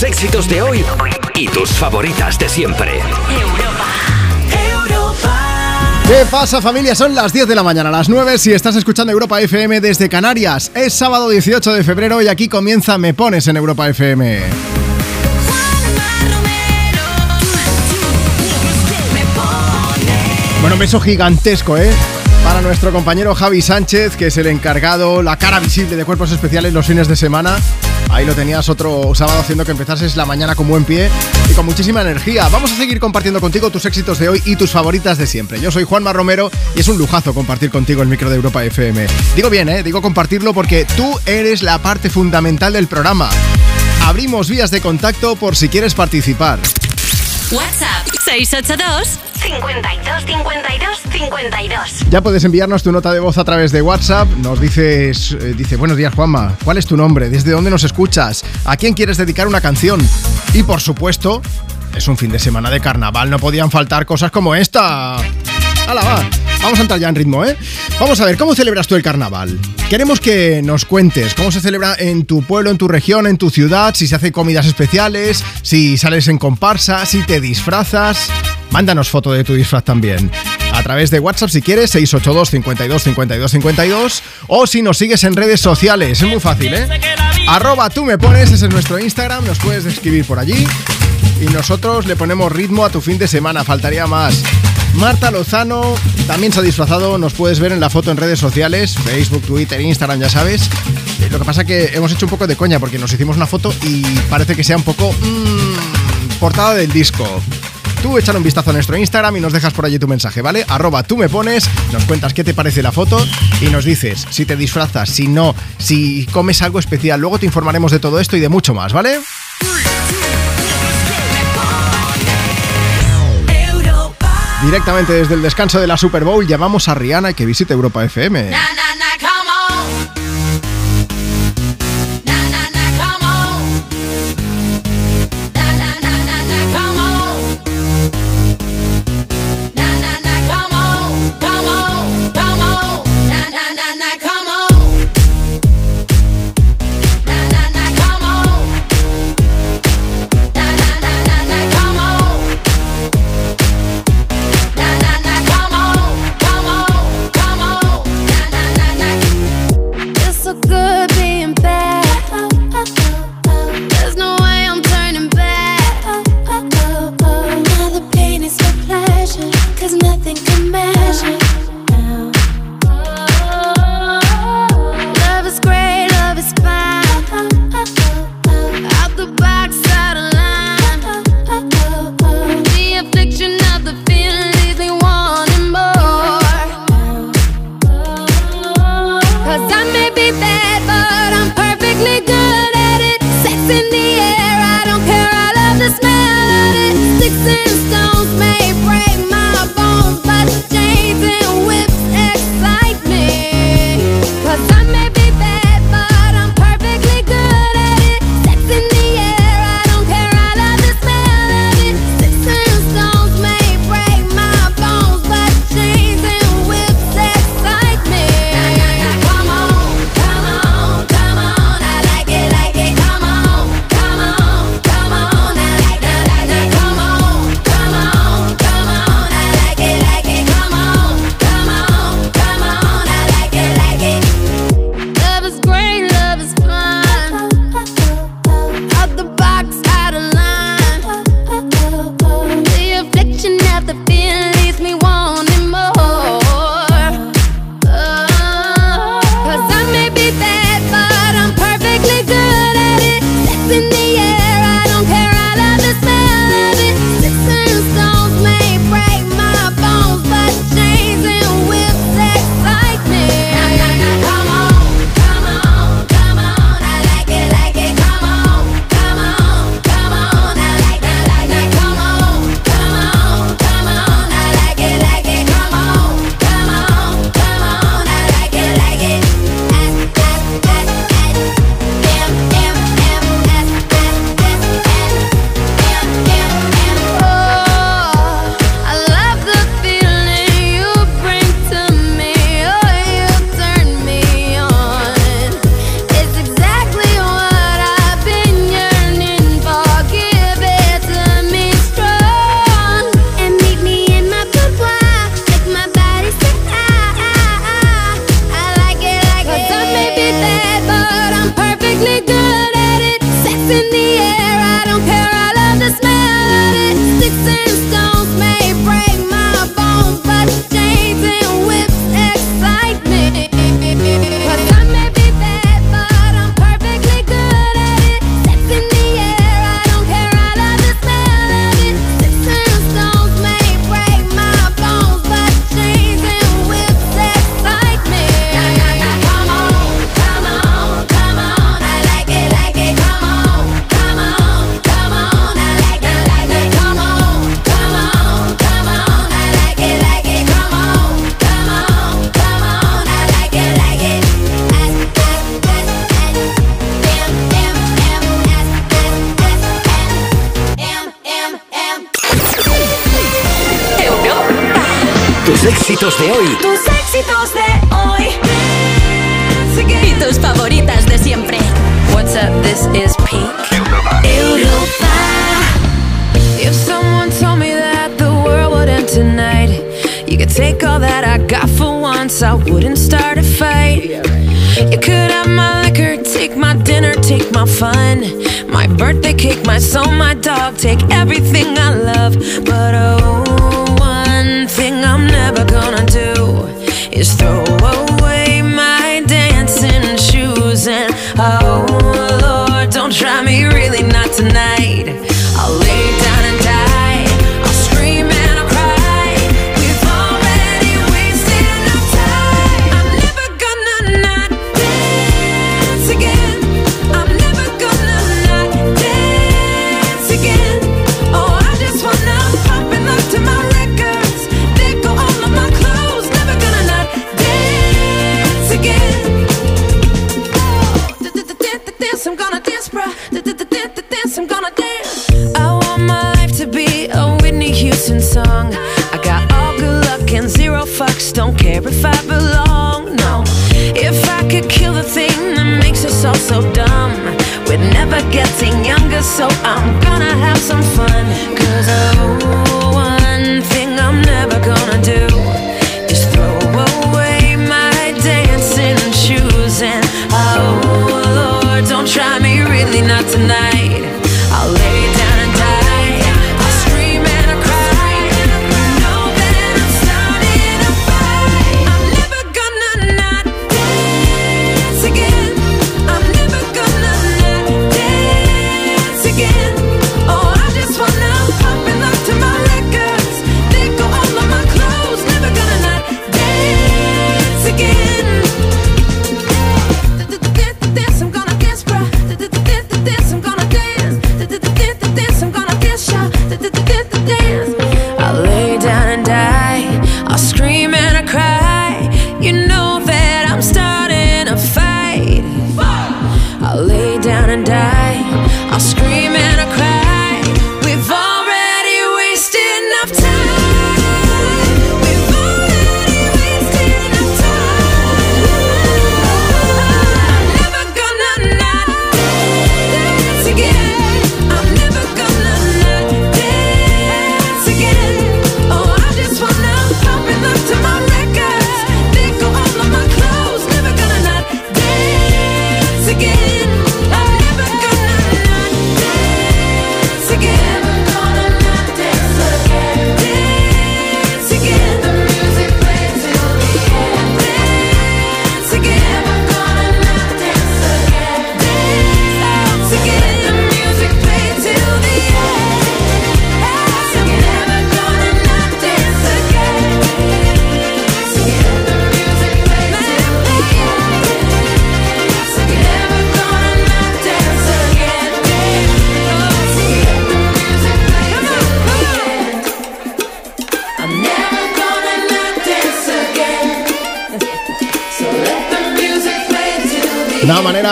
tus éxitos de hoy y tus favoritas de siempre. Europa. ¿Qué pasa familia? Son las 10 de la mañana, las 9 si estás escuchando Europa FM desde Canarias. Es sábado 18 de febrero y aquí comienza Me Pones en Europa FM. Bueno, un beso gigantesco, ¿eh? Para nuestro compañero Javi Sánchez, que es el encargado, la cara visible de cuerpos especiales los fines de semana. Ahí lo tenías otro sábado haciendo que empezases la mañana con buen pie y con muchísima energía. Vamos a seguir compartiendo contigo tus éxitos de hoy y tus favoritas de siempre. Yo soy Juanma Romero y es un lujazo compartir contigo el micro de Europa FM. Digo bien, ¿eh? Digo compartirlo porque tú eres la parte fundamental del programa. Abrimos vías de contacto por si quieres participar. WhatsApp 682 52 52 52. Ya puedes enviarnos tu nota de voz a través de WhatsApp. Nos dices, eh, dice, buenos días Juanma, ¿cuál es tu nombre? ¿Desde dónde nos escuchas? ¿A quién quieres dedicar una canción? Y por supuesto, es un fin de semana de carnaval, no podían faltar cosas como esta. ¡Hala, va! Vamos a entrar ya en ritmo, ¿eh? Vamos a ver, ¿cómo celebras tú el carnaval? Queremos que nos cuentes cómo se celebra en tu pueblo, en tu región, en tu ciudad, si se hace comidas especiales, si sales en comparsa, si te disfrazas. Mándanos foto de tu disfraz también. A través de WhatsApp si quieres, 682 52 52 52 o si nos sigues en redes sociales. Es muy fácil, ¿eh? Arroba tú me pones, ese es nuestro Instagram, nos puedes escribir por allí y nosotros le ponemos ritmo a tu fin de semana, faltaría más. Marta Lozano también se ha disfrazado, nos puedes ver en la foto en redes sociales, Facebook, Twitter, Instagram, ya sabes. Eh, Lo que pasa que hemos hecho un poco de coña porque nos hicimos una foto y parece que sea un poco mmm, portada del disco. Tú échale un vistazo a nuestro Instagram y nos dejas por allí tu mensaje, ¿vale? Arroba tú me pones, nos cuentas qué te parece la foto y nos dices si te disfrazas, si no, si comes algo especial. Luego te informaremos de todo esto y de mucho más, ¿vale? Directamente desde el descanso de la Super Bowl llamamos a Rihanna y que visite Europa FM. Song. I got all good luck and zero fucks. Don't care if I belong. No, if I could kill the thing that makes us all so dumb, we're never getting younger, so I'm gonna have some fun.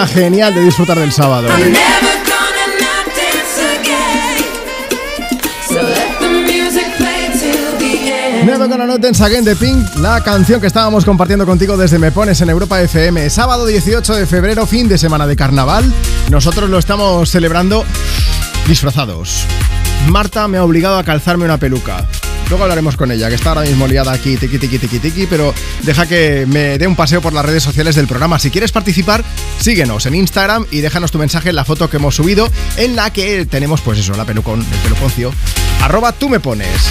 Genial de disfrutar del sábado. Never Gonna Not Dance Again de Pink, la canción que estábamos compartiendo contigo desde Me Pones en Europa FM. Sábado 18 de febrero, fin de semana de carnaval. Nosotros lo estamos celebrando disfrazados. Marta me ha obligado a calzarme una peluca. Luego hablaremos con ella, que está ahora mismo liada aquí, tiqui, tiqui, tiqui, tiqui, pero deja que me dé un paseo por las redes sociales del programa. Si quieres participar, síguenos en Instagram y déjanos tu mensaje en la foto que hemos subido, en la que tenemos, pues eso, la pelucón, el peluconcio. Arroba tú me pones.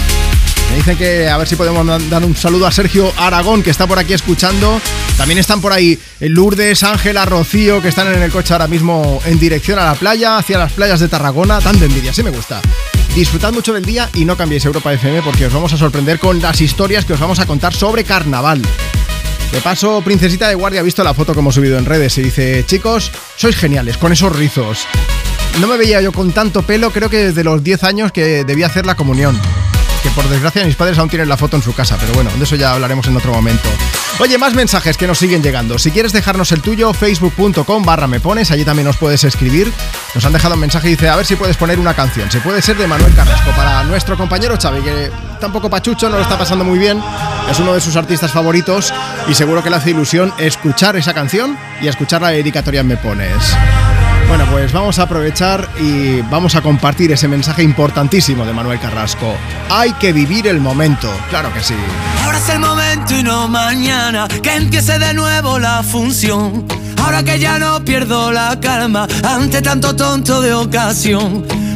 Me dicen que a ver si podemos dar un saludo a Sergio Aragón, que está por aquí escuchando. También están por ahí Lourdes, Ángela, Rocío, que están en el coche ahora mismo en dirección a la playa, hacia las playas de Tarragona. Tanto envidia, sí me gusta. Disfrutad mucho del día y no cambiéis Europa FM porque os vamos a sorprender con las historias que os vamos a contar sobre carnaval. De paso, Princesita de Guardia ha visto la foto que hemos subido en redes y dice, chicos, sois geniales con esos rizos. No me veía yo con tanto pelo, creo que desde los 10 años que debía hacer la comunión. Que por desgracia mis padres aún tienen la foto en su casa, pero bueno, de eso ya hablaremos en otro momento. Oye, más mensajes que nos siguen llegando. Si quieres dejarnos el tuyo, facebook.com barra me pones, allí también nos puedes escribir. Nos han dejado un mensaje y dice, a ver si puedes poner una canción. Se puede ser de Manuel Carrasco para nuestro compañero Xavi, que tampoco pachucho, no lo está pasando muy bien. Es uno de sus artistas favoritos y seguro que le hace ilusión escuchar esa canción y escuchar la dedicatoria Me Pones. Bueno, pues vamos a aprovechar y vamos a compartir ese mensaje importantísimo de Manuel Carrasco. Hay que vivir el momento, claro que sí. Ahora es el momento y no mañana que empiece de nuevo la función. Ahora que ya no pierdo la calma ante tanto tonto de ocasión.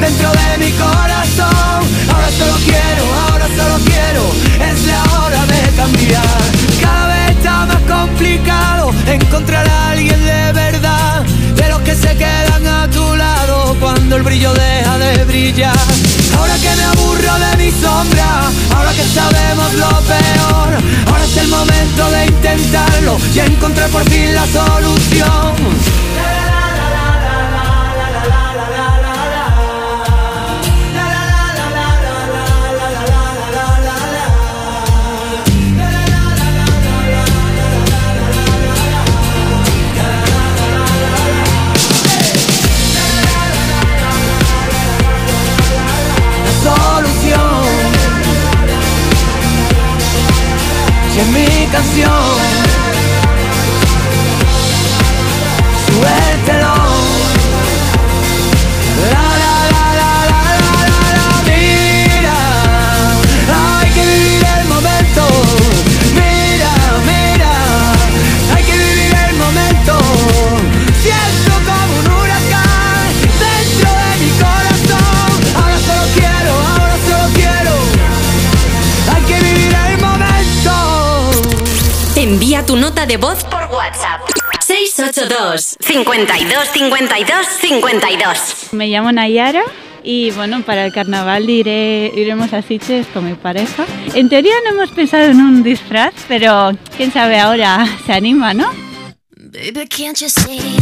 dentro de mi corazón. Ahora solo quiero, ahora solo quiero. Es la hora de cambiar. Cada vez está más complicado encontrar a alguien de verdad. De los que se quedan a tu lado cuando el brillo deja de brillar. Ahora que me aburro de mi sombra, ahora que sabemos lo peor. Ahora es el momento de intentarlo y encontrar por fin la solución. Mi canción, tu nota de voz por WhatsApp. 682 52 52 52 Me llamo Nayara y bueno, para el carnaval iré, iremos a Sitges con mi pareja. En teoría no hemos pensado en un disfraz, pero quién sabe ahora se anima, ¿no? Baby, can't you see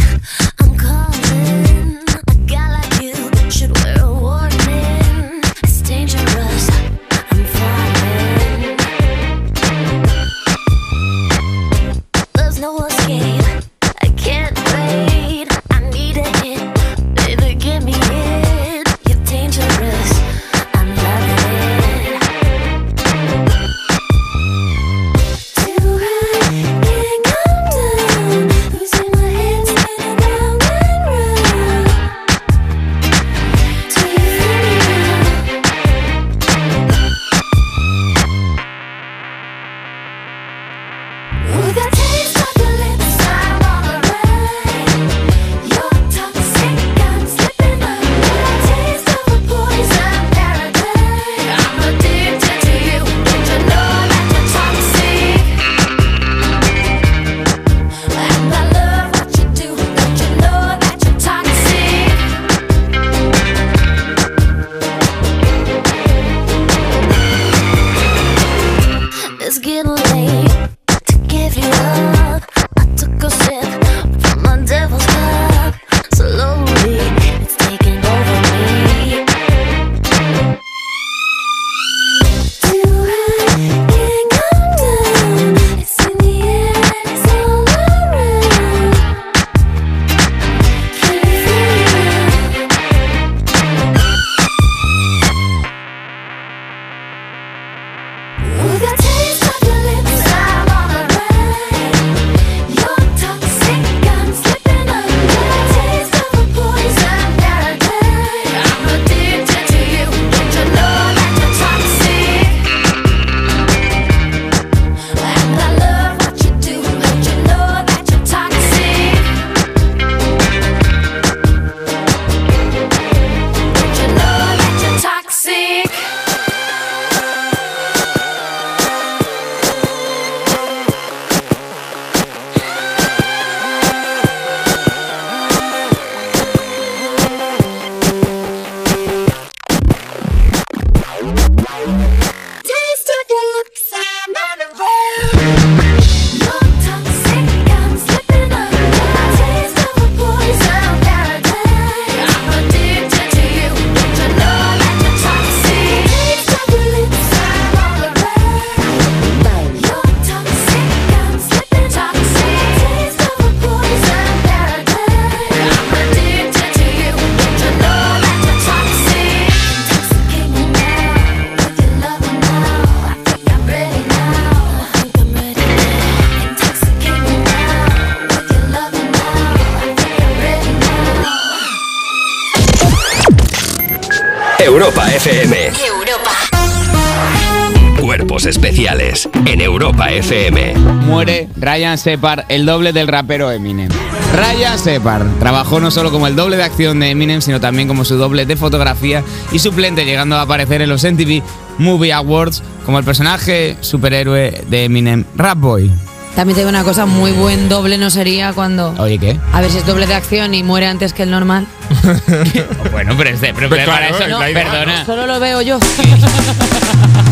Ryan Separ, el doble del rapero Eminem. Ryan Separ trabajó no solo como el doble de acción de Eminem, sino también como su doble de fotografía y suplente, llegando a aparecer en los MTV Movie Awards como el personaje superhéroe de Eminem, Rap Boy. También te digo una cosa, muy buen doble no sería cuando... Oye, ¿qué? A ver si es doble de acción y muere antes que el normal. bueno, pero, este, pero, Pues para claro, eso, no, perdona. Solo lo veo yo.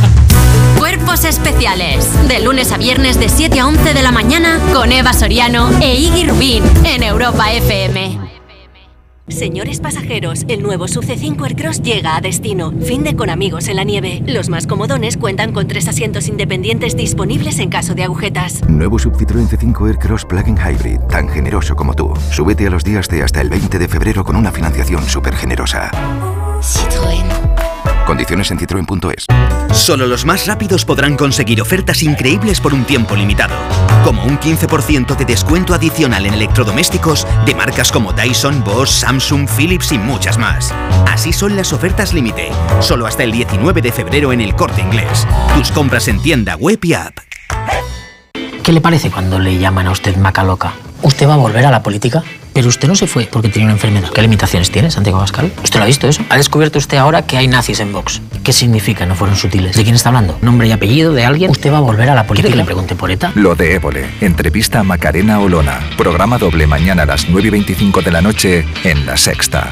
Cuerpos especiales. De lunes a viernes de 7 a 11 de la mañana con Eva Soriano e Iggy Rubín en Europa FM. Señores pasajeros, el nuevo Sub C5 Aircross llega a destino. Fin de con amigos en la nieve. Los más comodones cuentan con tres asientos independientes disponibles en caso de agujetas. Nuevo Sub Citroën C5 Aircross Plug-in Hybrid, tan generoso como tú. Súbete a los días de hasta el 20 de febrero con una financiación súper generosa. Condiciones en citroen.es. Solo los más rápidos podrán conseguir ofertas increíbles por un tiempo limitado, como un 15% de descuento adicional en electrodomésticos de marcas como Dyson, Bosch, Samsung, Philips y muchas más. Así son las ofertas límite, solo hasta el 19 de febrero en el Corte Inglés. Tus compras en tienda web y app. ¿Qué le parece cuando le llaman a usted maca loca? ¿Usted va a volver a la política? Pero usted no se fue porque tenía una enfermedad. ¿Qué limitaciones tiene, Santiago Abascal? ¿Usted lo ha visto eso? ¿Ha descubierto usted ahora que hay nazis en Vox? ¿Qué significa? No fueron sutiles. ¿De quién está hablando? ¿Nombre y apellido de alguien? ¿Usted va a volver a la política? ¿Quiere que le pregunte por ETA? Lo de Évole. Entrevista a Macarena Olona. Programa doble mañana a las 9 y 25 de la noche en La Sexta.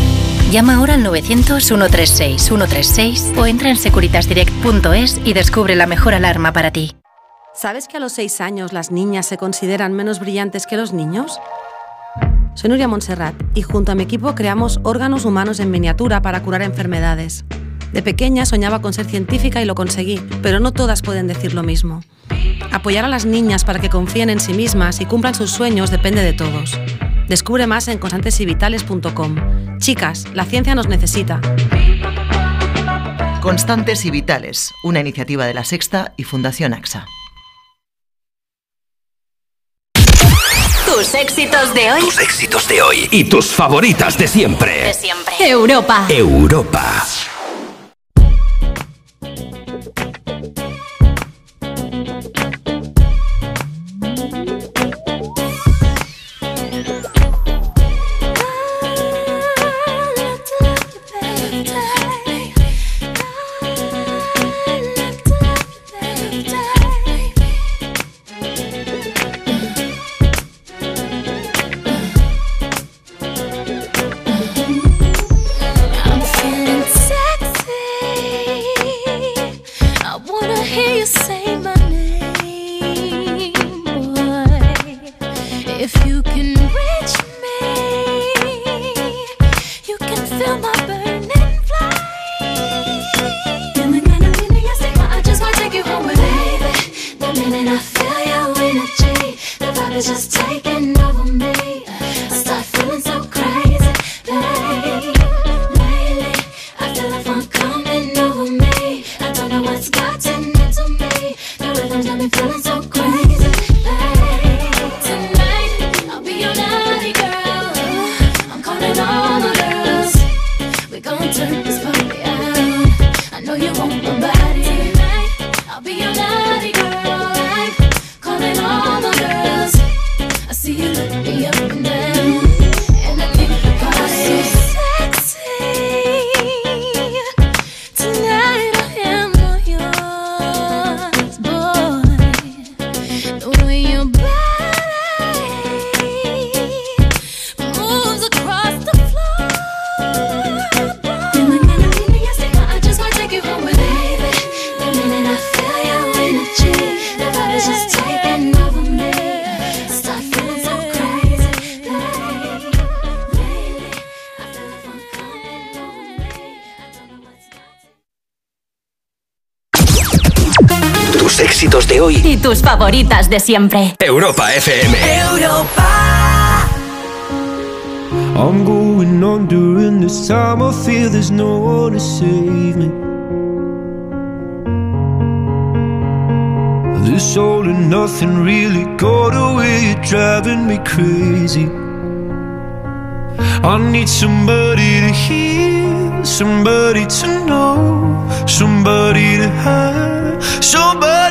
Llama ahora al 900-136-136 o entra en securitasdirect.es y descubre la mejor alarma para ti. ¿Sabes que a los 6 años las niñas se consideran menos brillantes que los niños? Soy Nuria Montserrat y junto a mi equipo creamos órganos humanos en miniatura para curar enfermedades. De pequeña soñaba con ser científica y lo conseguí, pero no todas pueden decir lo mismo. Apoyar a las niñas para que confíen en sí mismas y cumplan sus sueños depende de todos. Descubre más en constantesivitales.com. Chicas, la ciencia nos necesita. Constantes y Vitales, una iniciativa de La Sexta y Fundación AXA. Tus éxitos de hoy. Tus éxitos de hoy y tus favoritas de siempre. De siempre. Europa. Europa. Tus favoritas de siempre. Europa FM. I'm going on during this time. I feel there's no one to save me. This all and nothing really got away, you're driving me crazy. I need somebody to hear, somebody to know, somebody to have, somebody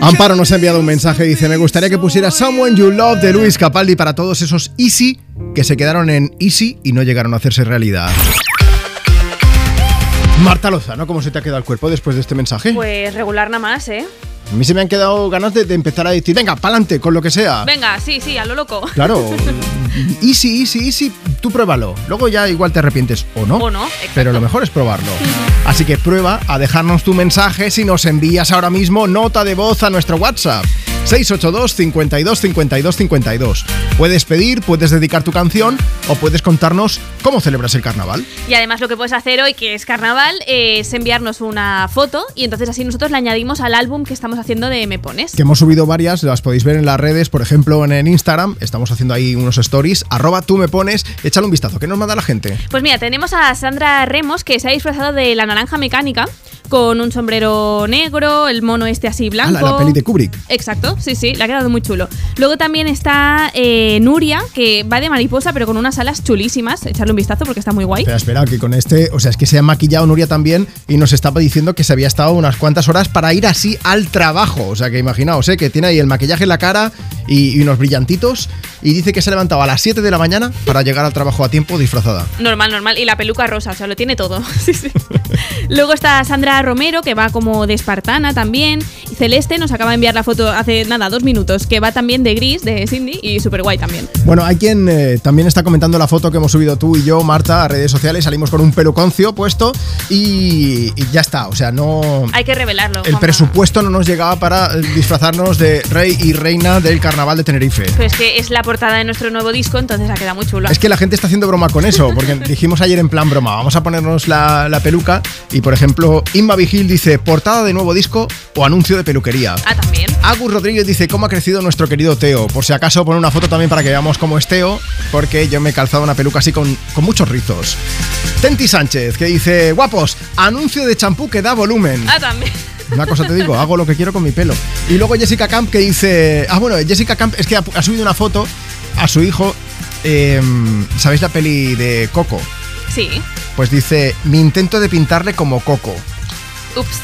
Amparo nos ha enviado un mensaje, dice, me gustaría que pusiera Someone You Love de Luis Capaldi para todos esos Easy que se quedaron en Easy y no llegaron a hacerse realidad. Marta Lozano, ¿cómo se te ha quedado el cuerpo después de este mensaje? Pues regular nada más, ¿eh? A mí se me han quedado ganas de, de empezar a decir, venga, pa'lante, con lo que sea. Venga, sí, sí, a lo loco. Claro, easy, easy, easy, tú pruébalo. Luego ya igual te arrepientes o no. O no, exacto. Pero lo mejor es probarlo. Así que prueba a dejarnos tu mensaje si nos envías ahora mismo nota de voz a nuestro WhatsApp. 682 52 52 52. Puedes pedir, puedes dedicar tu canción o puedes contarnos cómo celebras el carnaval. Y además lo que puedes hacer hoy, que es carnaval, es enviarnos una foto y entonces así nosotros la añadimos al álbum que estamos haciendo de Me Pones. Que hemos subido varias, las podéis ver en las redes, por ejemplo en el Instagram, estamos haciendo ahí unos stories, arroba tú me pones, échale un vistazo, ¿qué nos manda la gente? Pues mira, tenemos a Sandra Remos que se ha disfrazado de la naranja mecánica con un sombrero negro, el mono este así Ah, blanco. la, la peli de Kubrick. Exacto, sí, sí, le ha quedado muy chulo. Luego también está eh, Nuria, que va de mariposa, pero con unas alas chulísimas. Echarle un vistazo porque está muy guay. Espera, espera, que con este, o sea, es que se ha maquillado Nuria también y nos estaba diciendo que se había estado unas cuantas horas para ir así al trabajo. O sea, que imaginaos, ¿eh? que tiene ahí el maquillaje en la cara y, y unos brillantitos y dice que se ha levantado a las 7 de la mañana para llegar al trabajo a tiempo disfrazada. Normal, normal. Y la peluca rosa, o sea, lo tiene todo. Sí, sí. Luego está Sandra Romero, que va como de espartana también. Y Celeste nos acaba de enviar la foto hace nada, dos minutos, que va también de gris, de Cindy, y súper guay también. Bueno, hay quien eh, también está comentando la foto que hemos subido tú y yo, Marta, a redes sociales. Salimos con un peluconcio puesto y, y ya está. O sea, no. Hay que revelarlo. El presupuesto no nos llegaba para eh, disfrazarnos de rey y reina del carnaval de Tenerife. Pero es que es la portada de nuestro nuevo disco, entonces ha quedado muy chulo. Es que la gente está haciendo broma con eso, porque dijimos ayer en plan broma, vamos a ponernos la, la peluca y por ejemplo Inma Vigil dice portada de nuevo disco o anuncio de peluquería. Ah, también. Agus Rodríguez dice, ¿cómo ha crecido nuestro querido Teo? Por si acaso pone una foto también para que veamos cómo es Teo, porque yo me he calzado una peluca así con, con muchos rizos. Tenti Sánchez, que dice, guapos, anuncio de champú que da volumen. Ah, también. Una cosa te digo, hago lo que quiero con mi pelo. Y luego Jessica Camp que dice. Ah, bueno, Jessica Camp es que ha, ha subido una foto a su hijo. eh, ¿Sabéis la peli de Coco? Sí. Pues dice: Mi intento de pintarle como Coco. Ups.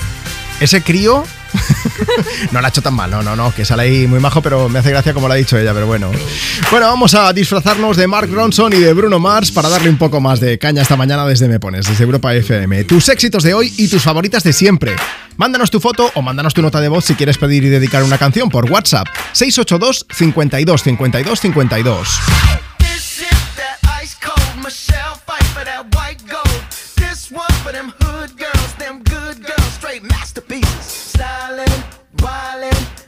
Ese crío. no la ha hecho tan mal, no, no, no, que sale ahí muy majo, pero me hace gracia como lo ha dicho ella, pero bueno. Bueno, vamos a disfrazarnos de Mark Ronson y de Bruno Mars para darle un poco más de caña esta mañana desde Me Pones, desde Europa FM. Tus éxitos de hoy y tus favoritas de siempre. Mándanos tu foto o mándanos tu nota de voz si quieres pedir y dedicar una canción por WhatsApp 682 52 52 52.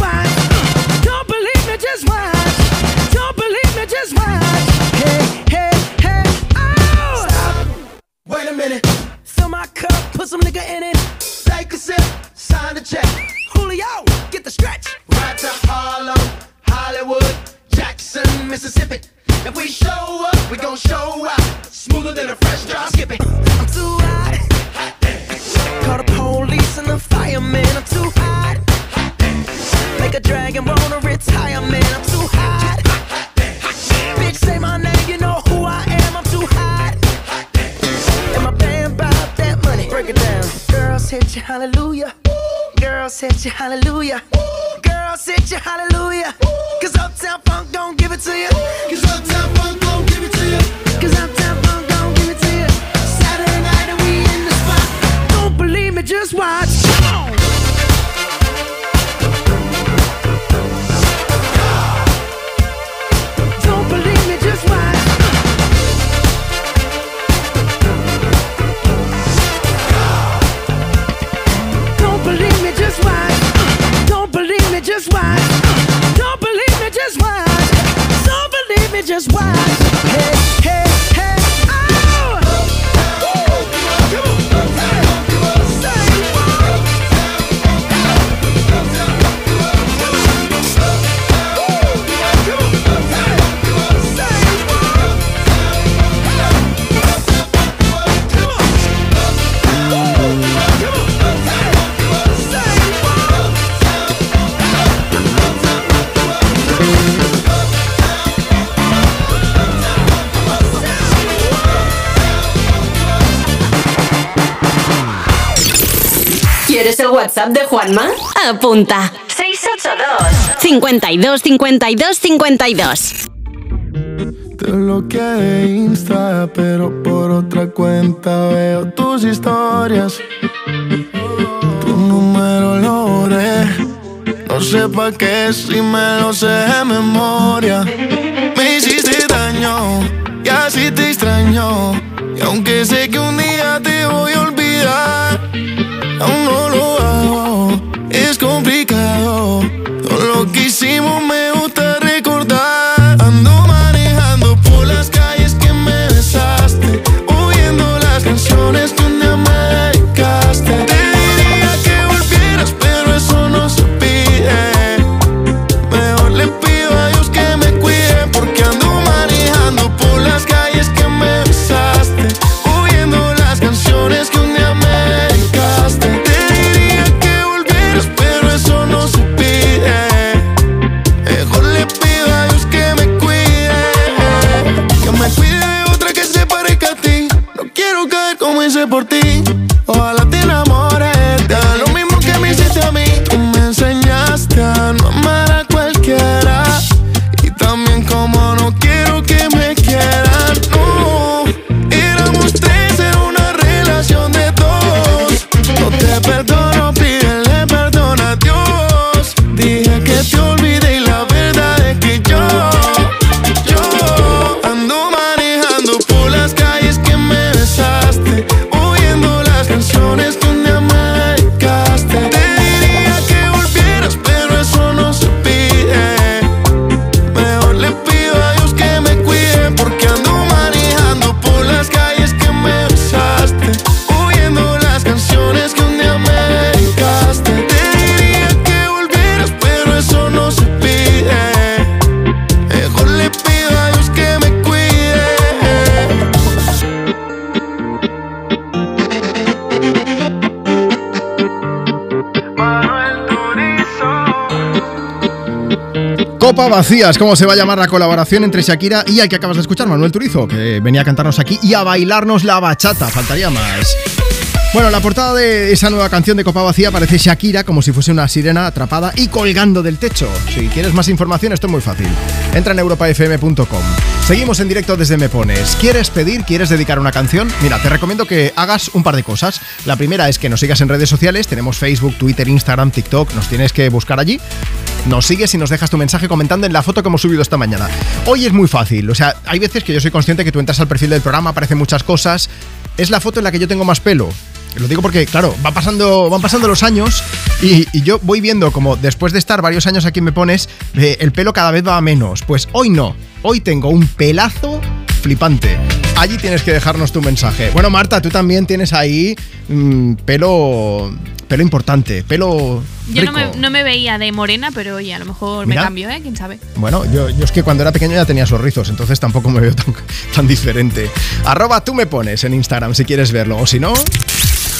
why WhatsApp de Juanma? Apunta. 682 52 52 52. Te bloqueé de Insta, pero por otra cuenta veo tus historias. Tu número lo borré. No sé pa' qué si me lo sé de memoria. Me hiciste daño y así te extraño. Y aunque sé que un día te voy a Copa Vacías, ¿cómo se va a llamar la colaboración entre Shakira y el que acabas de escuchar, Manuel Turizo, que venía a cantarnos aquí y a bailarnos la bachata, faltaría más. Bueno, la portada de esa nueva canción de Copa Vacía parece Shakira como si fuese una sirena atrapada y colgando del techo. Si quieres más información, esto es muy fácil. Entra en europafm.com. Seguimos en directo desde Me Pones. ¿Quieres pedir, quieres dedicar una canción? Mira, te recomiendo que hagas un par de cosas. La primera es que nos sigas en redes sociales. Tenemos Facebook, Twitter, Instagram, TikTok. Nos tienes que buscar allí. Nos sigues y nos dejas tu mensaje comentando en la foto que hemos subido esta mañana. Hoy es muy fácil. O sea, hay veces que yo soy consciente que tú entras al perfil del programa, aparecen muchas cosas. Es la foto en la que yo tengo más pelo. Lo digo porque, claro, pasando, van pasando los años y, yo voy viendo como después de estar varios años aquí me pones, eh, el pelo cada vez va a menos. Pues hoy no. Hoy tengo un pelazo flipante. Allí tienes que dejarnos tu mensaje. Bueno, Marta, tú también tienes ahí mm, pelo. Pelo importante, pelo. Yo no rico. me, no me veía de morena, pero oye, a lo mejor Mira. me cambio, ¿eh? ¿Quién sabe? Bueno, yo, yo es que cuando era pequeño ya tenía esos rizos, entonces tampoco me veo tan, tan diferente. Arroba tú me pones en Instagram si quieres verlo, o si no.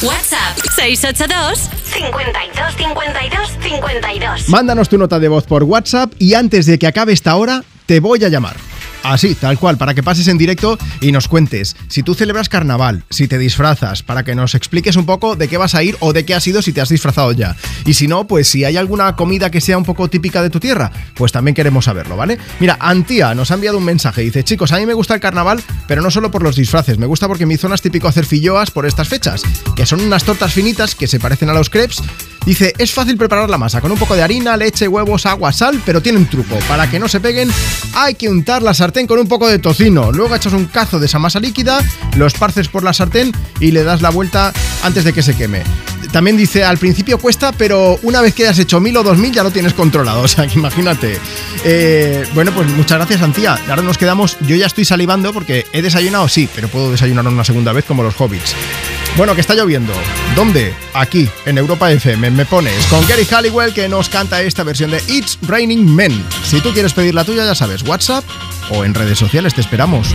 WhatsApp 682 52 52 52. Mándanos tu nota de voz por WhatsApp y antes de que acabe esta hora, te voy a llamar. Así, tal cual, para que pases en directo y nos cuentes si tú celebras carnaval, si te disfrazas, para que nos expliques un poco de qué vas a ir o de qué has sido si te has disfrazado ya. Y si no, pues si hay alguna comida que sea un poco típica de tu tierra, pues también queremos saberlo, ¿vale? Mira, Antía nos ha enviado un mensaje, dice, chicos, a mí me gusta el carnaval, pero no solo por los disfraces, me gusta porque en mi zona es típico hacer filloas por estas fechas, que son unas tortas finitas que se parecen a los crepes. Dice, es fácil preparar la masa con un poco de harina, leche, huevos, agua, sal, pero tiene un truco. Para que no se peguen, hay que untar la sartén con un poco de tocino. Luego echas un cazo de esa masa líquida, lo esparces por la sartén y le das la vuelta antes de que se queme. También dice, al principio cuesta, pero una vez que hayas hecho mil o dos mil ya lo tienes controlado. O sea, que imagínate. Eh, bueno, pues muchas gracias, Antía. Ahora nos quedamos, yo ya estoy salivando porque he desayunado, sí, pero puedo desayunar una segunda vez como los hobbits. Bueno, que está lloviendo. ¿Dónde? Aquí, en Europa FM. Me pones con Gary Halliwell que nos canta esta versión de It's Raining Men. Si tú quieres pedir la tuya, ya sabes, WhatsApp o en redes sociales, te esperamos.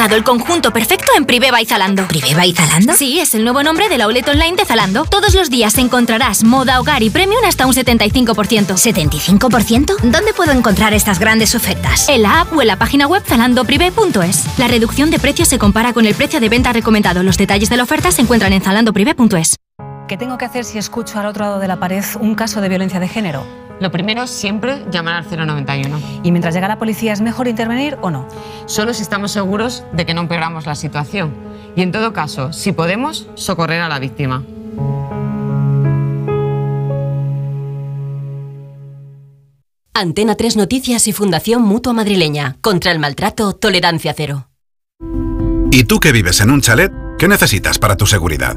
Encontrado el conjunto perfecto en Priveva y Zalando. ¿Priveva y Zalando? Sí, es el nuevo nombre de la outlet online de Zalando. Todos los días encontrarás moda, hogar y premium hasta un 75%. ¿75%? ¿Dónde puedo encontrar estas grandes ofertas? En la app o en la página web zalandoprivé.es. La reducción de precios se compara con el precio de venta recomendado. Los detalles de la oferta se encuentran en zalandoprivé.es. ¿Qué tengo que hacer si escucho al otro lado de la pared un caso de violencia de género? Lo primero es siempre llamar al 091. ¿Y mientras llega la policía es mejor intervenir o no? Solo si estamos seguros de que no empeoramos la situación. Y en todo caso, si podemos, socorrer a la víctima. Antena 3 Noticias y Fundación Mutua Madrileña. Contra el maltrato, tolerancia cero. ¿Y tú que vives en un chalet? ¿Qué necesitas para tu seguridad?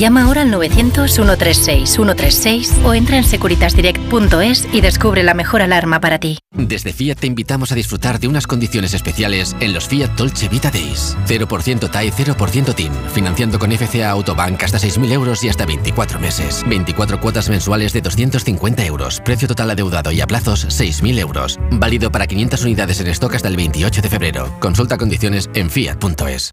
Llama ahora al 900-136-136 o entra en securitasdirect.es y descubre la mejor alarma para ti. Desde Fiat te invitamos a disfrutar de unas condiciones especiales en los Fiat Dolce Vita Days. 0% TAE, 0% TIN. Financiando con FCA Autobank hasta 6.000 euros y hasta 24 meses. 24 cuotas mensuales de 250 euros. Precio total adeudado y a plazos 6.000 euros. Válido para 500 unidades en stock hasta el 28 de febrero. Consulta condiciones en fiat.es.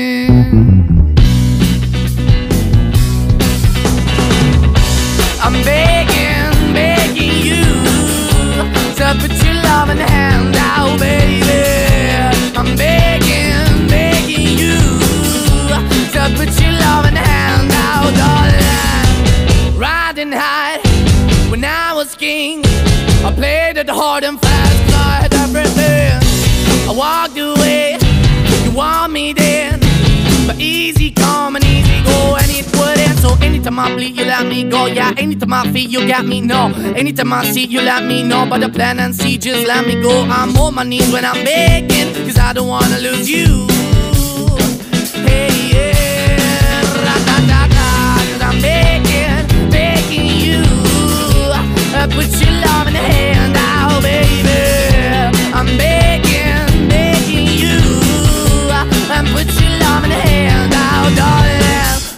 Anytime I bleed, you let me go. Yeah, anytime I feel, you got me, no. Anytime I see, you let me know. But the plan and see, just let me go. I'm on my knees when I'm begging, cause I don't wanna lose you. Hey, yeah, ra-da-da-da, cause I'm begging, begging you. Uh, Put your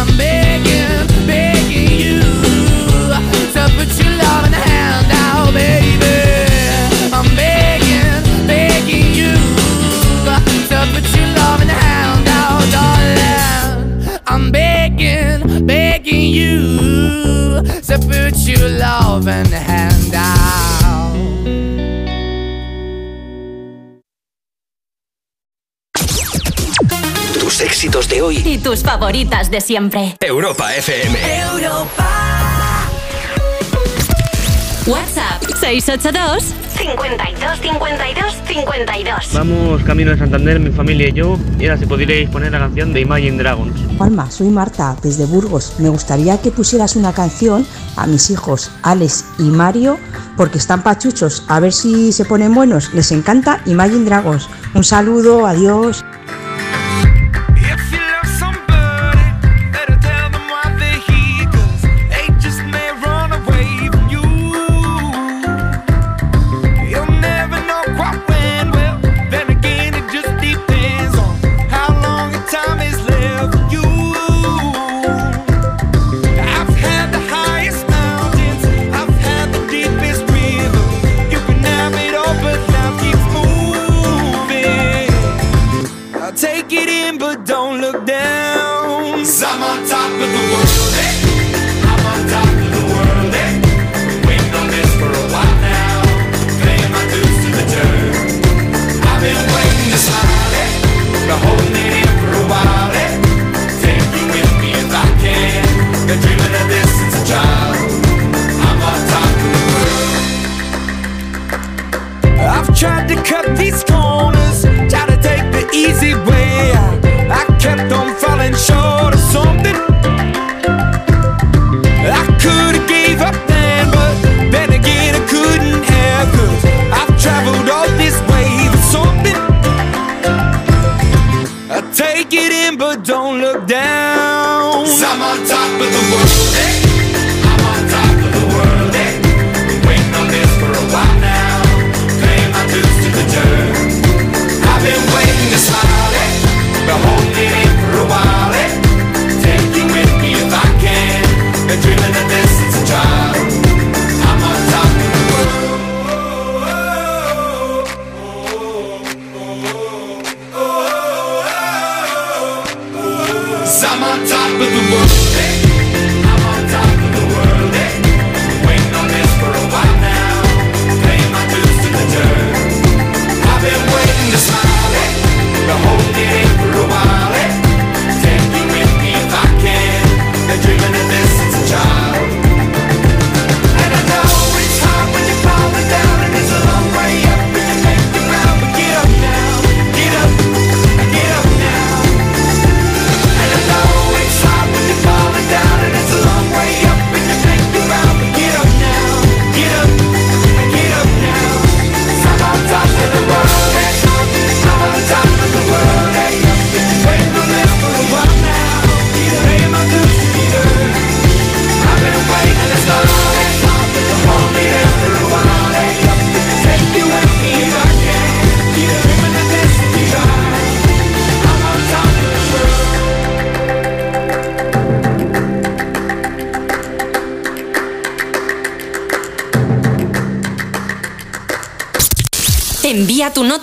I'm begging, begging you to put your loving hand out, baby. Éxitos de hoy. Y tus favoritas de siempre. Europa FM. WhatsApp 682 52 52 52. Vamos camino de Santander, mi familia y yo, y ahora si podríais poner la canción de Imagine Dragons. Juanma, soy Marta, desde Burgos. Me gustaría que pusieras una canción a mis hijos Alex y Mario, porque están pachuchos. A ver si se ponen buenos. Les encanta Imagine Dragons. Un saludo, adiós. Yes, the holy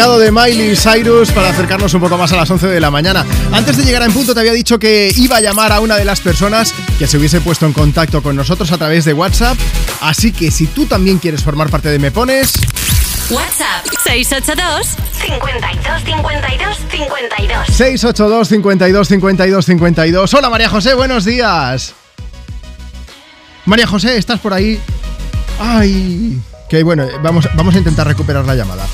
De Miley Cyrus para acercarnos un poco más a las 11 de la mañana. Antes de llegar a en punto te había dicho que iba a llamar a una de las personas que se hubiese puesto en contacto con nosotros a través de WhatsApp. Así que si tú también quieres formar parte de Me Pones, WhatsApp 682 52 52 52. 682 52 52 52. Hola María José, buenos días. María José, ¿estás por ahí? Ay, que bueno, vamos, vamos a intentar recuperar la llamada.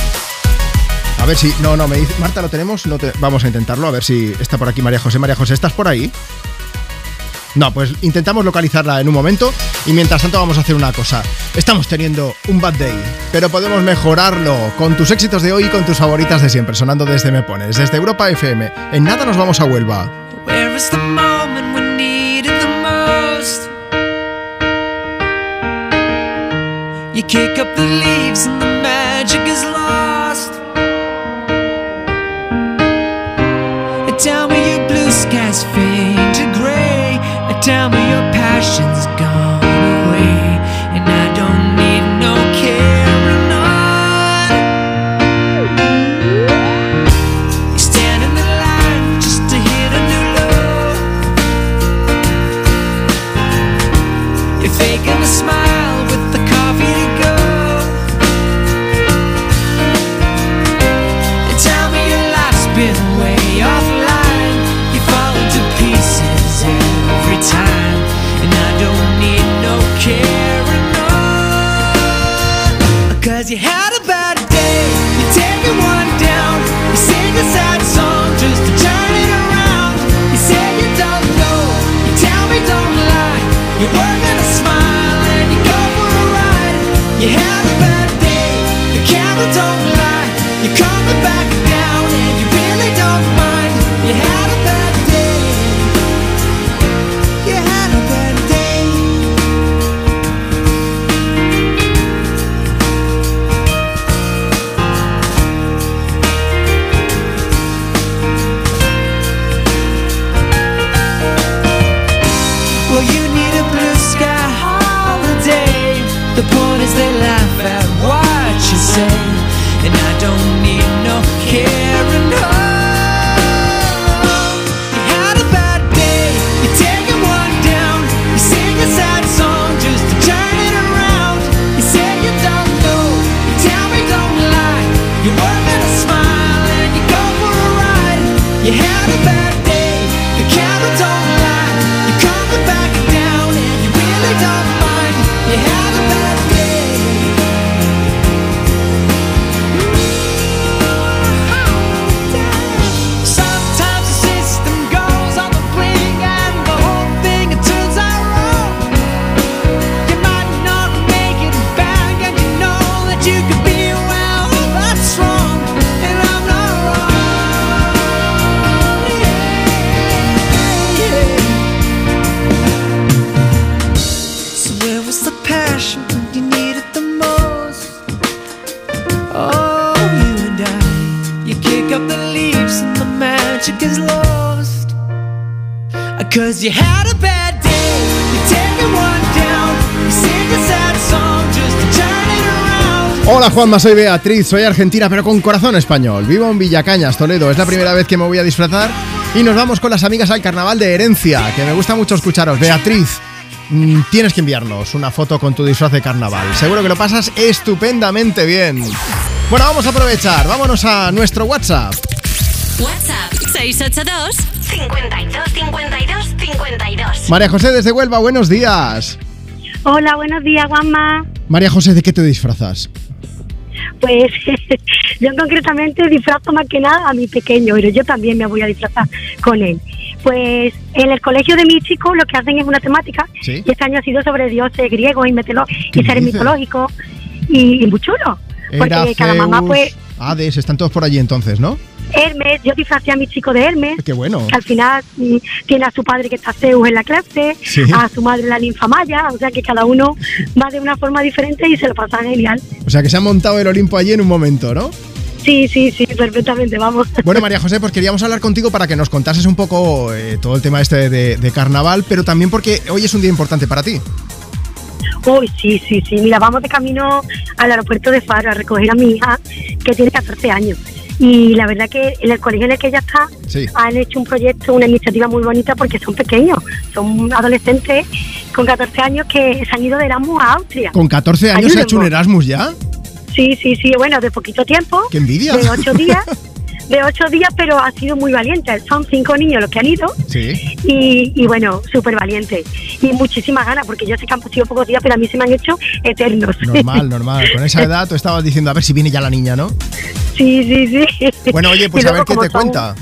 A ver si. No, no, me dice. Marta, ¿lo tenemos? No te- vamos a intentarlo, a ver si está por aquí María José. María José, ¿estás por ahí? No, pues intentamos localizarla en un momento y mientras tanto vamos a hacer una cosa. Estamos teniendo un bad day, pero podemos mejorarlo con tus éxitos de hoy y con tus favoritas de siempre, sonando desde Me Pones, desde Europa FM. En nada nos vamos a Huelva. The Juanma, soy Beatriz, soy argentina pero con corazón español. Vivo en Villacañas, Toledo. Es la primera vez que me voy a disfrazar y nos vamos con las amigas al carnaval de Herencia, que me gusta mucho escucharos. Beatriz, mm, tienes que enviarnos una foto con tu disfraz de carnaval. Seguro que lo pasas estupendamente bien. Bueno, vamos a aprovechar, vámonos a nuestro WhatsApp. WhatsApp 682 52 52 52. María José desde Huelva, buenos días. Hola, buenos días, Juanma. María José, ¿de qué te disfrazas? Pues yo concretamente disfrazo más que nada a mi pequeño, pero yo también me voy a disfrazar con él. Pues en el colegio de mis chicos lo que hacen es una temática Sí. y este año ha sido sobre dioses griegos y, metelo- ¿Qué y seres mitológicos y, y muy chulo. Porque Era cada mamá pues Hades, están todos por allí entonces, ¿no? Hermes, yo disfracé a mi chico de Hermes. Qué bueno. Que al final tiene a su padre que está Zeus en la clase, Sí. a su madre la ninfa Maya, o sea que cada uno va de una forma diferente y se lo pasa genial. O sea, que se ha montado el Olimpo allí en un momento, ¿no? Sí, sí, sí, perfectamente, vamos. Bueno, María José, pues queríamos hablar contigo para que nos contases un poco eh, todo el tema este de, de carnaval, pero también porque hoy es un día importante para ti. Uy, sí, sí, sí. Mira, vamos de camino al aeropuerto de Faro a recoger a mi hija, que tiene 14 años. Y la verdad que en el colegio en el que ella está Sí. han hecho un proyecto, una iniciativa muy bonita porque son pequeños, son adolescentes con 14 años que se han ido de Erasmus a Austria. ¿Con 14 años se ha hecho un. Erasmus ya? Sí, sí, sí, bueno, de poquito tiempo. ¡Qué envidia! De ocho días. De ocho días, pero ha sido muy valiente. Son cinco niños los que han ido Sí. y, y bueno, súper valientes. Y muchísimas ganas, porque yo sé que han sido pocos días, pero a mí se me han hecho eternos. Normal, normal. Con esa edad tú estabas diciendo a ver si viene ya la niña, ¿no? sí, sí, sí. Bueno, oye, pues a ver qué te son- cuenta.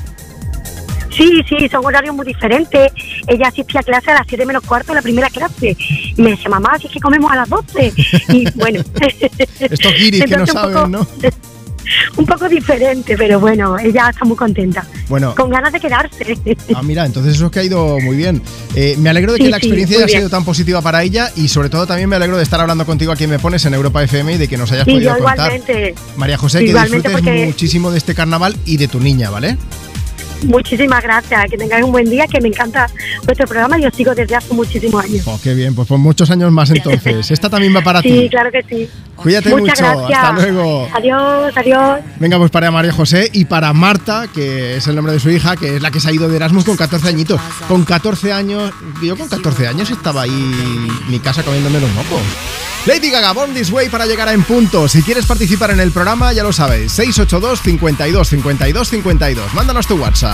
Sí, sí, son horarios muy diferentes. Ella asistía a clase a las 7 menos cuarto, la primera clase. Y me decía, mamá, si es que comemos a las 12. Y bueno. Estos guiris que no saben, poco- ¿no? Un poco diferente, pero bueno, ella está muy contenta. Bueno. Con ganas de quedarse. Ah, mira, entonces eso es que ha ido muy bien. Eh, me alegro de que Sí, la sí, experiencia haya bien. sido tan positiva para ella y sobre todo también me alegro de estar hablando contigo aquí en Me Pones en Europa FM y de que nos hayas y podido yo contar. igualmente. María José, que disfrutes muchísimo de este carnaval y de tu niña, ¿vale? Muchísimas gracias, que tengáis un buen día, que me encanta vuestro programa y os sigo desde hace muchísimos años. Oh, qué bien, pues por muchos años más entonces. Esta también va para sí, ti. claro que sí. Cuídate Muchas mucho, gracias. hasta luego. Adiós, adiós. Venga, pues para María José y para Marta, que es el nombre de su hija, que es la que se ha ido de Erasmus con 14 añitos. Con 14 años, yo con 14 años estaba ahí en mi casa comiéndome los mocos. Lady Gaga, Born This Way para llegar a En Punto. Si quieres participar en el programa, ya lo sabes, 682 52 52 52. Mándanos tu WhatsApp.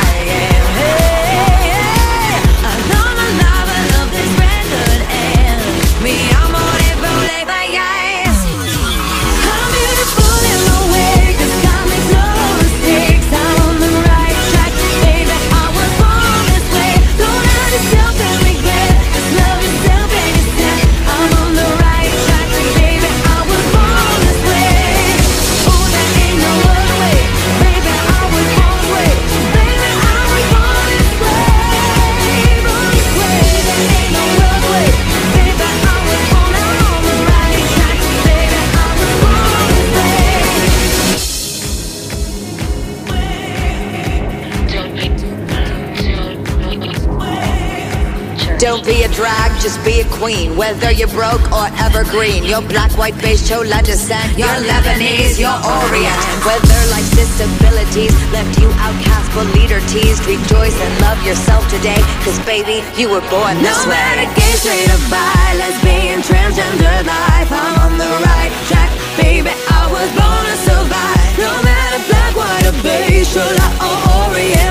Don't be a drag, just be a queen. Whether you're broke or evergreen, you're black, white, beige, chola descent. You're Lebanese, you're Orient. Whether life's disabilities left you outcast but leader teased, rejoice and love yourself today. Cause baby, you were born this No way. matter gay, straight or bi, lesbian, transgender life, I'm on the right track, baby. I was born to survive. No matter black, white, or beige, chola or Orient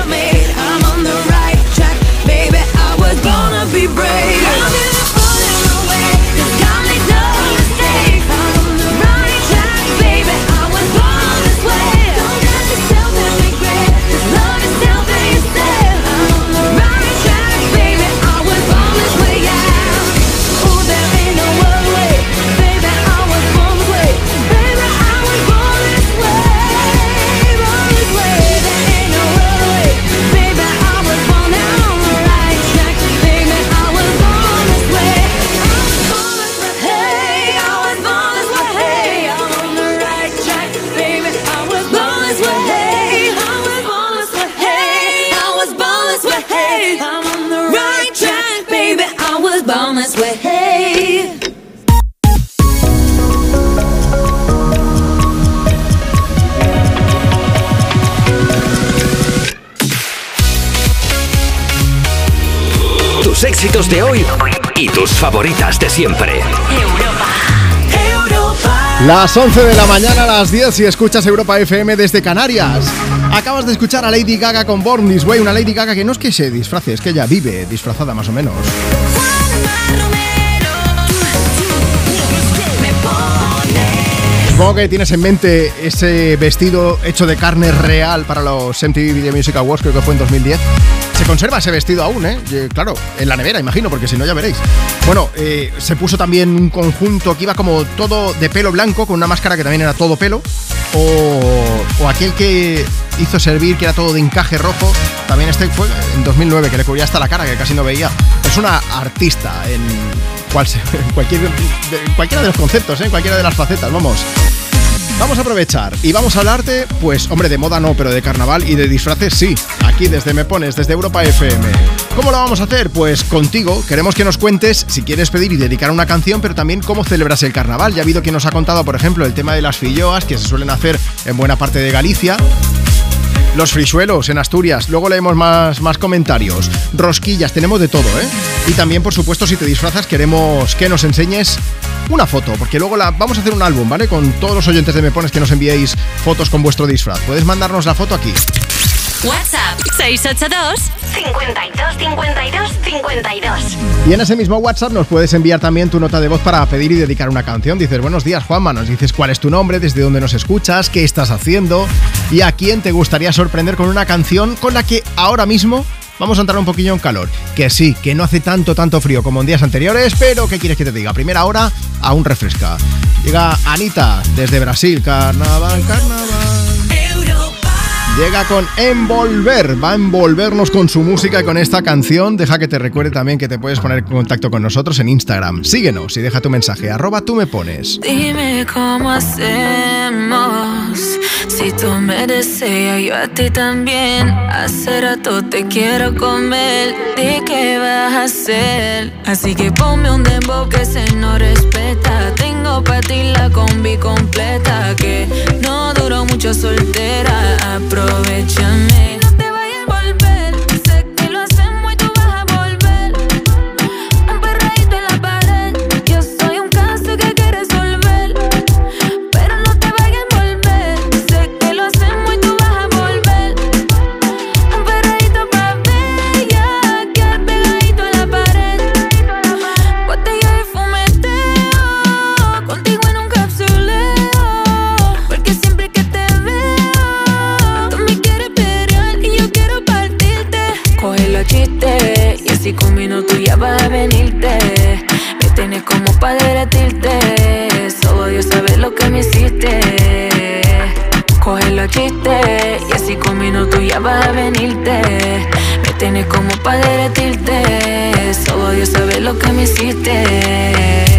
born favoritas de siempre. Las 11 de la mañana a las 10 si escuchas Europa FM desde Canarias. Acabas de escuchar a Lady Gaga con Born This Way, una Lady Gaga que no es que se disfrace, es que ella vive disfrazada más o menos. Supongo que tienes en mente ese vestido hecho de carne real para los MTV Video Music Awards, creo que fue en 2010. Se conserva ese vestido aún. Eh, Claro, en la nevera, imagino, porque si no ya veréis. Bueno, eh, se puso también un conjunto que iba como todo de pelo blanco, con una máscara que también era todo pelo. O, o aquel que hizo servir, que era todo de encaje rojo. También este fue en 2009, que le cubría hasta la cara, que casi no veía. Es una artista en, cual en cualquier, de- cualquiera de los conceptos, ¿eh? en cualquiera de las facetas, vamos. Vamos a aprovechar y vamos a hablarte, pues hombre, de moda no, pero de carnaval y de disfraces sí. Aquí desde Me Pones, desde Europa FM. ¿Cómo lo vamos a hacer? Pues contigo. Queremos que nos cuentes si quieres pedir y dedicar una canción, pero también cómo celebras el carnaval. Ya ha habido quien nos ha contado, por ejemplo, el tema de las filloas, que se suelen hacer en buena parte de Galicia. Los frisuelos en Asturias, luego leemos más, más comentarios. Rosquillas, tenemos de todo, ¿eh? Y también, por supuesto, si te disfrazas, queremos que nos enseñes una foto, porque luego la, vamos a hacer un álbum, ¿vale? Con todos los oyentes de Me Pones que nos enviéis fotos con vuestro disfraz. Puedes mandarnos la foto aquí. WhatsApp 682 52 52 52. Y en ese mismo WhatsApp nos puedes enviar también tu nota de voz para pedir y dedicar una canción. Dices, buenos días Juanma, nos dices cuál es tu nombre, desde dónde nos escuchas, qué estás haciendo y a quién te gustaría sorprender con una canción con la que ahora mismo vamos a entrar un poquillo en calor. Que sí, que no hace tanto, tanto frío como en días anteriores, pero ¿qué quieres que te diga? Primera hora aún refresca. Llega Anita desde Brasil, carnaval, carnaval. Llega con Envolver, va a envolvernos con su música y con esta canción. Deja que te recuerde también que te puedes poner en contacto con nosotros en Instagram. Síguenos y deja tu mensaje, arroba tú me pones. Dime cómo hacemos. Si tú me deseas, yo a ti también. Hace rato te quiero comer. Di qué vas a hacer. Así que ponme un dembow que se no respeta. Ti la combi completa. Que no duró mucho soltera. Aprovechame. Tienes como para derretirte. Solo Dios sabe lo que me hiciste. Coge los chistes y así con minutos ya vas a venirte. Me tienes como para derretirte. Solo Dios sabe lo que me hiciste.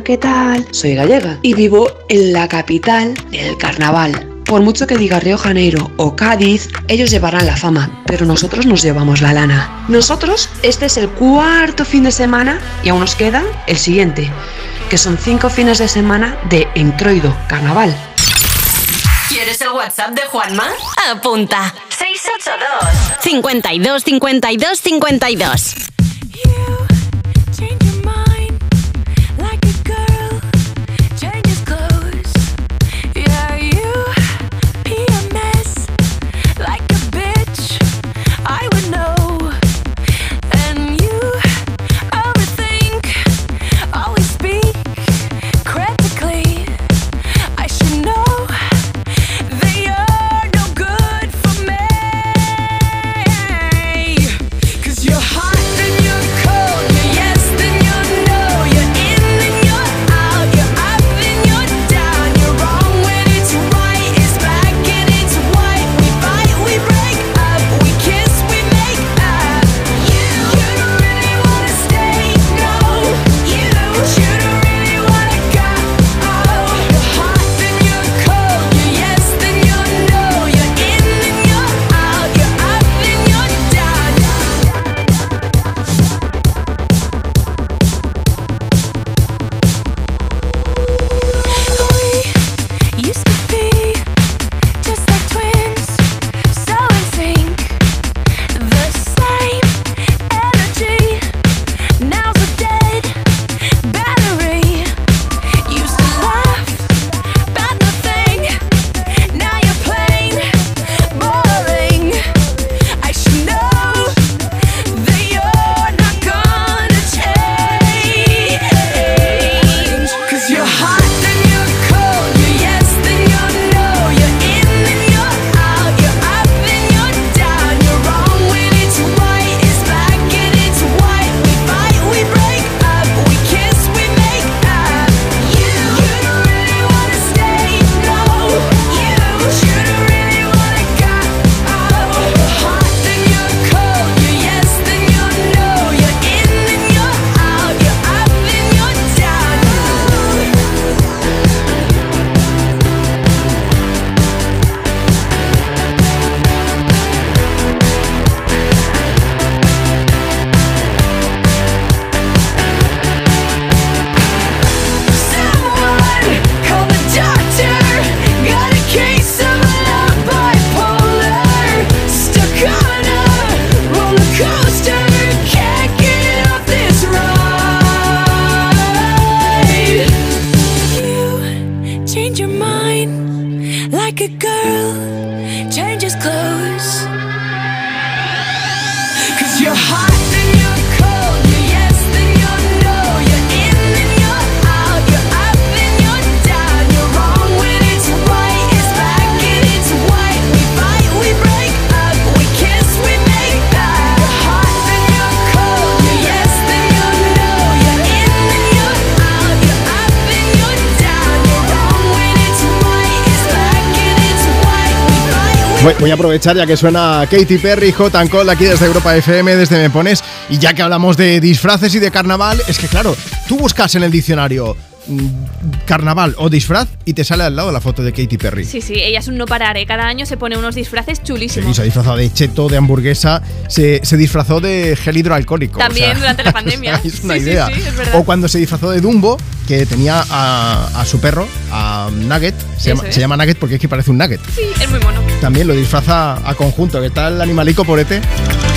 Hola ¿qué tal? Soy gallega y vivo en la capital del carnaval. Por mucho que diga Río Janeiro o Cádiz, ellos llevarán la fama, pero nosotros nos llevamos la lana. Nosotros, este es el cuarto fin de semana y aún nos queda el siguiente, que son cinco fines de semana de Entroido, carnaval. ¿Quieres el WhatsApp de Juanma? Apunta. 682 52 52 52. Aprovechar ya que suena Katy Perry, and Cold aquí desde Europa FM, desde Me Pones. Y ya que hablamos de disfraces y de carnaval, es que claro, tú buscas en el diccionario mm, carnaval o disfraz y te sale al lado la foto de Katy Perry. Sí, sí, ella es un no parar, ¿eh? Cada año se pone unos disfraces Sí, chulísimos. se ha disfrazado de cheto, de hamburguesa, se, se disfrazó de gel hidroalcohólico. También o sea, durante la pandemia. Es una Sí, sí, idea. sí, es o cuando se disfrazó de Dumbo, que tenía a, a su perro, a Nugget. Se llama, es. se llama Nugget porque es que parece un Nugget. Sí, es muy mono. También lo disfraza a conjunto, que el animalico porete.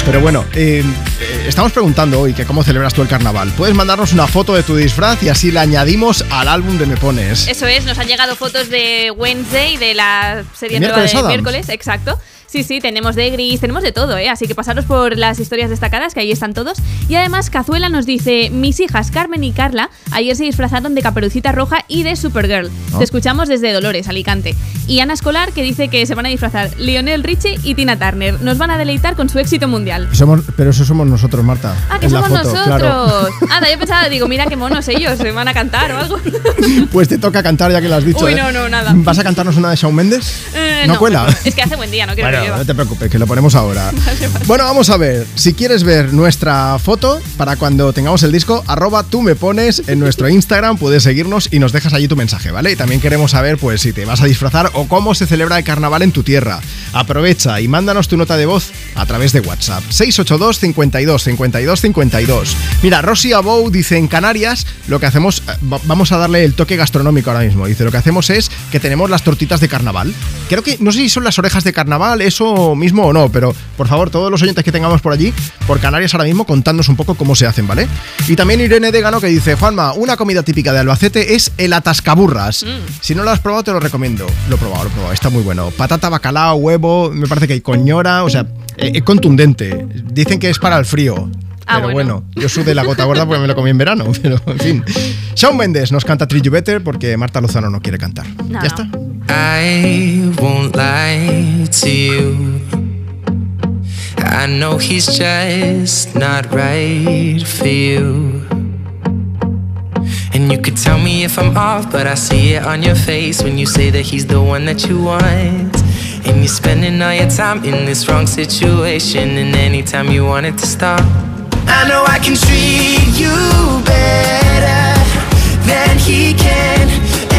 Pero bueno, eh, eh, estamos preguntando hoy que cómo celebras tú el carnaval. Puedes mandarnos una foto de tu disfraz y así la añadimos al álbum de Me Pones. Eso es, nos han llegado fotos de Wednesday, de la serie ¿De nueva de miércoles, exacto. Sí, sí, tenemos de Gris, tenemos de todo, ¿eh? Así que pasaros por las historias destacadas, que ahí están todos. Y además, Cazuela nos dice: Mis hijas Carmen y Carla ayer se disfrazaron de Caperucita Roja y de Supergirl. Te escuchamos desde Dolores, Alicante. Y Ana Escolar que dice que se van a disfrazar Lionel Richie y Tina Turner. Nos van a deleitar con su éxito mundial. Somos, pero eso somos nosotros, Marta. Ah, que somos foto, nosotros. claro. Anda, yo pensaba, digo, mira qué monos ellos, se van a cantar o algo. Pues te toca cantar ya que lo has dicho. Uy, ¿eh? no, no, nada. ¿Vas a cantarnos una de Shawn Mendes? Eh, ¿No cuela? Es que hace buen día, no quiero Bueno, no te preocupes, que lo ponemos ahora. Bueno, vamos a ver. Si quieres ver nuestra foto para cuando tengamos el disco, arroba tú me pones en nuestro Instagram, puedes seguirnos y nos dejas allí tu mensaje, ¿vale? Y también queremos saber, pues, si te vas a disfrazar o cómo se celebra el carnaval en tu tierra. Aprovecha y mándanos tu nota de voz a través de WhatsApp. 682 52 52 52. Mira, Rosy Abou dice en Canarias lo que hacemos, eh, va- vamos a darle el toque gastronómico ahora mismo. Dice, lo que hacemos es que tenemos las tortitas de carnaval. Creo que, no sé si son las orejas de carnaval, eso mismo o no, pero por favor, todos los oyentes que tengamos por allí, por Canarias ahora mismo, contadnos un poco cómo se hacen, ¿vale? Y también Irene Degano que dice, Juanma, una comida típica de Albacete es el atascaburras. Si no lo has probado, te lo recomiendo. Lo he probado, lo he probado, está muy bueno. Patata, bacalao, huevo, me parece que hay coñora, o sea, eh, es contundente. Dicen que es para el frío. Ah, pero bueno. bueno. yo sudé la gota gorda porque me lo comí en verano, pero en fin. Shawn Mendes nos canta Treat You Better porque Marta Lozano no quiere cantar. No. Ya está. I won't lie to you. I know he's just not right for you. And you could tell me if I'm off, but I see it on your face when you say that he's the one that you want. And you're spending all your time in this wrong situation, and anytime you want it to stop. I know I can treat you better than he can,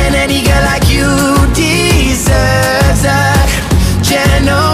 and any girl like you deserves a gentleman.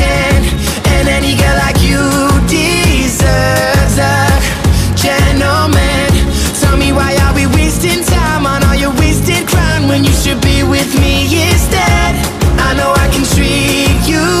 when you should be with me instead? I know I can treat you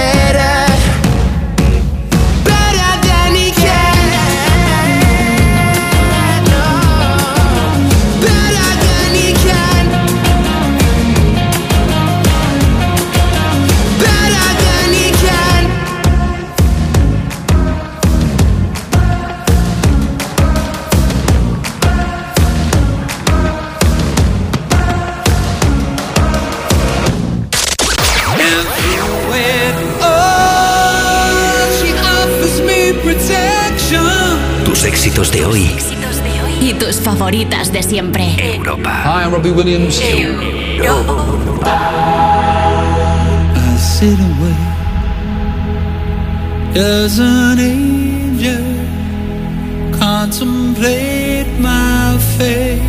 Tus favoritas de siempre. Europa. Hi, I'm Robbie Williams. I sit and wait as an angel contemplate my fate.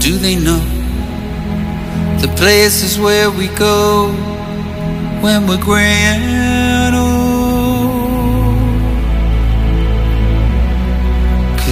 Do they know the places where we go when we're gray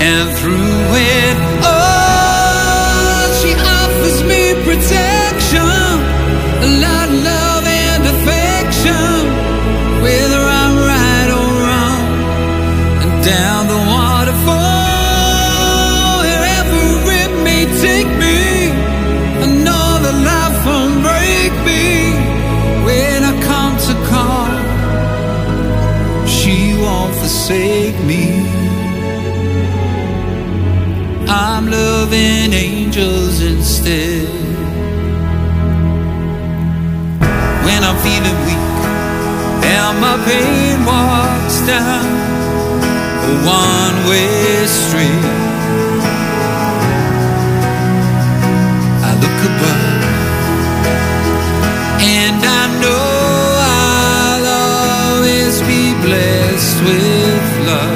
and through it all, she offers me protection, a lot of love and affection, whether I'm right or wrong, and down loving angels instead. When I'm feeling weak and my pain walks down a one way street, I look above and I know I'll always be blessed with love.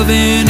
loving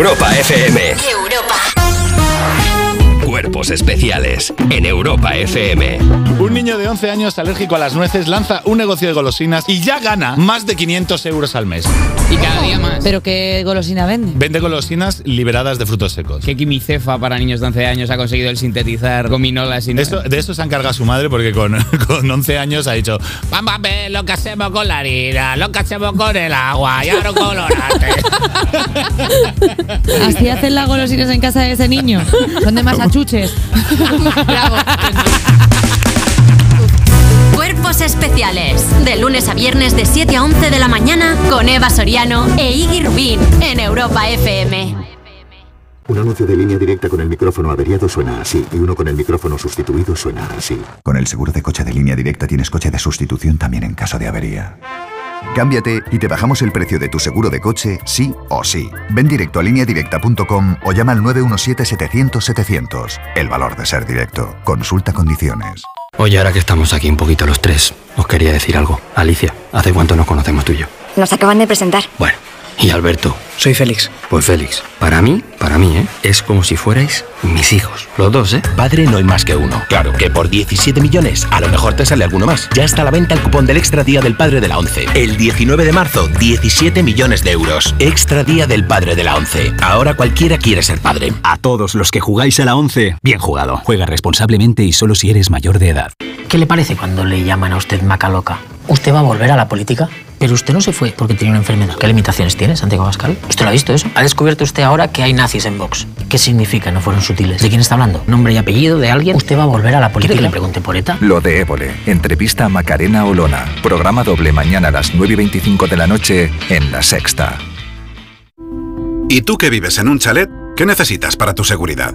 Europa FM. Cuerpos especiales en Europa FM. Un niño de 11 años alérgico a las nueces lanza un negocio de golosinas y ya gana más de 500 euros al mes. Y cada día más. ¿Pero qué golosina vende? Vende golosinas liberadas de frutos secos. ¿Qué quimicefa para niños de 11 años ha conseguido el sintetizar gominolas y De esto, de esto se ha encargado su madre porque con, con 11 años ha dicho Vamos a ver lo que hacemos con la harina, lo que hacemos con el agua y ahora un colorante. ¿Así hacen las golosinas en casa de ese niño? Son de masachuches. Cuerpos especiales. De lunes a viernes de 7 a 11 de la mañana con Eva Soriano e Iggy Rubín en Europa FM. Un anuncio de línea directa con el micrófono averiado suena así y uno con el micrófono sustituido suena así. Con el seguro de coche de línea directa tienes coche de sustitución también en caso de avería. Cámbiate y te bajamos el precio de tu seguro de coche, sí o sí. Ven directo a lineadirecta.com o llama al 917-700-700. El valor de ser directo. Consulta condiciones. Oye, ahora que estamos aquí un poquito los tres, os quería decir algo. Alicia, ¿hace cuánto nos conocemos tú y yo? Nos acaban de presentar. Bueno, y Alberto, Soy Félix. Pues Félix, para mí, para mí, ¿eh? Es como si fuerais mis hijos. Los dos, ¿eh? Padre no hay más que uno. Claro que por 17 millones a lo mejor te sale alguno más. Ya está a la venta el cupón del Extra Día del Padre de la ONCE. El 19 de marzo, 17 millones de euros. Extra Día del Padre de la ONCE. Ahora cualquiera quiere ser padre. A todos los que jugáis a la 11, bien jugado. Juega responsablemente y solo si eres mayor de edad. ¿Qué le parece cuando le llaman a usted maca loca? ¿Usted va a volver a la política? Pero usted no se fue porque tenía una enfermedad. ¿Qué limitaciones tiene, Santiago Pascal? ¿Usted lo ha visto eso? ¿Ha descubierto usted ahora que hay nazis en Vox? ¿Qué significa no fueron sutiles? ¿De quién está hablando? ¿Nombre y apellido de alguien? ¿Usted va a volver a la política? ¿Quiere que le pregunte por ETA? Lo de Évole. Entrevista a Macarena Olona. Programa doble mañana a las 9 y 25 de la noche en La Sexta. ¿Y tú que vives en un chalet? ¿Qué necesitas para tu seguridad?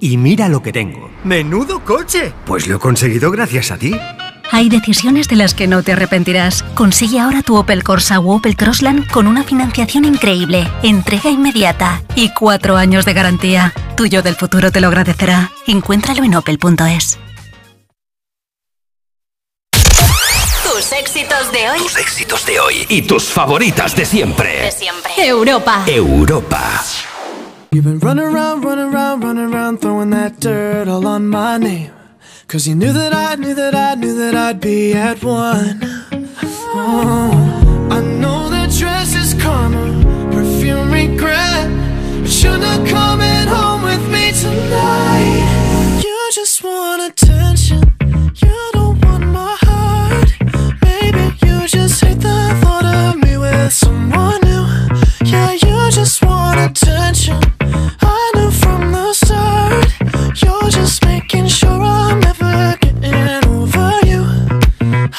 Y mira lo que tengo. ¡Menudo coche! Pues lo he conseguido gracias a ti. Hay decisiones de las que no te arrepentirás. Consigue ahora tu Opel Corsa o Opel Crossland con una financiación increíble, entrega inmediata y cuatro años de garantía. Tuyo del futuro te lo agradecerá. Encuéntralo en opel.es. Tus éxitos de hoy. Tus éxitos de hoy y tus favoritas de siempre. De siempre. Europa. Europa. You've been running around, running around, running around, throwing that dirt all on my name. Cause you knew that I knew that I knew that I'd be at one. Oh, I know that dress is karma, perfume regret. But you're not coming home with me tonight. You just want attention. You don't want my heart. Maybe you just hate the thought of me with someone new. Yeah, you just want attention. I knew from the start. You're just making sure I'm never getting over you.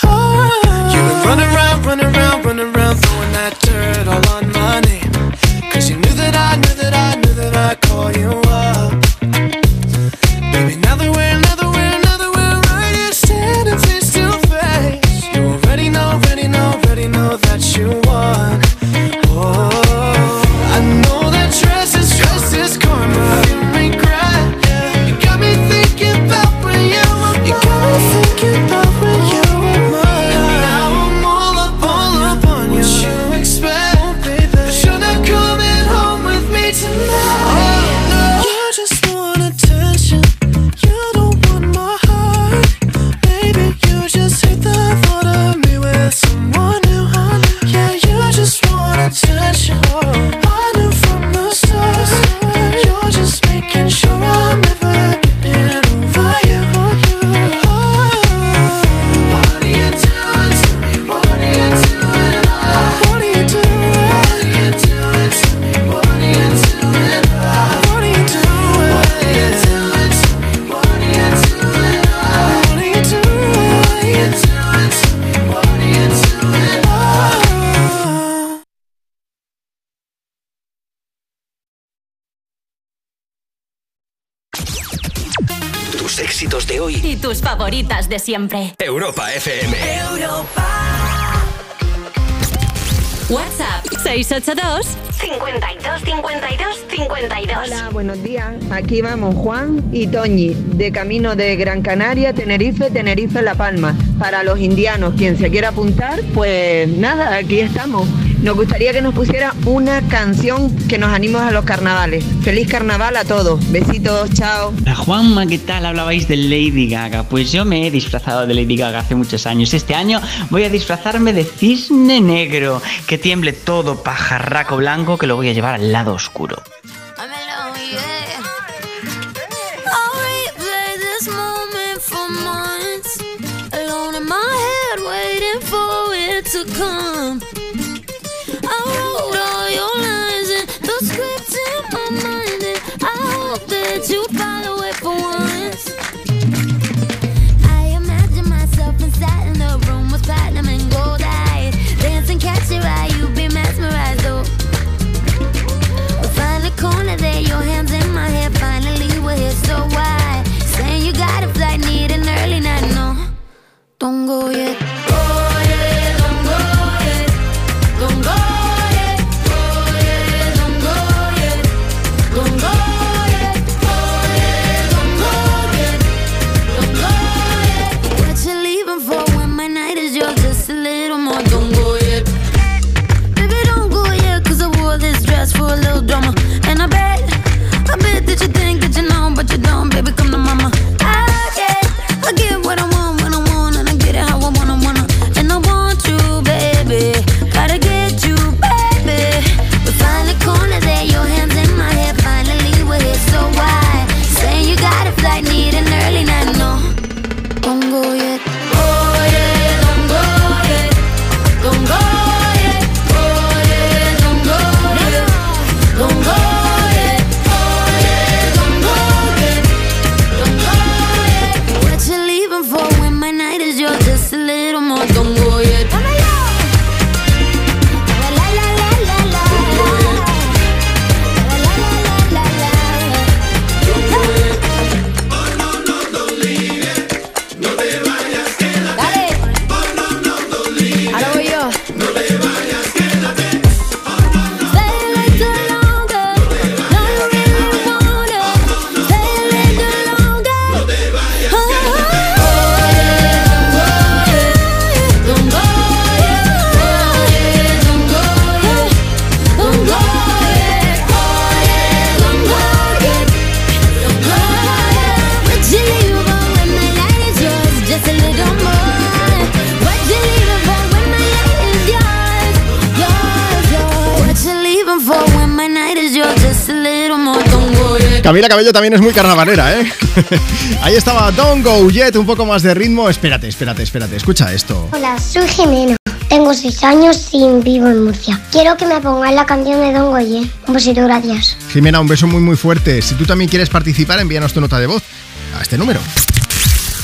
Oh. You've been running around, running around, running around, throwing that dirt all on my name. Cause you knew that I knew that I knew that I'd call you up. De siempre. Europa FM. WhatsApp 682 52 52 52. Hola, buenos días. Aquí vamos Juan y Toñi, de camino de Gran Canaria, Tenerife, Tenerife, La Palma. Para los indianos, quien se quiera apuntar, pues nada, aquí estamos. Nos gustaría que nos pusiera una canción que nos anime a los carnavales. Feliz carnaval a todos. Besitos, chao. Hola Juanma, ¿qué tal? Hablabais de Lady Gaga. Pues yo me he disfrazado de Lady Gaga hace muchos años. Este año voy a disfrazarme de cisne negro. Que tiemble todo pajarraco blanco que lo voy a llevar al lado oscuro. I'll your script in my mind, and I hope that you follow it for once. I imagine myself inside in a room with platinum and gold eyes, dancing, catch your eye, you be mesmerized. Oh, we find the corner there, your hands in my hair. Finally, we're here, so why? Saying you got a flight, need an early night, no, don't go yet. Camila Cabello también es muy carnavalera, ¿eh? Ahí estaba Don't Go Yet, un poco más de ritmo. Espérate, espérate, espérate. Escucha esto. Hola, soy Jimena. Tengo 6 años y vivo en Murcia. Quiero que me pongáis la canción de Don Goye. Un besito, gracias. Jimena, un beso muy, muy fuerte. Si tú también quieres participar, envíanos tu nota de voz a este número.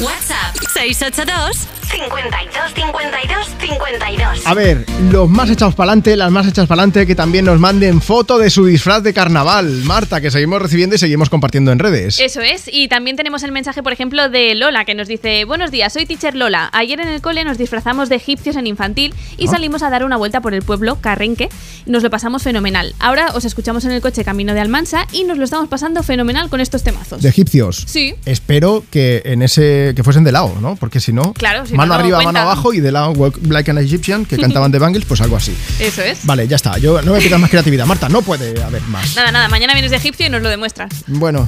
WhatsApp 682 52 52 52. A ver, los más echados para adelante, las más echadas para adelante, que también nos manden foto de su disfraz de carnaval. Marta, que seguimos recibiendo y seguimos compartiendo en redes. Eso es, y también tenemos el mensaje, por ejemplo, de Lola, que nos dice, buenos días, soy teacher Lola. Ayer en el cole nos disfrazamos de egipcios en infantil y Ah. salimos a dar una vuelta por el pueblo, Carrenque. Nos lo pasamos fenomenal. Ahora os escuchamos en el coche camino de Almansa y nos lo estamos pasando fenomenal con estos temazos. De egipcios. Sí. Espero que en ese que fuesen de lado, ¿no? Porque si no, Claro, si mano no, no arriba, cuenta. mano abajo y de lado Walk Like an Egyptian, que cantaban de Bangles, pues algo así. Eso es. Vale, ya está. Yo no me pidas más creatividad, Marta. No puede haber más. Nada, nada, mañana vienes de egipcio y nos lo demuestras. Bueno,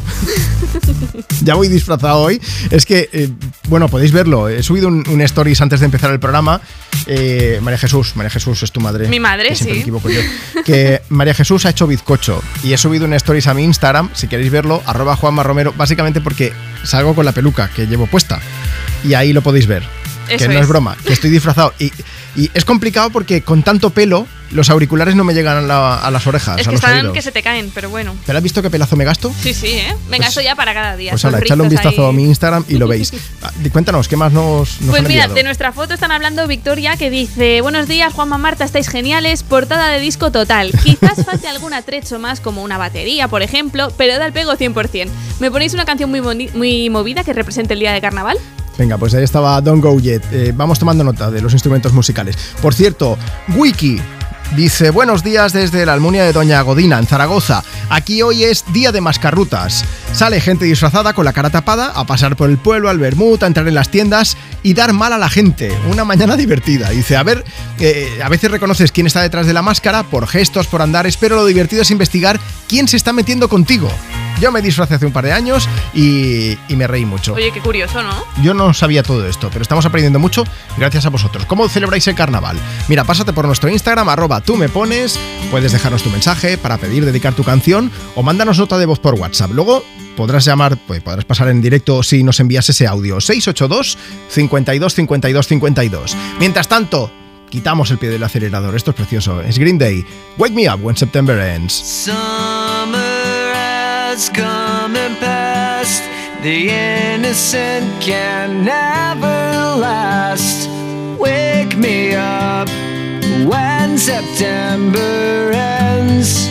ya voy disfrazado hoy. Es que, eh, bueno, podéis verlo. He subido un, un stories antes de empezar el programa. Eh, María Jesús, María Jesús es tu madre. Mi madre, que sí. me equivoco yo. Que María Jesús ha hecho bizcocho y he subido un stories a mi Instagram, si queréis verlo, arroba Juanma Romero, básicamente porque salgo con la peluca que llevo puesta. Y ahí lo podéis ver. Que no es. es. broma, que estoy disfrazado. Y, y es complicado porque con tanto pelo, los auriculares no me llegan a, la- a las orejas, es que están oídos. que se te caen, pero bueno. ¿Pero has visto qué pelazo me gasto? Sí, sí, ¿eh? Venga, Pues- eso ya para cada día. Pues ahora, Son echadle un vistazo ahí. a mi Instagram y lo veis. Ah, Cuéntanos, ¿qué más nos, nos Pues han mira, enviado? de nuestra foto están hablando Victoria que dice Buenos días Juanma Marta, estáis geniales, portada de disco total. Quizás falte algún atrecho más como una batería, por ejemplo, pero da el pego 100%. ¿Me ponéis una canción muy, muy movida que represente el día de carnaval? Venga, pues ahí estaba Don't Go Yet. Eh, vamos tomando nota de los instrumentos musicales. Por cierto, Wiki dice: Buenos días desde la Almunia de Doña Godina, en Zaragoza. Aquí hoy es día de mascarrutas. Sale gente disfrazada con la cara tapada a pasar por el pueblo, al vermut, a entrar en las tiendas y dar mal a la gente. Una mañana divertida. Dice: A ver, eh, a veces reconoces quién está detrás de la máscara por gestos, por andares, pero lo divertido es investigar quién se está metiendo contigo. Yo me disfracé hace un par de años y, y me reí mucho. Oye, qué curioso, ¿no? Yo no sabía todo esto, pero estamos aprendiendo mucho gracias a vosotros. ¿Cómo celebráis el carnaval? Mira, pásate por nuestro Instagram, tú me pones, puedes dejarnos tu mensaje para pedir, dedicar tu canción o mándanos nota de voz por WhatsApp. Luego podrás llamar, pues podrás pasar en directo si nos envías ese audio. 682 52 52 52. Mientras tanto, quitamos el pie del acelerador. Esto es precioso. Es Green Day. Wake me up when September ends. Summer has come and passed. The innocent can never last. Wake me up when September ends.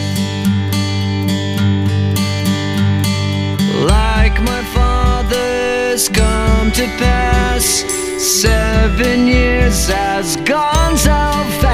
Like my father's come to pass. Seven years has gone so fast.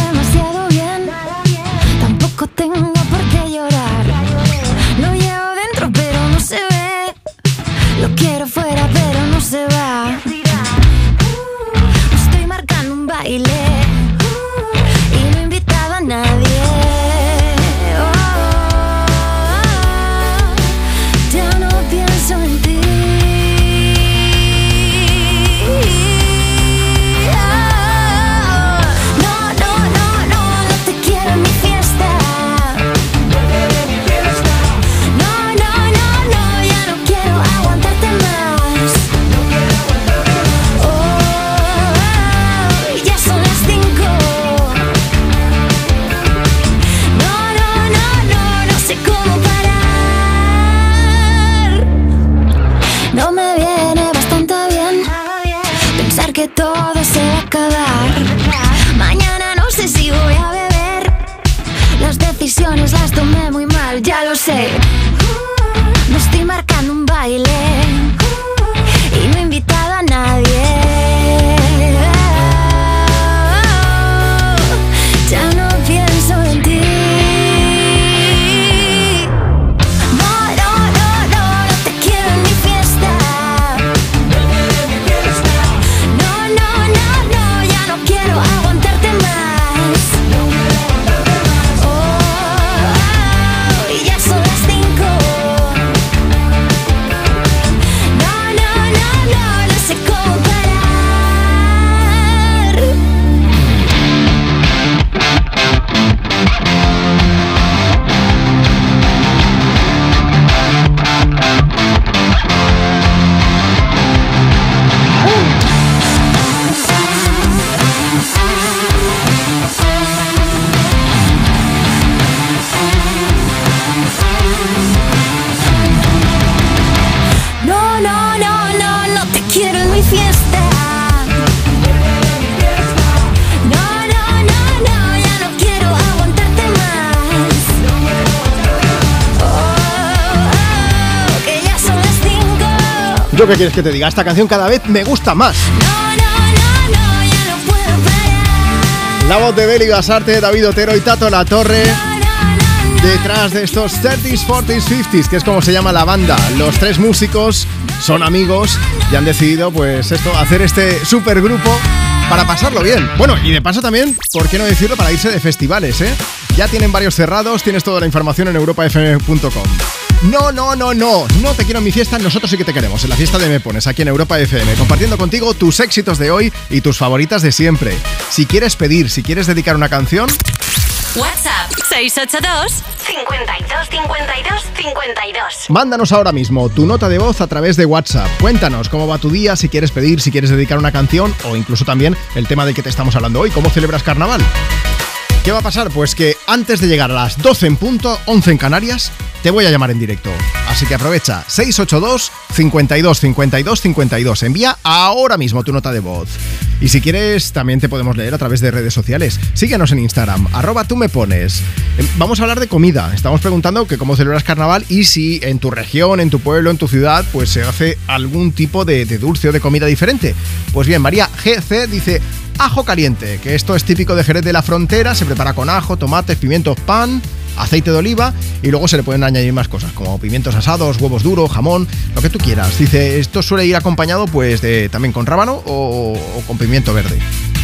qué quieres que te diga? Esta canción cada vez me gusta más. La voz de Beli Basarte, David Otero y Tato La Torre. Detrás de estos 30s, 40s, 50s, que es como se llama la banda. Los tres músicos son amigos y han decidido, pues esto, hacer este supergrupo para pasarlo bien. Bueno, y de paso también, ¿por qué no decirlo? Para irse de festivales, ¿eh? Ya tienen varios cerrados, tienes toda la información en europafm.com. No, no, no, no, no te quiero en mi fiesta, nosotros sí que te queremos, en la fiesta de Me Pones, aquí en Europa FM, compartiendo contigo tus éxitos de hoy y tus favoritas de siempre. Si quieres pedir, si quieres dedicar una canción, WhatsApp 682 52 52 52. Mándanos ahora mismo tu nota de voz a través de WhatsApp. Cuéntanos cómo va tu día, si quieres pedir, si quieres dedicar una canción o incluso también el tema del que te estamos hablando hoy, cómo celebras carnaval. ¿Qué va a pasar? Pues que antes de llegar a las 12 en punto, 11 en Canarias, te voy a llamar en directo. Así que aprovecha 682 52 52 52. Envía ahora mismo tu nota de voz. Y si quieres, también te podemos leer a través de redes sociales. Síguenos en Instagram, arroba tú me pones. Em, Vamos a hablar de comida. Estamos preguntando que cómo celebras carnaval y si en tu región, en tu pueblo, en tu ciudad, pues se hace algún tipo de, de dulce o de comida diferente. Pues bien, María GC dice ajo caliente, que esto es típico de Jerez de la Frontera, se prepara con ajo, tomates, pimientos, pan, aceite de oliva y luego se le pueden añadir más cosas como pimientos asados, huevos duros, jamón, lo que tú quieras. Dice, esto suele ir acompañado pues de también con rábano o, con pimiento verde.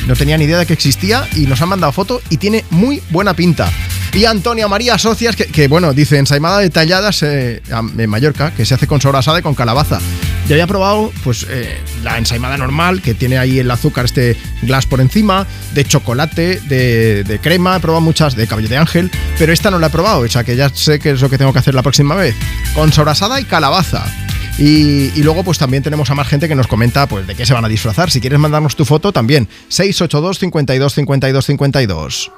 No tenía ni idea de que existía y nos han mandado foto y tiene muy buena pinta. Y Antonia María Socias, que, que, bueno, dice ensaimada de talladas eh, en Mallorca, que se hace con sobrasada y con calabaza. Ya había probado pues eh, la ensaimada normal, que tiene ahí el azúcar, este glass por encima, de chocolate, de, crema, he probado muchas, de cabello de ángel, pero esta no la he probado, o sea que ya sé qué es lo que tengo que hacer la próxima vez. Con sobrasada y calabaza. Y, luego pues también tenemos a más gente que nos comenta pues de qué se van a disfrazar. Si quieres mandarnos tu foto también 682 52 52 52.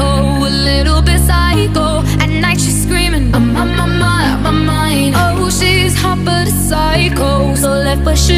Oh, little. 我是。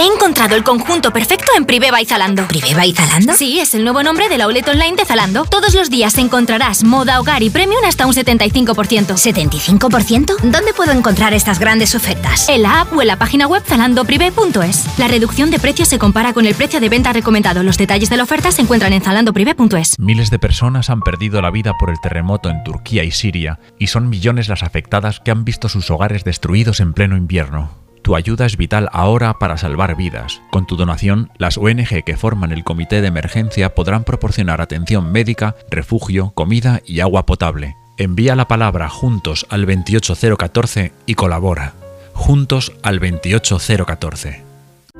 He encontrado el conjunto perfecto en Priveva y Zalando. ¿Priveva y Zalando? Sí, es el nuevo nombre de la outlet online de Zalando. Todos los días encontrarás moda, hogar y premium hasta un 75%. ¿75%? ¿Dónde puedo encontrar estas grandes ofertas? En la app o en la página web zalandoprivé.es. La reducción de precios se compara con el precio de venta recomendado. Los detalles de la oferta se encuentran en zalandoprivé.es. Miles de personas han perdido la vida por el terremoto en Turquía y Siria, y son millones las afectadas que han visto sus hogares destruidos en pleno invierno. Tu ayuda es vital ahora para salvar vidas. Con tu donación, las ONG que forman el comité de emergencia podrán proporcionar atención médica, refugio, comida y agua potable. Envía la palabra juntos al 28014 y colabora. Juntos al 28014.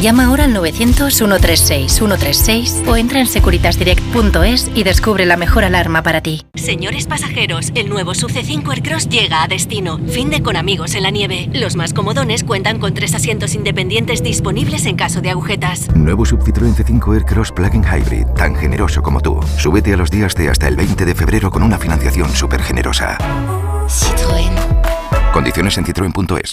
Llama ahora al 900-136-136 o entra en securitasdirect.es y descubre la mejor alarma para ti. Señores pasajeros, el nuevo SUV C5 Aircross llega a destino. Fin de con amigos en la nieve. Los más comodones cuentan con tres asientos independientes disponibles en caso de agujetas. Nuevo Sub Citroën C5 Aircross Plug-in Hybrid, tan generoso como tú. Súbete a los días de hasta el 20 de febrero con una financiación súper generosa. Citroën. Condiciones en citroen.es.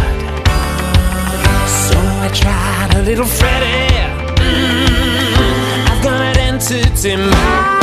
I tried a little Freddy. Mm, I've got an entity mind.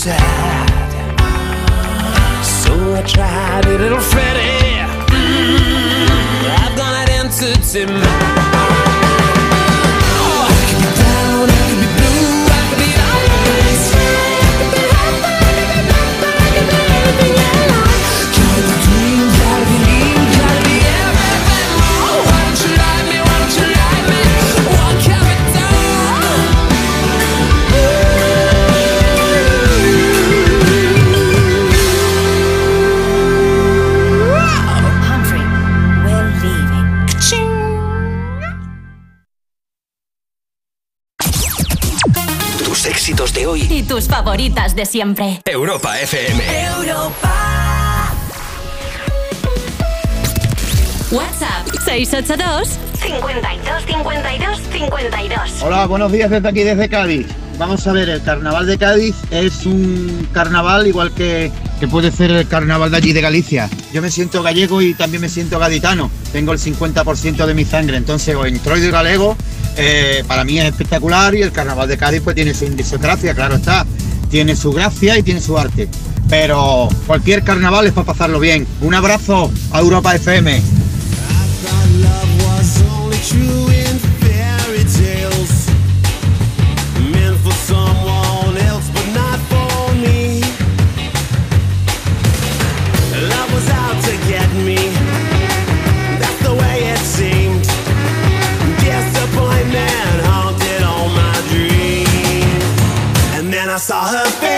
sad. So I tried a little Freddy. Mm, I've got an answer to my. éxitos de hoy y tus favoritas de siempre. Europa FM. Europa. WhatsApp 682 52 52 52. Hola, buenos días desde aquí, desde Cádiz. Vamos a ver, el carnaval de Cádiz es un carnaval igual que, que puede ser el carnaval de allí de Galicia. Yo me siento gallego y también me siento gaditano. Tengo el 50% de mi sangre, entonces o en Galego eh, para mí es espectacular y el carnaval de Cádiz pues tiene su indisocracia, claro está, tiene su gracia y tiene su arte. Pero cualquier carnaval es para pasarlo bien. Un abrazo a Europa FM. saw her face.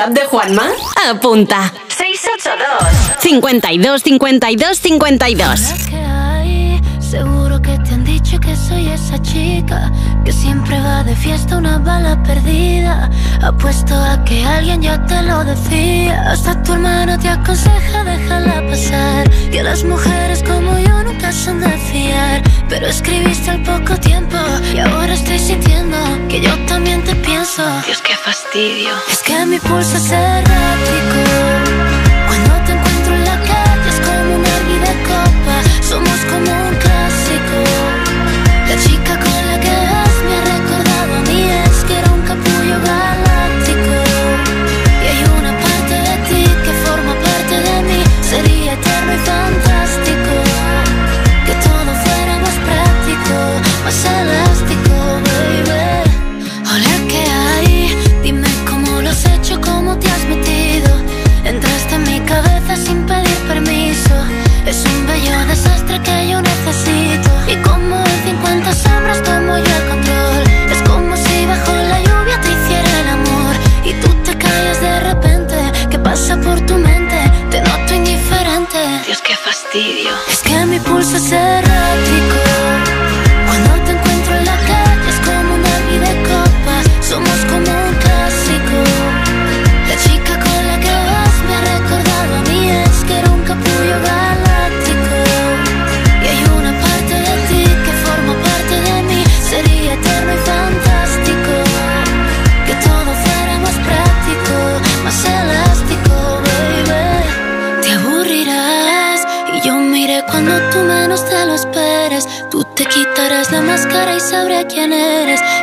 WhatsApp de Juanma? Apunta. 682 52 52 52 dicho que soy esa chica que siempre va de fiesta una bala perdida. Apuesto a que alguien ya te lo decía. Hasta tu hermano te aconseja dejarla pasar. Que las mujeres como yo nunca son de fiar. Pero escribiste al poco tiempo y ahora estoy sintiendo que yo también te pienso. Dios, qué fastidio. Es que mi pulso es errático.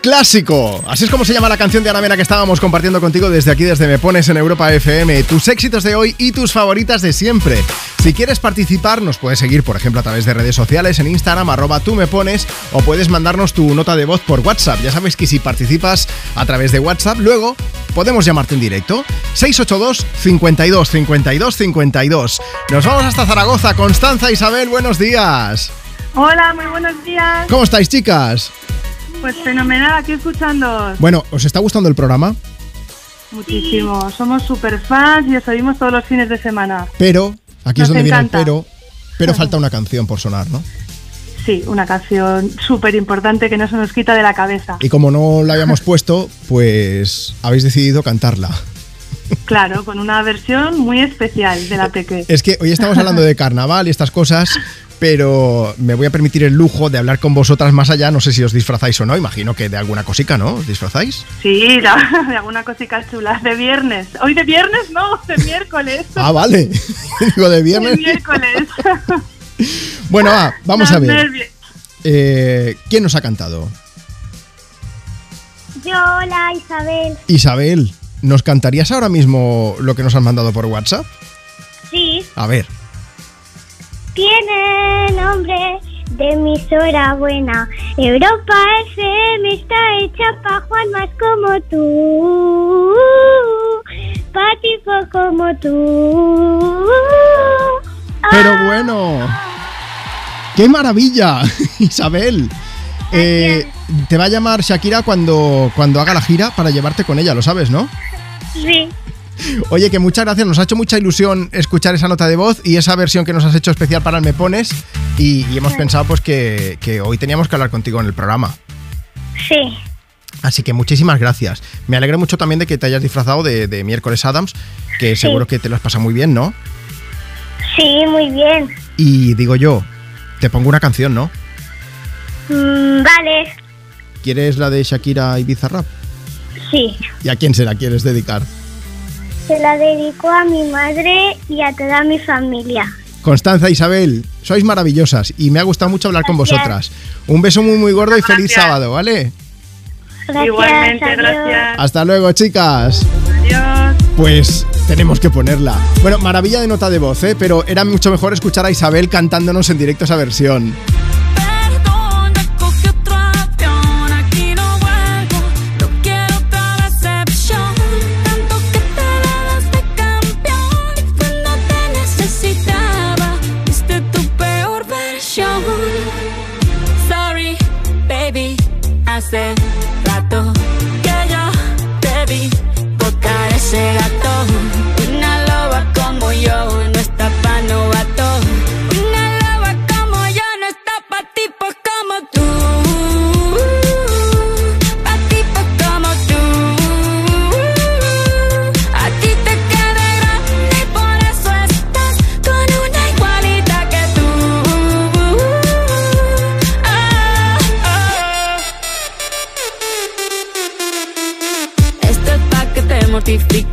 Clásico. Así es como se llama la canción de Ana Mena que estábamos compartiendo contigo desde aquí, desde Me Pones en Europa FM. Tus éxitos de hoy y tus favoritas de siempre. Si quieres participar, nos puedes seguir, por ejemplo, a través de redes sociales, en Instagram, arroba tú me pones, o puedes mandarnos tu nota de voz por WhatsApp. Ya sabes que si participas a través de WhatsApp, luego podemos llamarte en directo. 682 52 52 52. Nos vamos hasta Zaragoza. Constanza Isabel, buenos días. Hola, muy buenos días. ¿Cómo estáis, chicas? Pues fenomenal, aquí escuchando Bueno, ¿os está gustando el programa? muchísimo. Somos super fans y os oímos todos los fines de semana. Pero, aquí es donde viene el pero, pero falta una canción por sonar, ¿no? Sí, una canción súper importante que no se nos quita de la cabeza. Y como no la habíamos puesto, pues habéis decidido cantarla. Claro, con una versión muy especial de la Peque. Es que hoy estamos hablando de carnaval y estas cosas, pero me voy a permitir el lujo de hablar con vosotras más allá. No sé si os disfrazáis o no, imagino que de alguna cosica, ¿no? ¿Os disfrazáis? Sí, la- de alguna cosita chula. De viernes. Hoy de viernes no, de miércoles. Ah, vale. Digo de De viernes. miércoles. Bueno, va, vamos a ver. Eh, ¿Quién nos ha cantado? Yo, hola Isabel. Isabel, ¿nos cantarías ahora mismo lo que nos han mandado por WhatsApp? Sí, A ver. tiene nombre de emisora buena. Europa FM está hecha pa' Juan más como tú. Pa' tipo como tú. Pero bueno. ¡Qué maravilla, Isabel! Eh, te va a llamar Shakira cuando, cuando haga la gira para llevarte con ella, lo sabes, ¿no? Sí. Oye, que muchas gracias, nos ha hecho mucha ilusión escuchar esa nota de voz y esa versión que nos has hecho especial para el Me Pones y, y hemos pensado pues que, que hoy teníamos que hablar contigo en el programa. Sí. Así que muchísimas gracias. Me alegro mucho también de que te hayas disfrazado de, de miércoles Adams, que Sí. seguro que te lo has pasado muy bien, ¿no? Sí, muy bien. Y digo yo, te pongo una canción, ¿no? Mm, vale. ¿Quieres la de Shakira y Bizarrap? Sí. ¿Y a quién se la quieres dedicar? Se la dedico a mi madre y a toda mi familia. Constanza, Isabel, sois maravillosas y me ha gustado mucho hablar con Gracias. vosotras. Un beso muy muy gordo y feliz Gracias. sábado, ¿vale? Igualmente, gracias. Hasta luego, chicas. Adiós. Pues tenemos que ponerla. Bueno, maravilla de nota de voz, ¿eh? Pero era mucho mejor escuchar a Isabel cantándonos en directo esa versión. Hace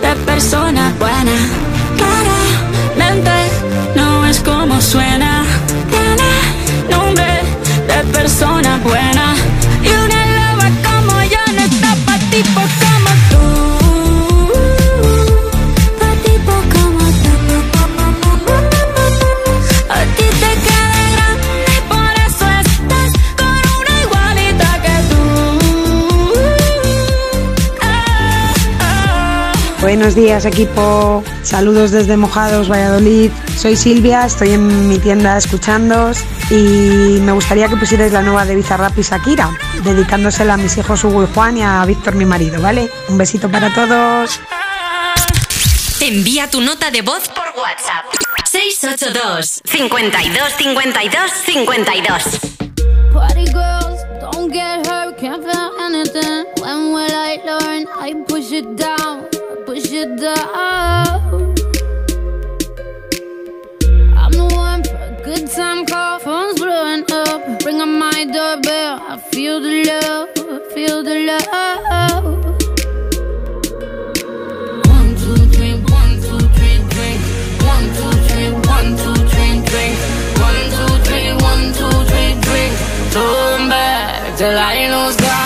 de persona buena. Claramente no es como suena. Buenos días equipo, saludos desde Mojados, Valladolid. Soy Silvia, estoy en mi tienda escuchándos y me gustaría que pusierais la nueva de Bizarrap y Shakira, dedicándosela a mis hijos Hugo y Juan y a Víctor mi marido, ¿vale? Un besito para todos. Envía tu nota de voz por WhatsApp. 682 52 52 52 Party girls, don't get hurt, can't feel anything. When will I learn? I push it down, push it down. I'm the one for a good time call, phone's blowing up. Ring on my doorbell, I feel the love, feel the love. One, two, three, one, two, three, drink. One, two, three, one, two, three, drink. One, two, three, one, two, three, drink. Till I lose. Gonna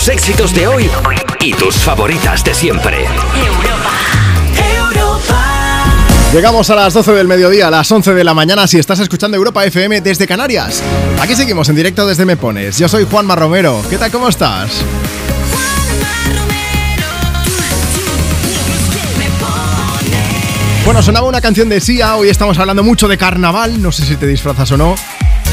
Tus éxitos de hoy y tus favoritas de siempre. Llegamos a las 12 del mediodía, a las 11 de la mañana si estás escuchando Europa FM desde Canarias. Aquí seguimos en directo desde Me Pones. Yo soy Juanma Romero. ¿Qué tal? ¿Cómo estás? Bueno, sonaba una canción de Sia, hoy estamos hablando mucho de carnaval, no sé si te disfrazas o no.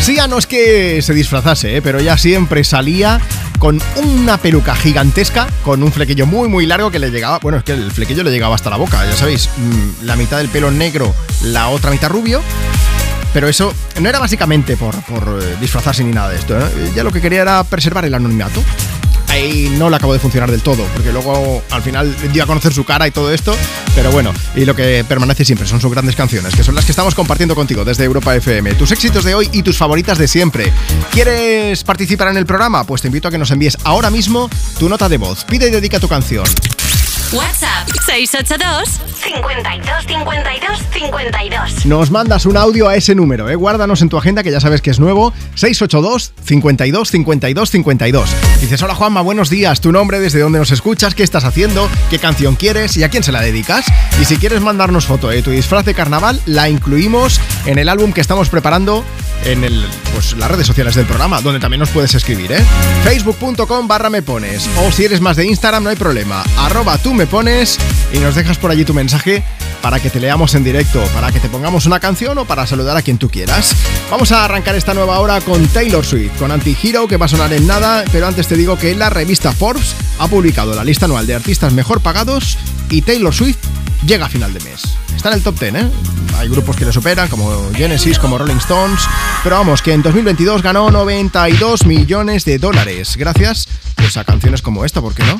Sia no es que se disfrazase, ¿eh? pero ella siempre salía con una peluca gigantesca, con un flequillo muy muy largo que le llegaba, bueno, es que el flequillo le llegaba hasta la boca, ya sabéis, mm, la mitad del pelo negro, la otra mitad rubio. Pero eso no era básicamente por, por eh, disfrazarse ni nada de esto, ¿eh? ya lo que quería era preservar el anonimato. Ahí no le acabó de funcionar del todo, porque luego al final dio a conocer su cara y todo esto. Pero bueno, y lo que permanece siempre son sus grandes canciones, que son las que estamos compartiendo contigo desde Europa FM. Tus éxitos de hoy y tus favoritas de siempre. ¿Quieres participar en el programa? Pues te invito a que nos envíes ahora mismo tu nota de voz. Pide y dedica tu canción. WhatsApp 682 52 52 52. Nos mandas un audio a ese número, ¿eh? guárdanos en tu agenda que ya sabes que es nuevo, 682 52 52 52. Dices, hola Juanma, buenos días, tu nombre, desde dónde nos escuchas, qué estás haciendo, qué canción quieres y a quién se la dedicas. Y si quieres mandarnos foto de tu disfraz de carnaval, la incluimos en el álbum que estamos preparando en el, pues, las redes sociales del programa, donde también nos puedes escribir, ¿eh? Facebook.com barra me pones. O si eres más de Instagram, no hay problema. Arroba tú me pones y nos dejas por allí tu mensaje para que te leamos en directo, para que te pongamos una canción o para saludar a quien tú quieras. Vamos a arrancar esta nueva hora con Taylor Swift, con Anti-Hero, que va a sonar en nada, pero antes te digo que la revista Forbes ha publicado la lista anual de artistas mejor pagados y Taylor Swift llega a final de mes. Está en el top 10, ¿eh? Hay grupos que le superan, como Genesis, como Rolling Stones, pero vamos, que en 2022 ganó 92 millones de dólares, gracias pues, a canciones como esta, ¿por qué no?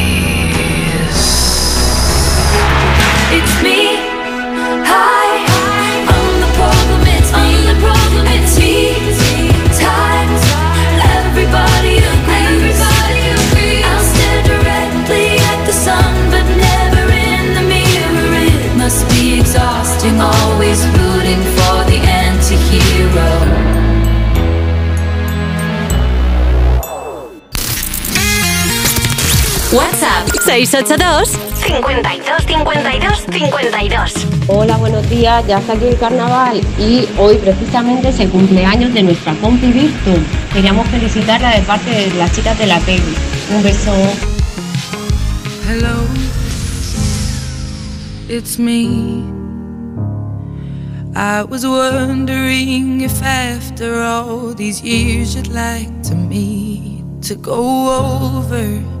Always rooting for the anti-hero. WhatsApp 682 52 52 52. Hola, buenos días. Ya está aquí el carnaval y hoy precisamente es el cumpleaños de nuestra compi Virtu. Queríamos felicitarla de parte de las chicas de la peli. Un beso. Hello, it's me. I was wondering if after all these years you'd like to meet to go over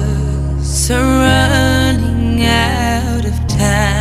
are running out of time.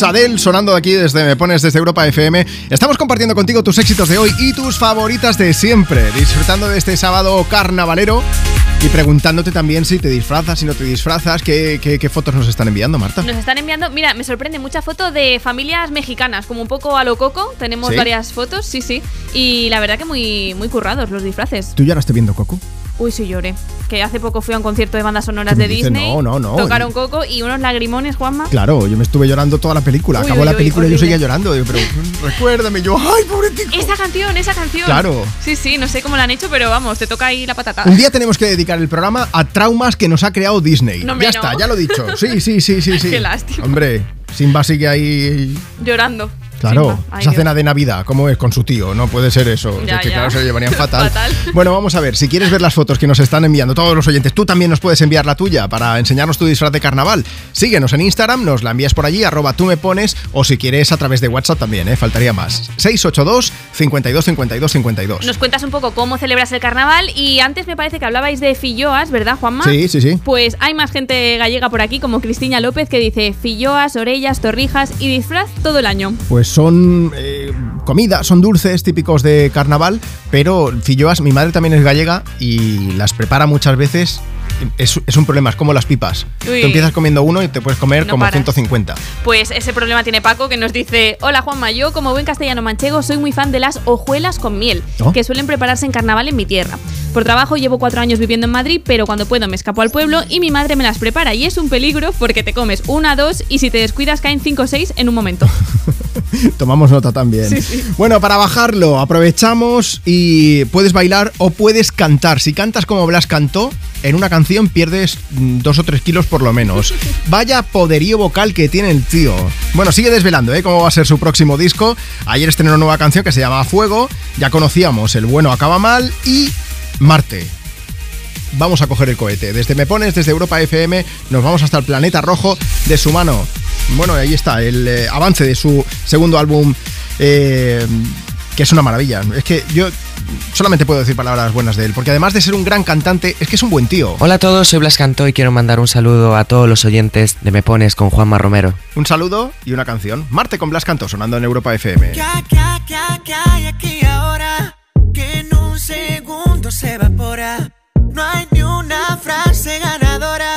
It's Adele, sonando de aquí desde Me Pones desde Europa FM. Estamos compartiendo contigo tus éxitos de hoy y tus favoritas de siempre, disfrutando de este sábado carnavalero y preguntándote también si te disfrazas, si no te disfrazas, qué, qué- qué fotos nos están enviando, Marta. Nos están enviando, mira, me sorprende mucha foto de familias mexicanas, como un poco a lo coco. Tenemos ¿Sí? varias fotos, sí, sí. Y la verdad que muy, muy currados los disfraces. ¿Tú ya la estás viendo, Coco? Uy, sí lloré. Que hace poco fui a un concierto de bandas sonoras ¿Qué me de? Disney. No, no, no. Tocaron Coco y unos lagrimones, Juanma. Claro, yo me estuve llorando toda la película. Uy, Acabó uy, la película y yo seguía llorando. Pero recuérdame, yo, ay, pobrecito. Esa canción, esa canción. Claro. Sí, sí, no sé cómo la han hecho, pero vamos, te toca ahí la patata. Un día tenemos que dedicar el programa a traumas que nos ha creado Disney. No, ya no. está, ya lo he dicho. Sí, sí, sí, sí, sí. Qué lástima. Hombre, Simba sigue ahí. Llorando. Claro. Ay, esa Dios. cena de Navidad, ¿cómo es con su tío? No puede ser eso. Ya, es que ya. claro, se lo llevarían fatal. Fatal. Bueno, vamos a ver, si quieres ver las fotos que nos están enviando todos los oyentes, tú también nos puedes enviar la tuya para enseñarnos tu disfraz de carnaval. Síguenos en Instagram, nos la envías por allí, arroba tú me pones, o si quieres a través de WhatsApp también, ¿eh? faltaría más. 682 52 52 52. Nos cuentas un poco cómo celebras el carnaval y antes me parece que hablabais de filloas, ¿verdad, Juanma? Sí, sí, sí. Pues hay más gente gallega por aquí, como Cristina López, que dice filloas, orellas, torrijas y disfraz todo el año. Pues son eh, comida, son dulces típicos de carnaval, pero filloas, mi madre también es gallega y las prepara muchas veces. Es, es un problema, es como las pipas. Uy. Tú empiezas comiendo uno y te puedes comer No como paras. 150. Pues ese problema tiene Paco, que nos dice: Hola Juanma, yo como buen castellano manchego soy muy fan de las hojuelas con miel, ¿Oh? que suelen prepararse en carnaval en mi tierra. Por trabajo llevo cuatro años viviendo en Madrid, pero cuando puedo me escapo al pueblo y mi madre me las prepara. Y es un peligro porque te comes una, dos y si te descuidas caen cinco o seis en un momento. Tomamos nota también. Sí, sí. Bueno, para bajarlo, aprovechamos y puedes bailar o puedes cantar. Si cantas como Blas cantó, en una canción pierdes mm, dos o tres kilos por lo menos. Vaya poderío vocal que tiene el tío. Bueno, sigue desvelando, ¿eh? Cómo va a ser su próximo disco. Ayer estrenó una nueva canción que se llama Fuego. Ya conocíamos El bueno acaba mal y Marte. Vamos a coger el cohete. Desde Me Pones, desde Europa FM, nos vamos hasta el planeta rojo de su mano. Bueno, ahí está, el eh, avance de su segundo álbum, eh, que es una maravilla. Es que yo solamente puedo decir palabras buenas de él, porque además de ser un gran cantante, es que es un buen tío. Hola a todos, soy Blas Cantó y quiero mandar un saludo a todos los oyentes de Me Pones con Juanma Romero. Un saludo y una canción. Marte con Blas Cantó, sonando en Europa FM. ¿Qué, qué, qué, qué hay aquí ahora? Que en un segundo se evapora. No hay ni una frase ganadora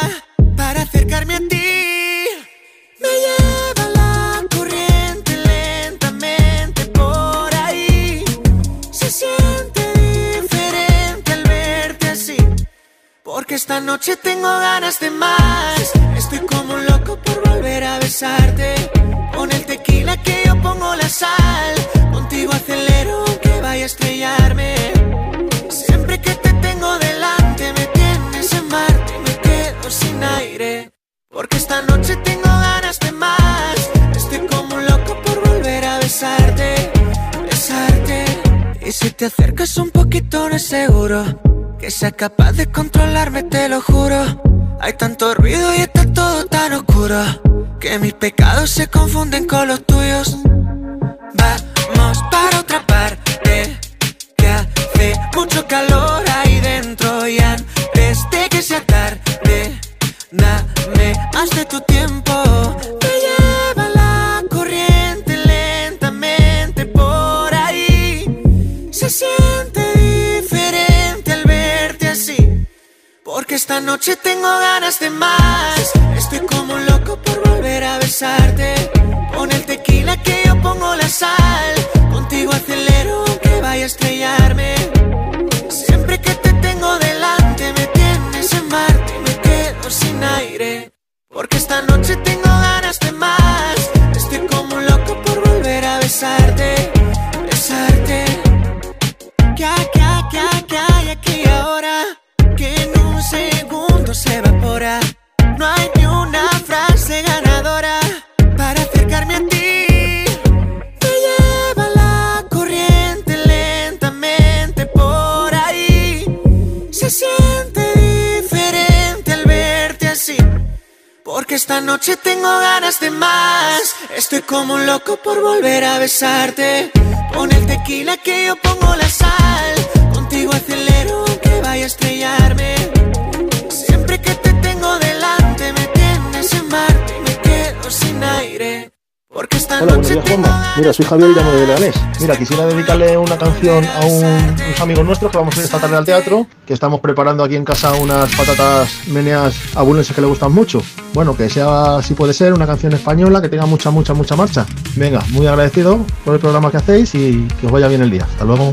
para acercarme a ti. Me lleva la corriente lentamente por ahí. Se siente diferente al verte así. Porque esta noche tengo ganas de más. Estoy como un loco por volver a besarte. Con el tequila que yo pongo la sal. Contigo acelero aunque vaya a estrellarme. Siempre que te tengo delante sin aire. Porque esta noche tengo ganas de más. Estoy como un loco por volver a besarte, besarte. Y si te acercas un poquito no es seguro que sea capaz de controlarme, te lo juro. Hay tanto ruido y está todo tan oscuro que mis pecados se confunden con los tuyos. Vamos para otra parte que hace mucho calor ahí dentro y antes de que sea tarde, dame más de tu tiempo. Me lleva la corriente lentamente por ahí. Se siente diferente al verte así. Porque esta noche tengo ganas de más. Estoy como loco por volver a besarte. Con el tequila que yo pongo la sal. Contigo acelero aunque vaya a estrellarme. Porque esta noche tengo ganas de más. Estoy como un loco por volver a besarte, Porque esta noche tengo ganas de más. Estoy como un loco por volver a besarte. Con el tequila que yo pongo la sal. Contigo acelero aunque vaya a estrellarme. Siempre que te tengo delante me tienes en Marte y me quedo sin aire. Hola, buenos días, Juanma. Mira, soy Javier y llamo de Leganés. Mira, quisiera dedicarle una canción a un- unos amigos nuestros que vamos a ir esta tarde al teatro, que estamos preparando aquí en casa unas patatas meneas abundenses que le gustan mucho. Bueno, que sea, si puede ser, una canción española que tenga mucha, mucha, mucha marcha. Venga, muy agradecido por el programa que hacéis y que os vaya bien el día. Hasta luego.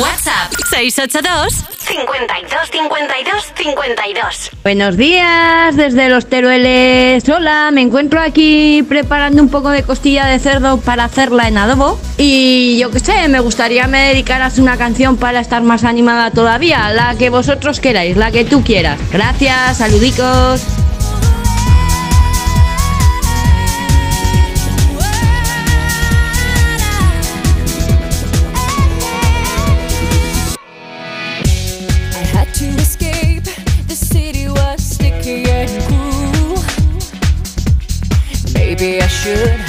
WhatsApp 682 52 52 52. Buenos días desde los Terueles. Hola, me encuentro aquí preparando un poco de costilla de cerdo para hacerla en adobo. Y yo qué sé, me gustaría me dedicaras una canción para estar más animada todavía. La que vosotros queráis, la que tú quieras. Gracias, saludicos. Should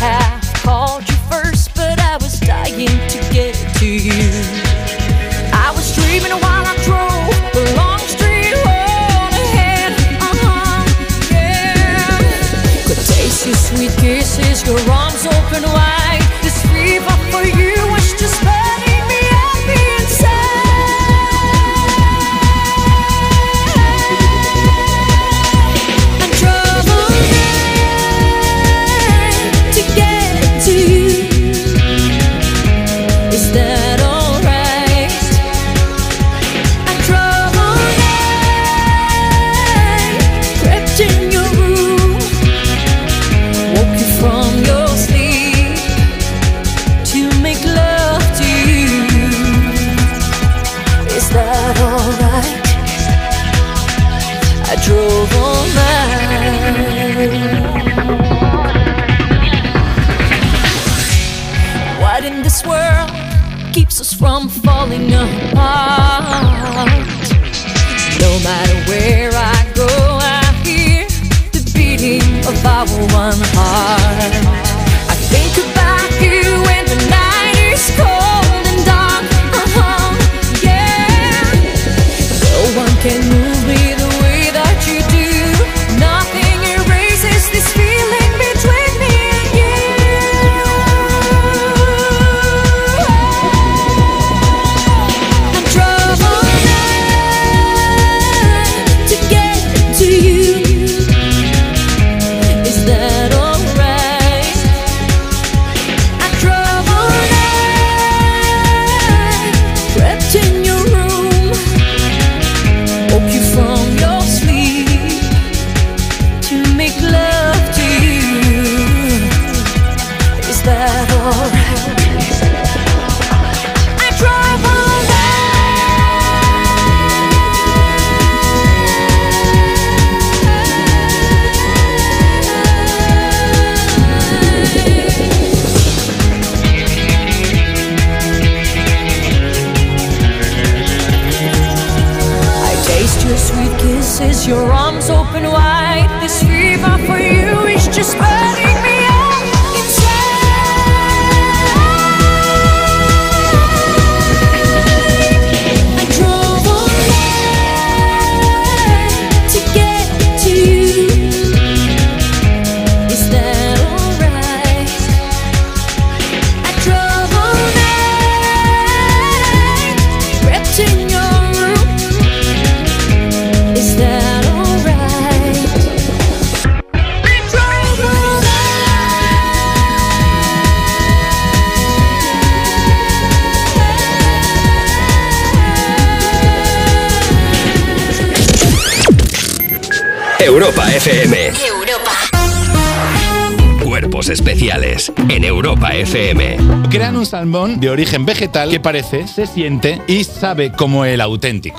salmón de origen vegetal que parece, se siente y sabe como el auténtico.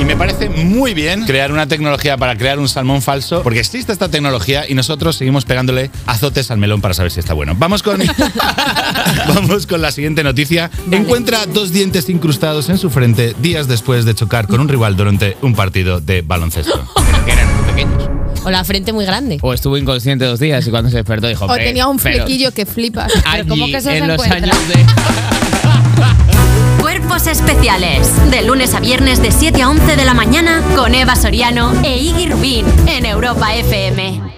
Y me parece muy bien crear una tecnología para crear un salmón falso, porque existe esta tecnología y nosotros seguimos pegándole azotes al melón para saber si está bueno. Vamos con, vamos con la siguiente noticia. Encuentra dos dientes incrustados en su frente días después de chocar con un rival durante un partido de baloncesto. O la frente muy grande. O estuvo inconsciente dos días y cuando se despertó dijo. O "Hombre, tenía un flequillo que flipas. allí, ¿Cómo que eso se en los encuentra? años de... Cuerpos especiales. De lunes a viernes de 7 a 11 de la mañana con Eva Soriano e Iggy Rubín en Europa FM.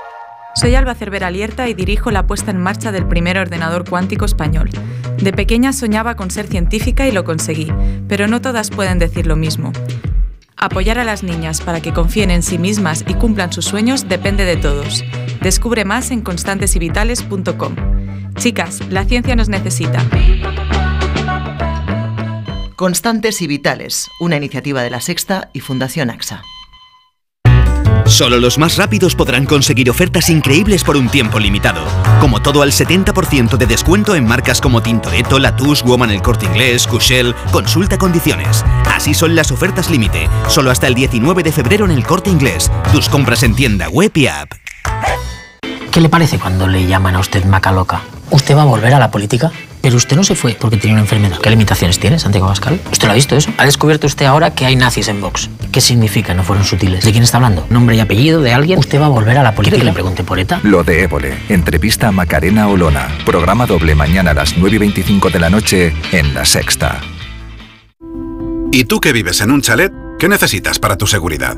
Soy Alba Cervera Alierta y dirijo la puesta en marcha del primer ordenador cuántico español. De pequeña soñaba con ser científica y lo conseguí, pero no todas pueden decir lo mismo. Apoyar a las niñas para que confíen en sí mismas y cumplan sus sueños depende de todos. Descubre más en constantesyvitales.com. Chicas, la ciencia nos necesita. Constantes y Vitales, una iniciativa de la Sexta y Fundación AXA. Solo los más rápidos podrán conseguir ofertas increíbles por un tiempo limitado. Como todo al 70% de descuento en marcas como Tintoretto, Latouche, Woman El Corte Inglés, Cushell. Consulta condiciones. Así son las ofertas límite. Solo hasta el 19 de febrero en El Corte Inglés. Tus compras en tienda web y app. ¿Qué le parece cuando le llaman a usted maca loca? ¿Usted va a volver a la política? Pero usted no se fue porque tenía una enfermedad. ¿Qué limitaciones tiene, Santiago Pascal? ¿Usted lo ha visto eso? ¿Ha descubierto usted ahora que hay nazis en Vox? ¿Qué significa? No fueron sutiles. ¿De quién está hablando? ¿Nombre y apellido de alguien? ¿Usted va a volver a la política? ¿Quiere que le pregunte por ETA? Lo de Évole. Entrevista a Macarena Olona. Programa doble mañana a las 9 y 25 de la noche en La Sexta. ¿Y tú que vives en un chalet? ¿Qué necesitas para tu seguridad?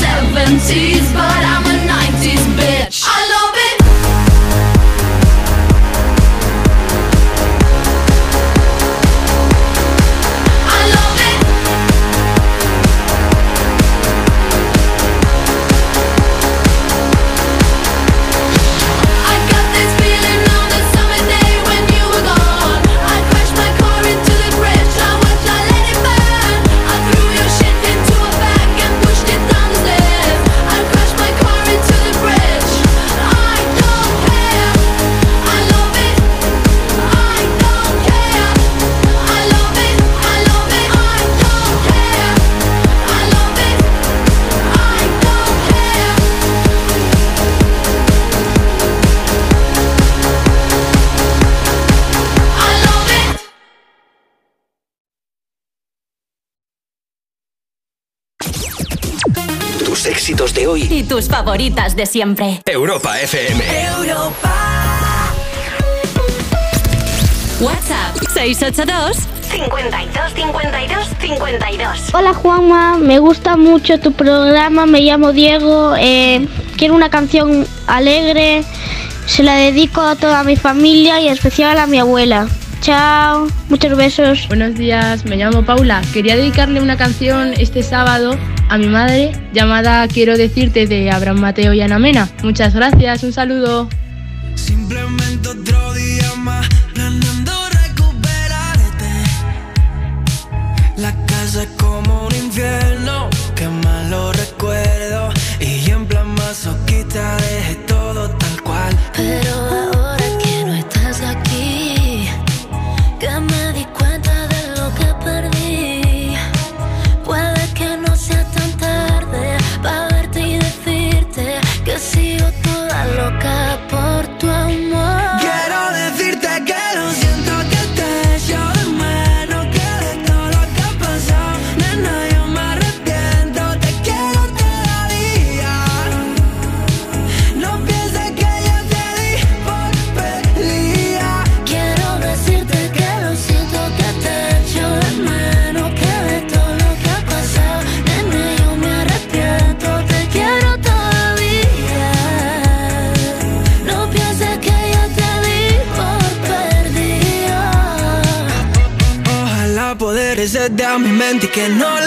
70s, but I'm a 90s bitch. I tus favoritas de siempre. Europa FM. WhatsApp 682 52 52 52. Hola Juanma, me gusta mucho tu programa, me llamo Diego, eh, quiero una canción alegre, se la dedico a toda mi familia y en especial a mi abuela. Chao, muchos besos. Buenos días, me llamo Paula. Quería dedicarle una canción este sábado a mi madre llamada Quiero decirte de Abraham Mateo y Ana Mena. Muchas gracias, un saludo. Simplemente otro día más planeando recuperarte. La casa es como un infierno, que mal lo recuerdo. Y en plan masoquista dejé mi mente y que no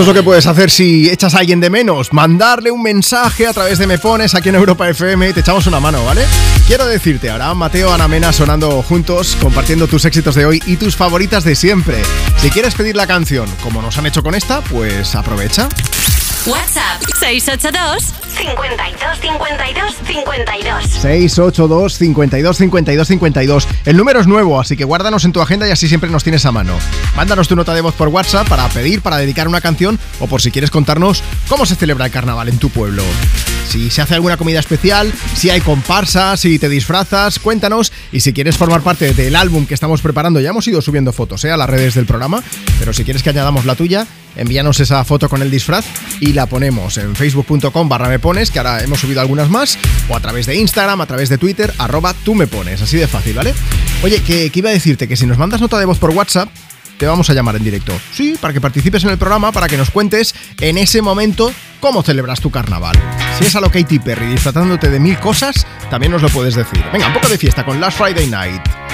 Esto es lo que puedes hacer si echas a alguien de menos. Mandarle un mensaje a través de Me Pones aquí en Europa FM y te echamos una mano, ¿vale? Quiero decirte, ahora Mateo, Ana Mena sonando juntos, compartiendo tus éxitos de hoy y tus favoritas de siempre. Si quieres pedir la canción, como nos han hecho con esta, pues aprovecha. WhatsApp 682 52 52 52. 682 52 52 52. El número es nuevo, así que guárdanos en tu agenda y así siempre nos tienes a mano. Mándanos tu nota de voz por WhatsApp para pedir, para dedicar una canción o por si quieres contarnos cómo se celebra el carnaval en tu pueblo. Si se hace alguna comida especial, si hay comparsas, si te disfrazas, cuéntanos. Y si quieres formar parte del álbum que estamos preparando, ya hemos ido subiendo fotos ¿eh? a las redes del programa, pero si quieres que añadamos la tuya, envíanos esa foto con el disfraz y la ponemos en facebook.com barra me pones, que ahora hemos subido algunas más, o a través de Instagram, a través de Twitter, arroba tú me pones, así de fácil, ¿vale? Oye, que, que iba a decirte que si nos mandas nota de voz por WhatsApp, te vamos a llamar en directo. Sí, para que participes en el programa, para que nos cuentes en ese momento cómo celebras tu carnaval. Si es a lo Katy Perry disfrutándote de mil cosas, también nos lo puedes decir. Venga, un poco de fiesta con Last Friday Night.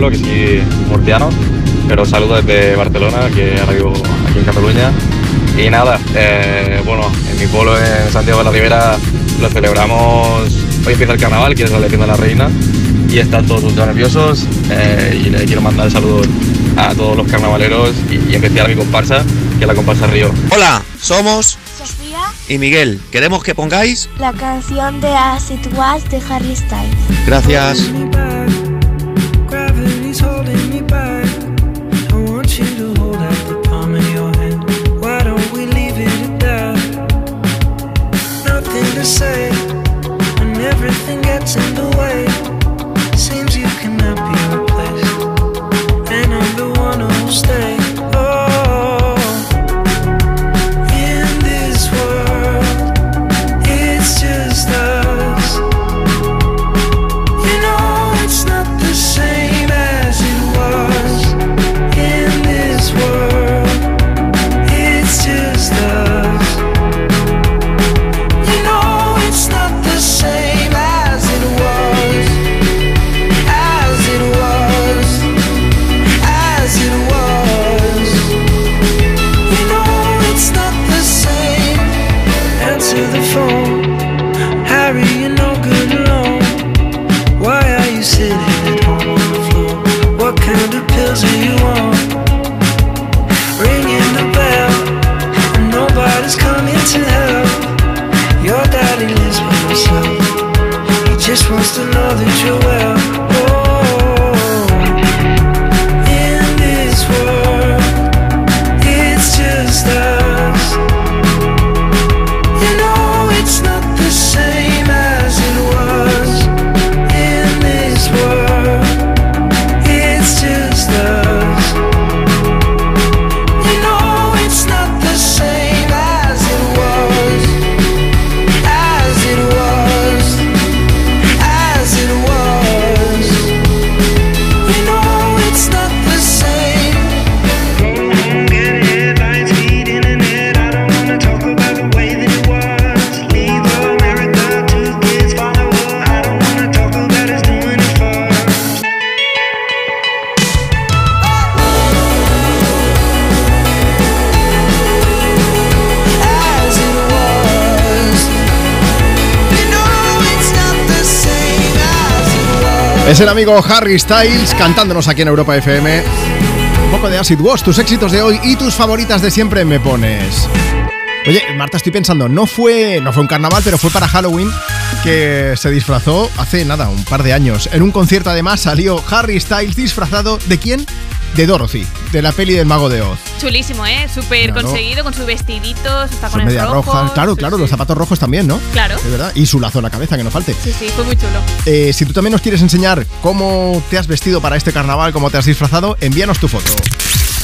Pablo, que soy murciano, pero saludo desde Barcelona, que ahora vivo aquí en Cataluña. Y nada, eh, bueno, en mi pueblo, en Santiago de la Ribera, lo celebramos. Hoy empieza el carnaval, que es la elección de la reina, y están todos ultra nerviosos. Eh, y le quiero mandar el saludo a todos los carnavaleros y, y especial a mi comparsa, que es la comparsa Río. Hola, somos Sofía y Miguel. Queremos que pongáis la canción de As It Was de Harry Styles. Gracias. El amigo Harry Styles cantándonos aquí en Europa FM. Un poco de Acid Wash, tus éxitos de hoy y tus favoritas de siempre me pones. Oye, Marta, estoy pensando, no fue, no fue un carnaval, pero fue para Halloween que se disfrazó hace nada, un par de años. En un concierto además salió Harry Styles disfrazado de quién? De Dorothy, de la peli del Mago de Oz. Chulísimo, ¿eh? Súper Claro. conseguido con su vestidito, sus tacones medias rojos. rojas, claro, claro, los zapatos rojos también, ¿no? Claro. De verdad. Y su lazo en la cabeza, que no falte. Sí, sí, fue muy chulo. Eh, si tú también nos quieres enseñar cómo te has vestido para este carnaval, cómo te has disfrazado, envíanos tu foto.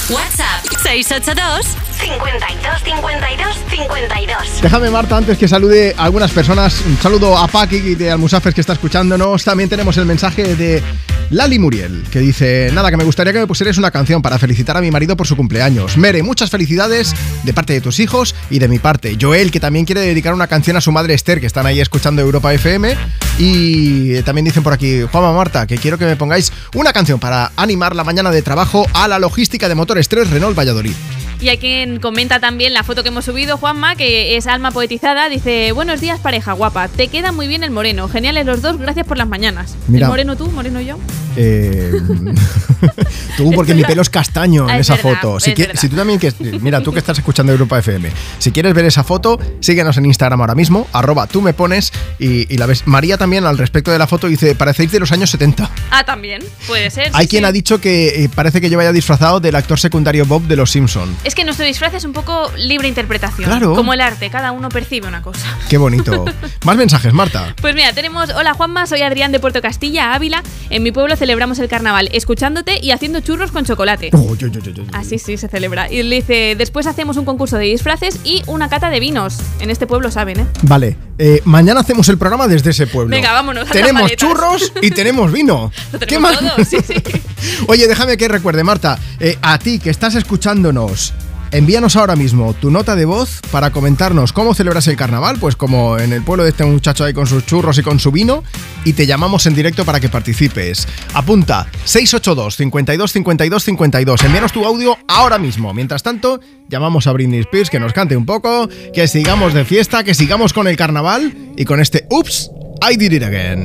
WhatsApp 682 52 52 52. Déjame, Marta, antes que salude a algunas personas. Un saludo a Paki de Almusafes que está escuchándonos. También tenemos el mensaje de Lali Muriel, que dice: Nada, que me gustaría que me pusieras una canción para felicitar a mi marido por su cumpleaños. Mere, muchas felicidades de parte de tus hijos y de mi parte. Joel, que también quiere dedicar una canción a su madre Esther, que están ahí escuchando Europa FM. Y también dicen por aquí: Juanma Marta, que quiero que me pongáis una canción para animar la mañana de trabajo a la logística de motores 3 Renault Valladolid. Y hay quien comenta también la foto que hemos subido, Juanma, que es alma poetizada. Dice: Buenos días, pareja guapa. Te queda muy bien el moreno. Geniales los dos, gracias por las mañanas. Mira. ¿El moreno tú, moreno yo? Eh, tú, porque mi pelo es castaño en Ah, es esa verdad, foto. Si, es tú también, que, mira, tú que estás escuchando Europa FM, si quieres ver esa foto, síguenos en Instagram ahora mismo, arroba tú me pones y, y la ves. María también al respecto de la foto dice, parecéis de los años 70. Ah, también. Puede ser. Hay sí, quien sí. ha dicho que eh, parece que yo vaya disfrazado del actor secundario Bob de Los Simpson. Es que nuestro disfraz es un poco libre interpretación. Claro. Como el arte, cada uno percibe una cosa. Qué bonito. Más mensajes, Marta. Pues mira, tenemos, hola Juanma, soy Adrián de Puerto Castilla, Ávila. En mi pueblo celebramos el carnaval escuchándote y haciendo churros con chocolate. Uy, uy, uy, uy. Así sí, se celebra. Y le dice, después hacemos un concurso de disfraces y una cata de vinos. En este pueblo saben, ¿eh? Vale, eh, mañana hacemos el programa desde ese pueblo. Venga, vámonos, Tenemos churros y tenemos vino. Lo ¿Qué tenemos más? todo, sí, sí. Oye, déjame que recuerde, Marta, eh, a ti que estás escuchándonos, envíanos ahora mismo tu nota de voz para comentarnos cómo celebras el carnaval, pues como en el pueblo de este muchacho ahí con sus churros y con su vino, y te llamamos en directo para que participes. Apunta 682 52 52 52. Envíanos tu audio ahora mismo. Mientras tanto, llamamos a Britney Spears que nos cante un poco, que sigamos de fiesta, que sigamos con el carnaval y con este Ups, I did it again.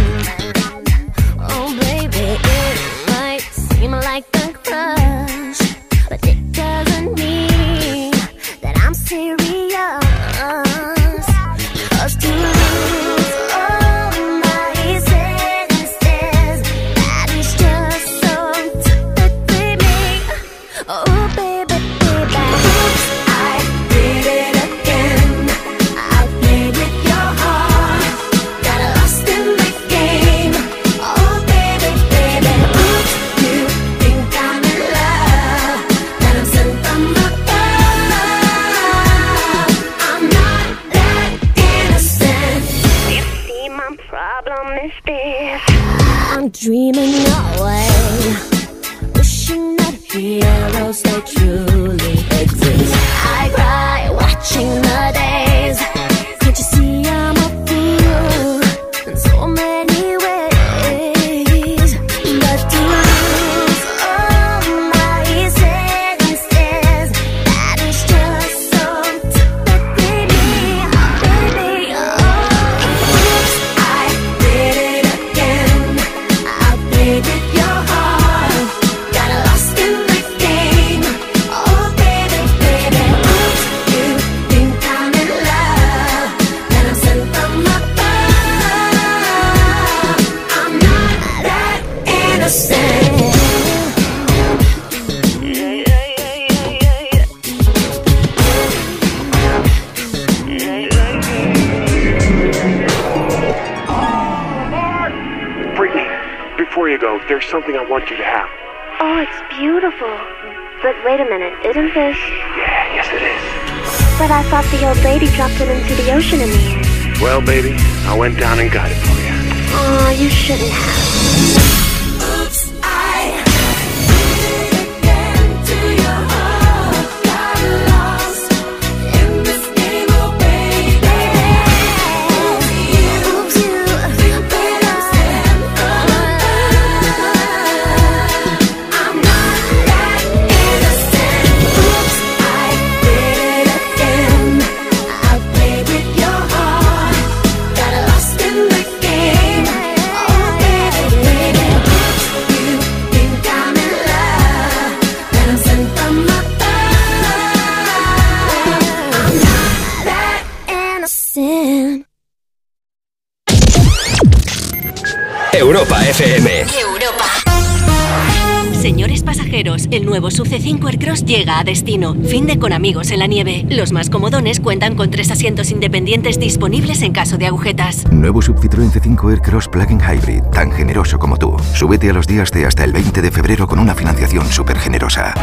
Llega a destino. Fin de con amigos en la nieve. Los más comodones cuentan con tres asientos independientes disponibles en caso de agujetas. Nuevo Sub Citroën C5 Aircross Plug-in Hybrid, tan generoso como tú. Súbete a los días de hasta el 20 de febrero con una financiación súper generosa.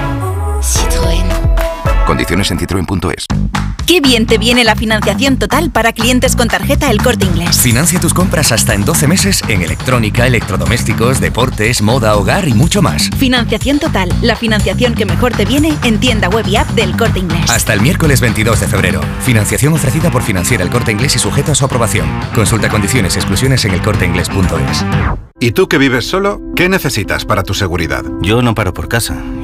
Condiciones en citroen.es. Qué bien te viene la financiación total para clientes con tarjeta El Corte Inglés. Financia tus compras hasta en 12 meses en electrónica, electrodomésticos, deportes, moda, hogar y mucho más. Financiación total, la financiación que mejor te viene en tienda web y app del Corte Inglés. Hasta el miércoles 22 de febrero. Financiación ofrecida por Financiera El Corte Inglés y sujeta a su aprobación. Consulta condiciones y exclusiones en elcorteinglés.es. ¿Y tú que vives solo? ¿Qué necesitas para tu seguridad? Yo no paro por casa,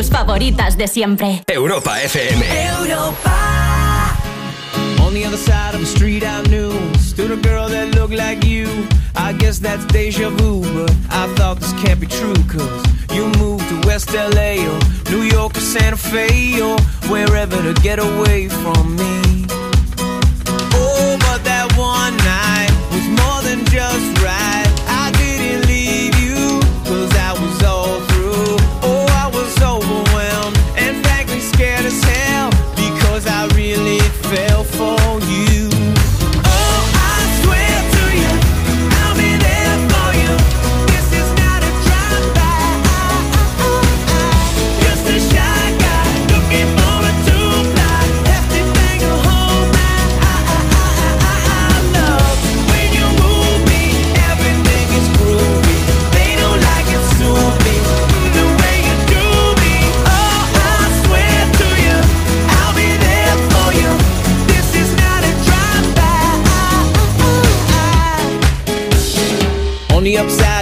Tus favoritas de siempre. Europa FM. On the other side of the street I knew Stood a girl that looked like you I guess that's deja vu But I thought this can't be true Cause you moved to West LA Or New York or Santa Fe Or wherever to get away from me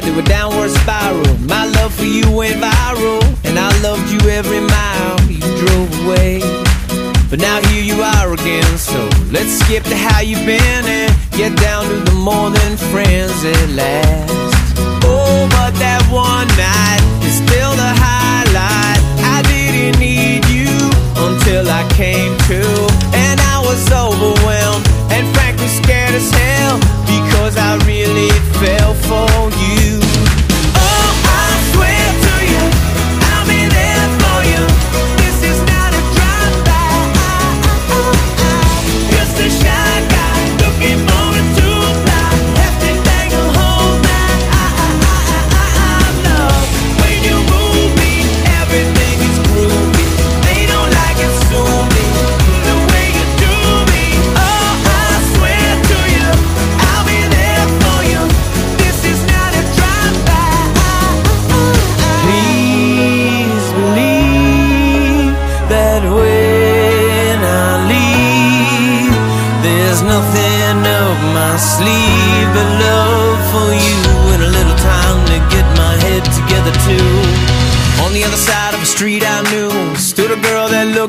through a downward spiral. My love for you went viral, and I loved you every mile you drove away. But now here you are again, so let's skip to how you've been and get down to the more than friends at last. Oh, but that one night is still the highlight. I didn't need you until I came to, and I was overwhelmed and frankly scared as hell because I really fell for you.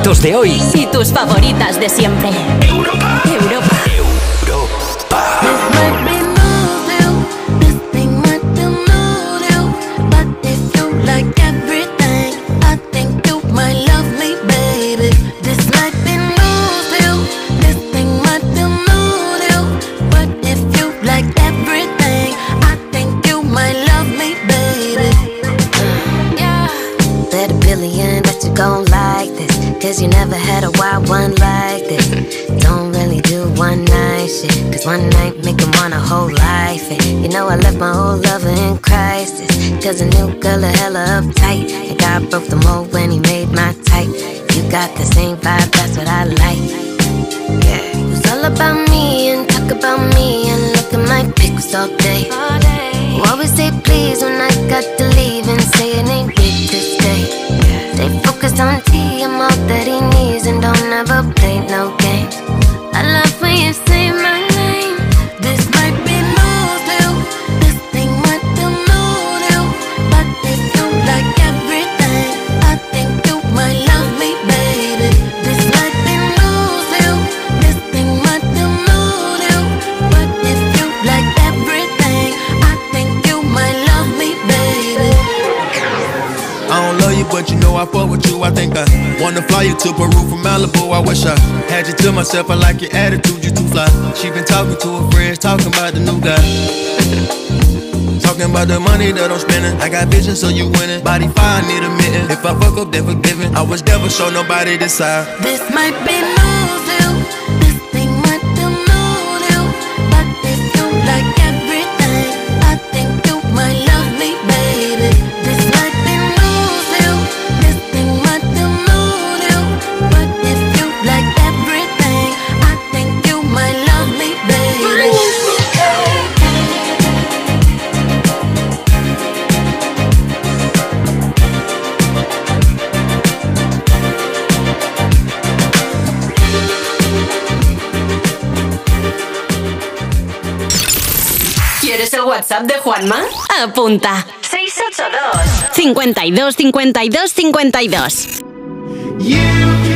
de hoy y tus favoritas de siempre. Cause a new yourself, I like your attitude, you too fly. She been talking to her friends, talking about the new guy. talking about the money that I'm spending. I got vision, so you winning. Body fine, need a mitten. If I fuck up, then forgiven. I was never show nobody this side. This might be my. WhatsApp de Juanma? Apunta. 682 52 52 52. You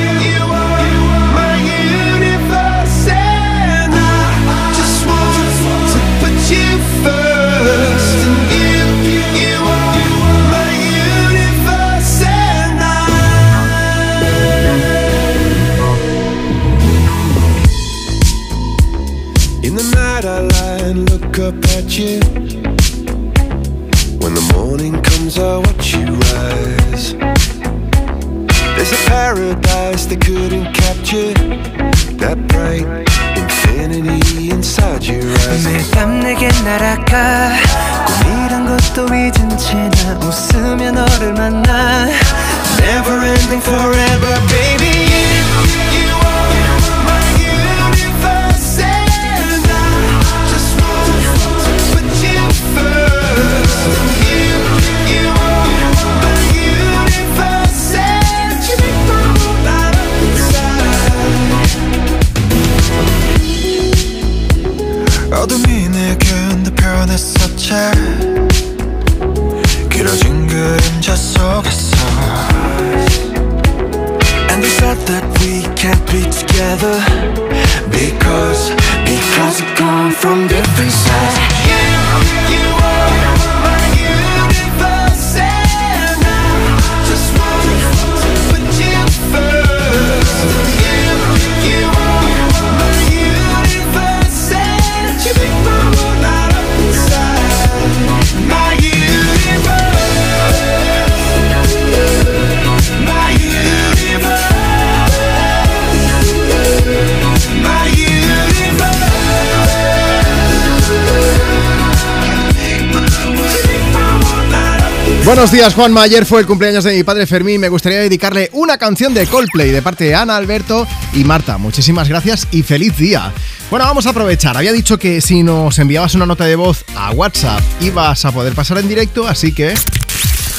Buenos días, Juanma. Ayer fue el cumpleaños de mi padre Fermín. Me gustaría dedicarle una canción de Coldplay de parte de Ana, Alberto y Marta. Muchísimas gracias y feliz día. Bueno, vamos a aprovechar. Había dicho que si nos enviabas una nota de voz a WhatsApp ibas a poder pasar en directo, así que...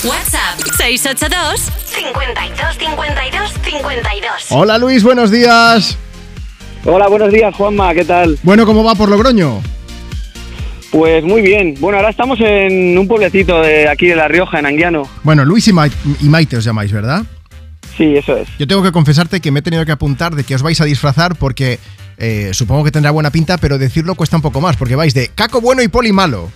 WhatsApp 682 52 52 52. Hola Luis, buenos días. Hola, buenos días, Juanma, ¿qué tal? Bueno, ¿cómo va por Logroño? Pues muy bien. Bueno, ahora estamos en un pueblecito de aquí de La Rioja, en Anguiano. Bueno, Luis y, Ma- y Maite os llamáis, ¿verdad? Sí, eso es. Yo tengo que confesarte que me he tenido que apuntar de que os vais a disfrazar porque eh, supongo que tendrá buena pinta, pero decirlo cuesta un poco más, porque vais de Caco Bueno y Poli Malo,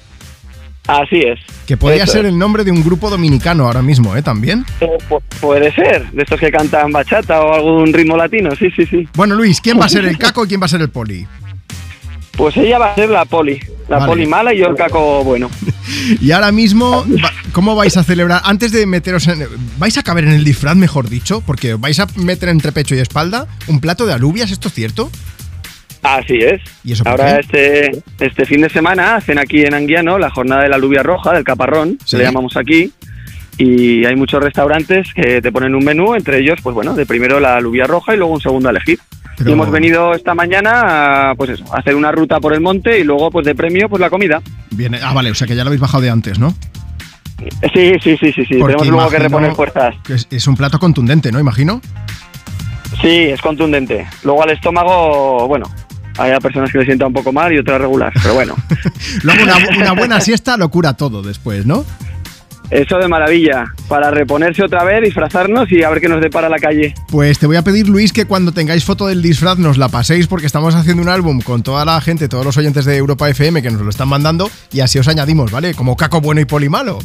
Así es. que podría ser es. el nombre de un grupo dominicano ahora mismo, ¿eh? También. Eh, pu- puede ser, de estos que cantan bachata o algún ritmo latino, sí, sí, sí. Bueno, Luis, ¿quién va a ser el Caco y quién va a ser el Poli? Pues ella va a ser la poli, la Vale. poli mala y yo el caco bueno. Y ahora mismo, ¿cómo vais a celebrar? Antes de meteros en... ¿Vais a caber en el disfraz, mejor dicho? Porque vais a meter entre pecho y espalda un plato de alubias, ¿esto es cierto? Así es. ¿Y eso Ahora este, este fin de semana hacen aquí en Anguiano la jornada de la alubia roja, del caparrón, Sí. le llamamos aquí. Y hay muchos restaurantes que te ponen un menú, entre ellos, pues bueno, de primero la alubia roja y luego un segundo a elegir. Pero- Y hemos venido esta mañana a, pues eso, a hacer una ruta por el monte y luego, pues de premio, pues la comida. Ah, vale, o sea que ya lo habéis bajado de antes, ¿no? Sí, sí, sí, sí, sí. Porque Tenemos luego que reponer fuerzas. que Es, es un plato contundente, ¿no? Imagino. Sí, es contundente. Luego al estómago, bueno, hay personas que le sienta un poco mal y otras regular, pero bueno. Luego una, una buena siesta lo cura todo después, ¿no? Eso de maravilla, para reponerse otra vez, disfrazarnos y a ver qué nos depara la calle. Pues te voy a pedir, Luis, que cuando tengáis foto del disfraz nos la paséis porque estamos haciendo un álbum con toda la gente, todos los oyentes de Europa FM que nos lo están mandando y así os añadimos, ¿vale? Como Caco Bueno y Poli Malo.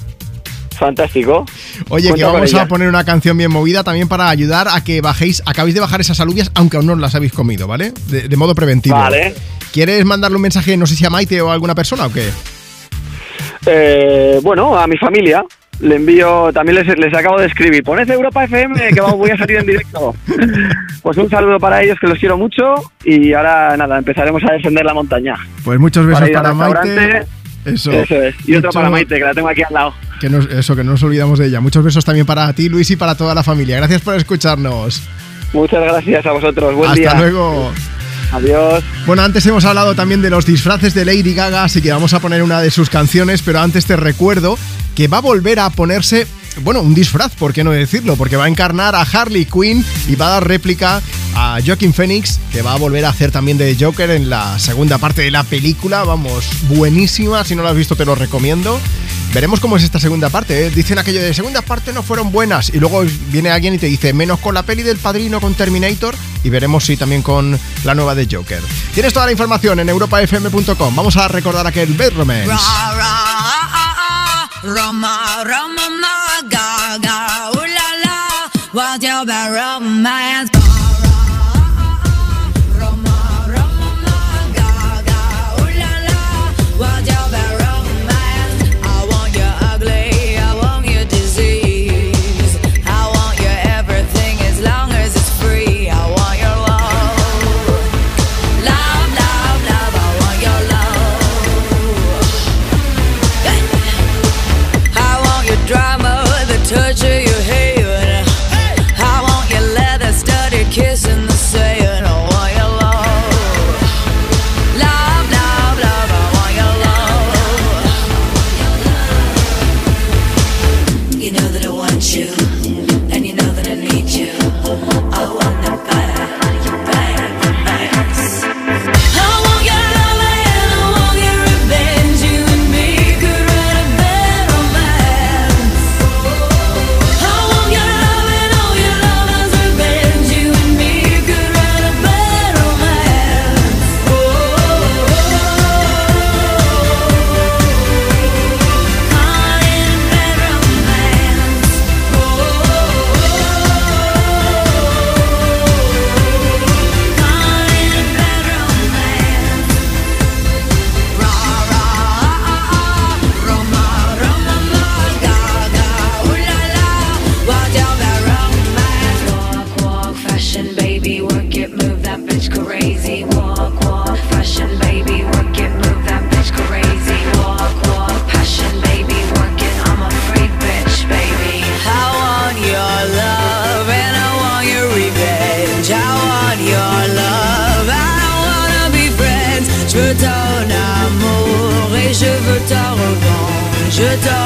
Fantástico. Oye, que Cuenta vamos a poner una canción bien movida también para ayudar a que bajéis, acabéis de bajar esas alubias aunque aún no las habéis comido, ¿vale? De, de modo preventivo. Vale. ¿Quieres mandarle un mensaje, no sé si a Maite o a alguna persona o qué? Eh, bueno, a mi familia le envío, también les, les acabo de escribir, poned Europa FM que vamos, voy a salir en directo. Pues un saludo para ellos que los quiero mucho y ahora nada, empezaremos a descender la montaña. Pues muchos besos Para Maite. Eso. Eso es. Y otro para Maite, que la tengo aquí al lado. Que nos- eso, que no nos olvidamos de ella. Muchos besos también para ti, Luis, y para toda la familia. Gracias por escucharnos. Muchas gracias a vosotros. Buen Hasta día. luego. Adiós. Bueno, antes hemos hablado también de los disfraces de Lady Gaga, así que vamos a poner una de sus canciones, pero antes te recuerdo que va a volver a ponerse, bueno, un disfraz, ¿por qué no decirlo? Porque va a encarnar a Harley Quinn y va a dar réplica a Joaquin Phoenix, que va a volver a hacer también de Joker en la segunda parte de la película. Vamos, buenísima, si no lo has visto te lo recomiendo. Veremos cómo es esta segunda parte. ¿eh? Dicen aquello de segunda parte no fueron buenas y luego viene alguien y te dice menos con la peli del padrino con Terminator y veremos si también con la nueva de Joker. Tienes toda la información en europafm.com. Vamos a recordar aquel Bad Romance. Roma, Roma, ma, ga, ga, ooh la la, what's your romance? the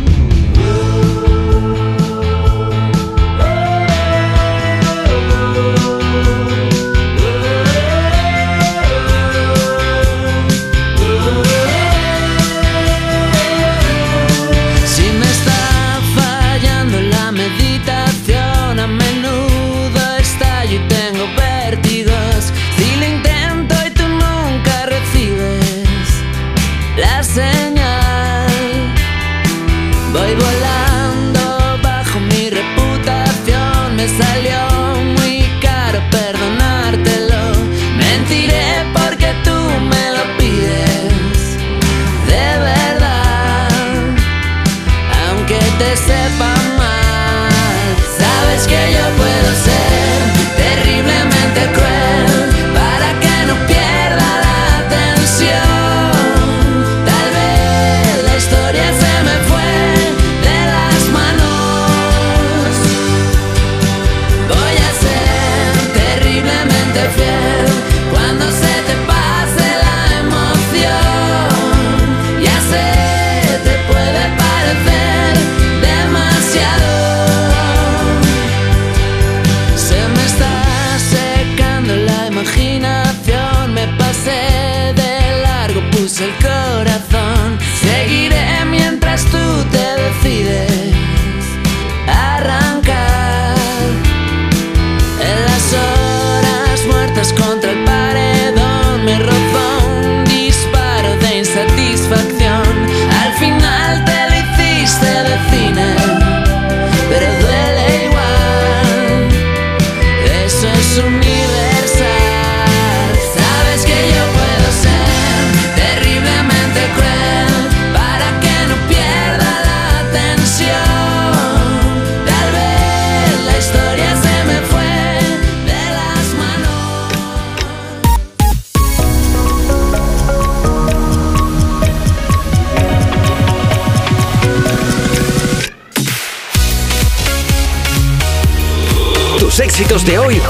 Tus éxitos de hoy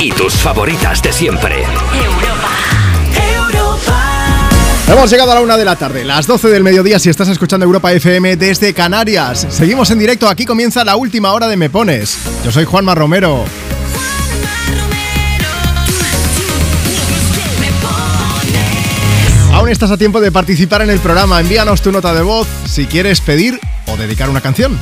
y tus favoritas de siempre. Hemos llegado a la una de la tarde, las 12 del mediodía si estás escuchando Europa FM desde Canarias. Seguimos en directo, aquí comienza la última hora de Me Pones. Yo soy Juanma Romero. Aún estás a tiempo de participar en el programa. Envíanos tu nota de voz si quieres pedir o dedicar una canción.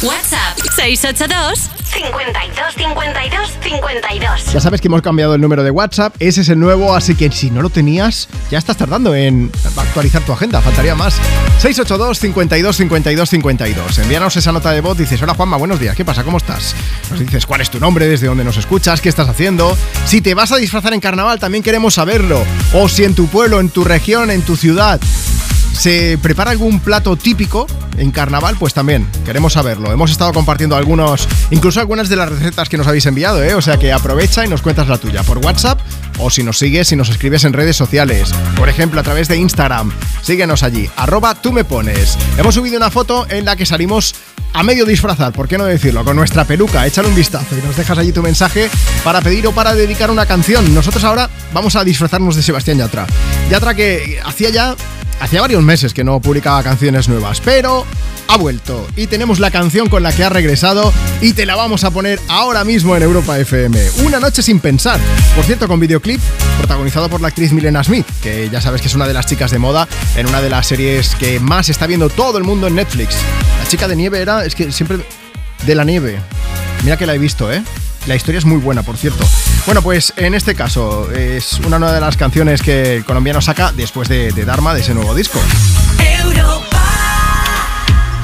WhatsApp 682 52 52 52 Ya sabes que hemos cambiado el número de WhatsApp, ese es el nuevo, así que si no lo tenías, ya estás tardando en actualizar tu agenda, faltaría más. 682 52 52 52. Envíanos esa nota de voz, dices, hola Juanma, buenos días, ¿qué pasa? ¿Cómo estás? Nos dices cuál es tu nombre, desde dónde nos escuchas, qué estás haciendo. Si te vas a disfrazar en carnaval, también queremos saberlo. O si en tu pueblo, en tu región, en tu ciudad se prepara algún plato típico en carnaval, pues también queremos saberlo. Hemos estado compartiendo algunos, incluso algunas de las recetas que nos habéis enviado, ¿eh? O sea que aprovecha y nos cuentas la tuya por WhatsApp o si nos sigues y nos escribes en redes sociales. Por ejemplo, a través de Instagram. Síguenos allí, arroba tú me pones. Hemos subido una foto en la que salimos a medio disfrazar, ¿por qué no decirlo? Con nuestra peluca, échale un vistazo y nos dejas allí tu mensaje para pedir o para dedicar una canción. Nosotros ahora vamos a disfrazarnos de Sebastián Yatra. Yatra que hacía ya, hacía varios meses que no publicaba canciones nuevas, pero ha vuelto y tenemos la canción con la que ha regresado y te la vamos a poner ahora mismo en Europa FM. Una noche sin pensar. Por cierto, con videoclip protagonizado por la actriz Milena Smith, que ya sabes que es una de las chicas de moda en una de las series que más está viendo todo el mundo en Netflix. La chica de nieve era, es que siempre de la nieve. Mira que la he visto, ¿eh? La historia es muy buena, por cierto. Bueno, pues en este caso es una de las canciones que el colombiano saca después de, Dharma, de ese nuevo disco.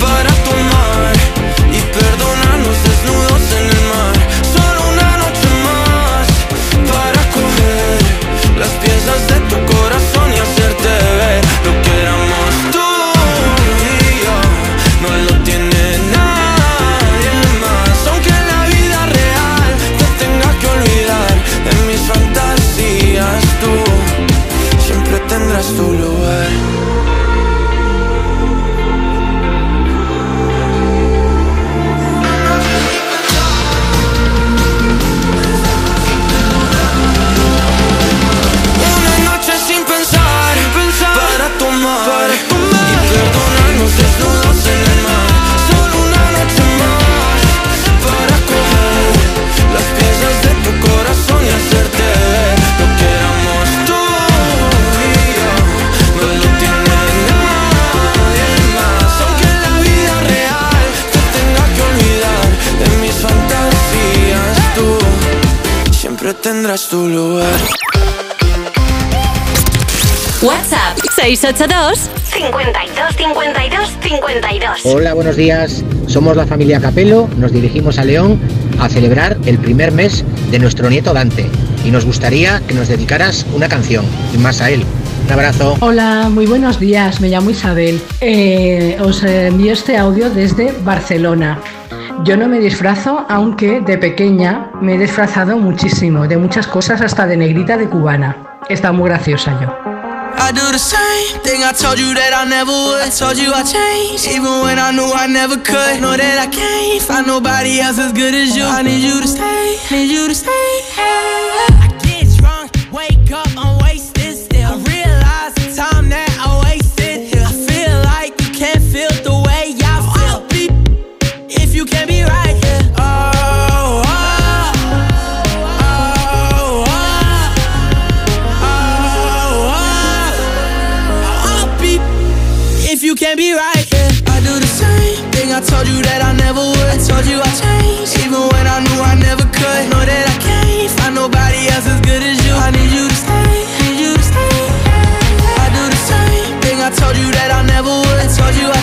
para tomar y perdonarnos desnudos en el tendrás tu lugar. WhatsApp 682 52 52 52. Hola, buenos días. Somos la familia Capelo. Nos dirigimos a León a celebrar el primer mes de nuestro nieto Dante. Y nos gustaría que nos dedicaras una canción. Y más a él. Un abrazo. Hola, muy buenos días. Me llamo Isabel. Eh, os envío este audio desde Barcelona. Yo no me disfrazo, aunque de pequeña me he disfrazado muchísimo, de muchas cosas, hasta de negrita de cubana. Está muy graciosa yo. I do the same thing I told you that I never would. I told you I changed, even when I knew I never could. Know that I can't find nobody else as good as you. I need you to stay, need you to stay. I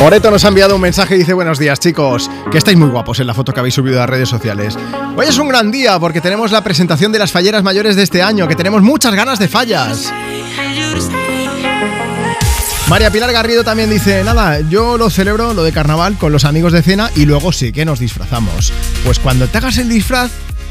Oreto nos ha enviado un mensaje y dice buenos días chicos, que estáis muy guapos en la foto que habéis subido a las redes sociales. Hoy es un gran día porque tenemos la presentación de las falleras mayores de este año, que tenemos muchas ganas de fallas. María Pilar Garrido también dice, nada, yo lo celebro, lo de carnaval, con los amigos de cena y luego sí que nos disfrazamos. Pues cuando te hagas el disfraz,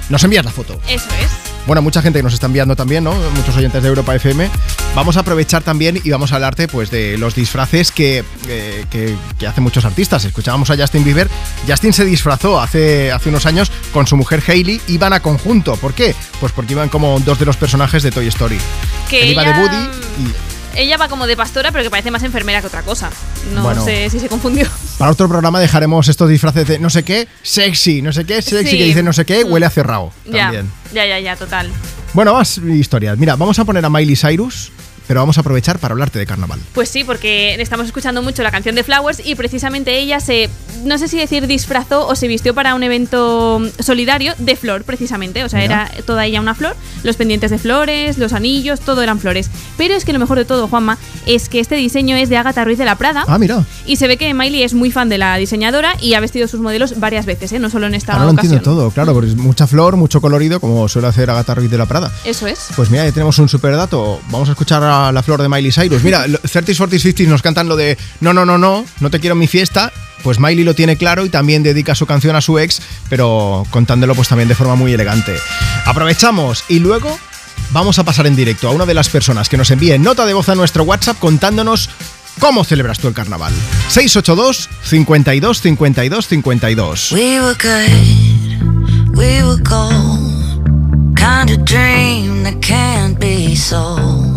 nos envías la foto. Eso es. Bueno, mucha gente que nos está enviando también, ¿no? Muchos oyentes de Europa FM. Vamos a aprovechar también y vamos a hablarte pues de los disfraces que, eh, que, que hacen muchos artistas. Escuchábamos a Justin Bieber. Justin se disfrazó hace, hace unos años con su mujer Hailey. Iban a conjunto. ¿Por qué? Pues porque iban como dos de los personajes de Toy Story. Que Él iba ella- de Woody y Ella va como de pastora, pero que parece más enfermera que otra cosa. No Bueno. sé si se confundió. para otro programa dejaremos estos disfraces de no sé qué, sexy, no sé qué, sexy, Sí. que dice no sé qué, huele a cerrado. Ya, También. ya, ya, ya, total. Bueno, más historias. Mira, vamos a poner a Miley Cyrus, pero vamos a aprovechar para hablarte de carnaval. Pues sí, porque estamos escuchando mucho la canción de Flowers y precisamente ella se, no sé si decir disfrazó o se vistió para un evento solidario de flor, precisamente. O sea, Mira. era toda ella una flor, los pendientes de flores, los anillos, todo eran flores. Pero es que lo mejor de todo, Juanma, es que este diseño es de Agatha Ruiz de la Prada. Ah, mira. Y se ve que Miley es muy fan de la diseñadora y ha vestido sus modelos varias veces, ¿eh? no solo en esta Ahora lo ocasión. entiendo todo, claro, porque es mucha flor, mucho colorido, como suele hacer Agatha Ruiz de la Prada. Eso es. Pues mira, ya tenemos un super dato. Vamos a escuchar a la flor de Miley Cyrus. Mira, lo- 30s, 40s, 50s nos cantan lo de no, no, no, no, no te quiero en mi fiesta. Pues Miley lo tiene claro y también dedica su canción a su ex, pero contándolo pues también de forma muy elegante. Aprovechamos y luego vamos a pasar en directo a una de las personas que nos envíe nota de voz a nuestro WhatsApp contándonos cómo celebras tú el carnaval. 682 52 52 52. We were good, we were. Kind of dream that can't be sold.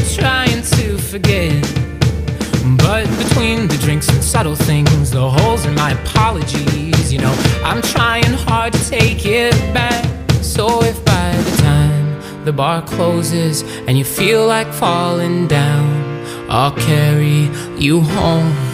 to forget. But between the drinks and subtle things, the holes in my apologies, you know, I'm trying hard to take it back. So if by the time the bar closes and you feel like falling down, I'll carry you home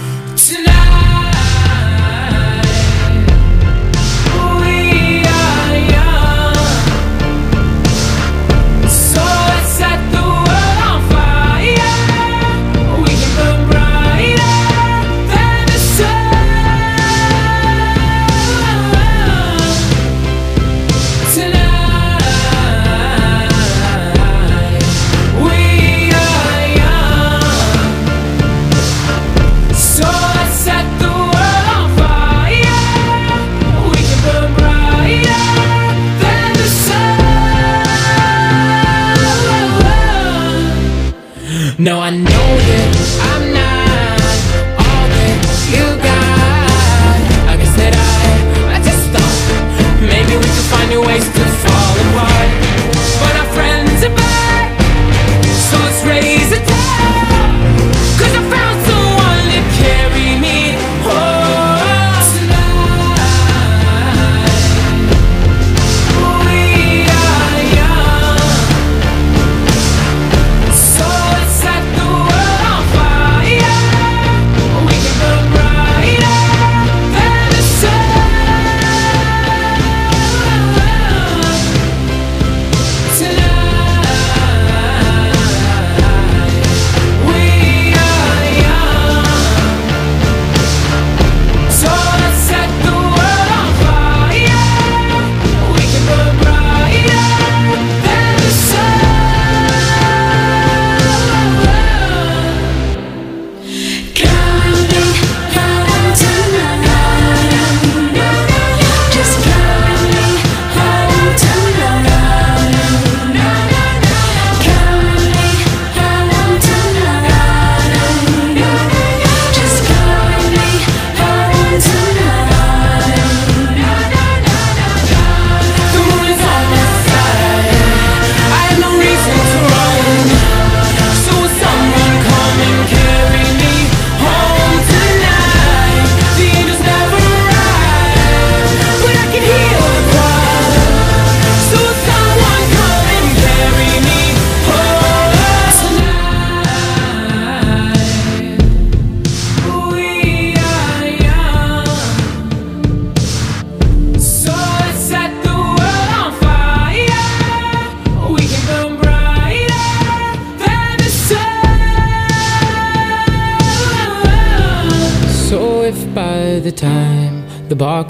No, I know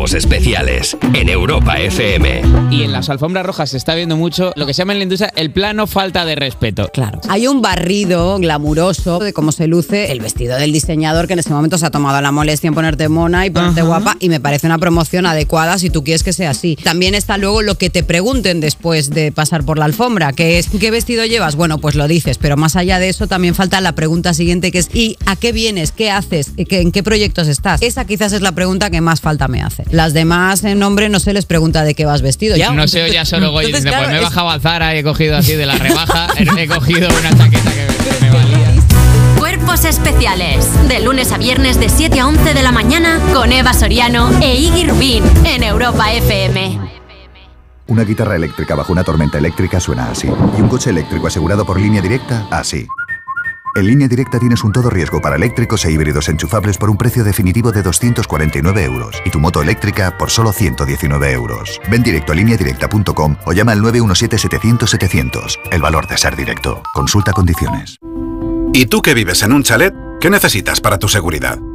Cuerpos especiales en Europa FM. Y en las alfombras rojas se está viendo mucho lo que se llama en la industria el plano falta de respeto. Claro. Hay un barrido glamuroso de cómo se luce el vestido del diseñador que en este momento se ha tomado la molestia en ponerte mona y ponerte guapa y me parece una promoción adecuada si tú quieres que sea así. También está luego lo que te pregunten después de pasar por la alfombra, que es ¿qué vestido llevas? Bueno, pues lo dices, pero más allá de eso también falta la pregunta siguiente que es ¿y a qué vienes? ¿Qué haces? ¿Qué- ¿En qué proyectos estás? Esa quizás es la pregunta que más falta me hace. Las demás en nombre no se les pregunta de qué vas vestido. No se oye a solo Goy Entonces, diciendo, claro, pues me he es- bajado a Zara y he cogido así de la rebaja, he cogido una chaqueta que me, me valía. Cuerpos especiales. De lunes a viernes de 7 a 11 de la mañana con Eva Soriano e Iggy Rubín en Europa FM. Una guitarra eléctrica bajo una tormenta eléctrica suena así. Y un coche eléctrico asegurado por línea directa, así. En línea directa tienes un todo riesgo para eléctricos e híbridos enchufables por un precio definitivo de 249 euros y tu moto eléctrica por solo 119 euros. Ven directo a lineadirecta.com o llama al 917-700-700. El valor de ser directo. Consulta condiciones. ¿Y tú que vives en un chalet? ¿Qué necesitas para tu seguridad?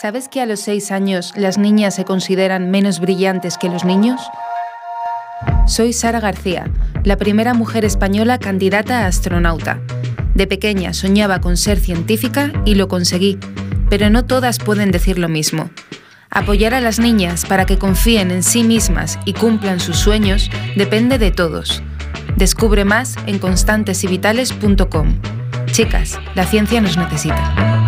¿Sabes que a los 6 años las niñas se consideran menos brillantes que los niños? Soy Sara García, la primera mujer española candidata a astronauta. De pequeña soñaba con ser científica y lo conseguí, pero no todas pueden decir lo mismo. Apoyar a las niñas para que confíen en sí mismas y cumplan sus sueños depende de todos. Descubre más en constantesyvitales.com. Chicas, la ciencia nos necesita.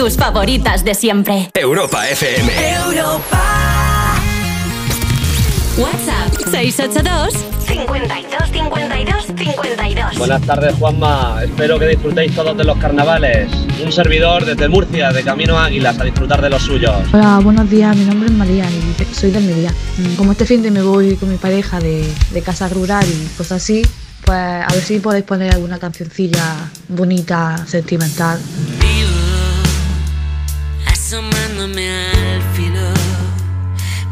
Tus favoritas de siempre. Europa FM. Europa. WhatsApp 682 52 52 52. Buenas tardes, Juanma. Espero que disfrutéis todos de los carnavales. Un servidor desde Murcia, de Camino a Águilas, a disfrutar de los suyos. Hola, buenos días, mi nombre es María y soy de Almería. Mm, Como este fin de me voy con mi pareja de, de casa rural y cosas así, pues a ver si podéis poner alguna cancioncilla bonita, sentimental. Asomándome al filo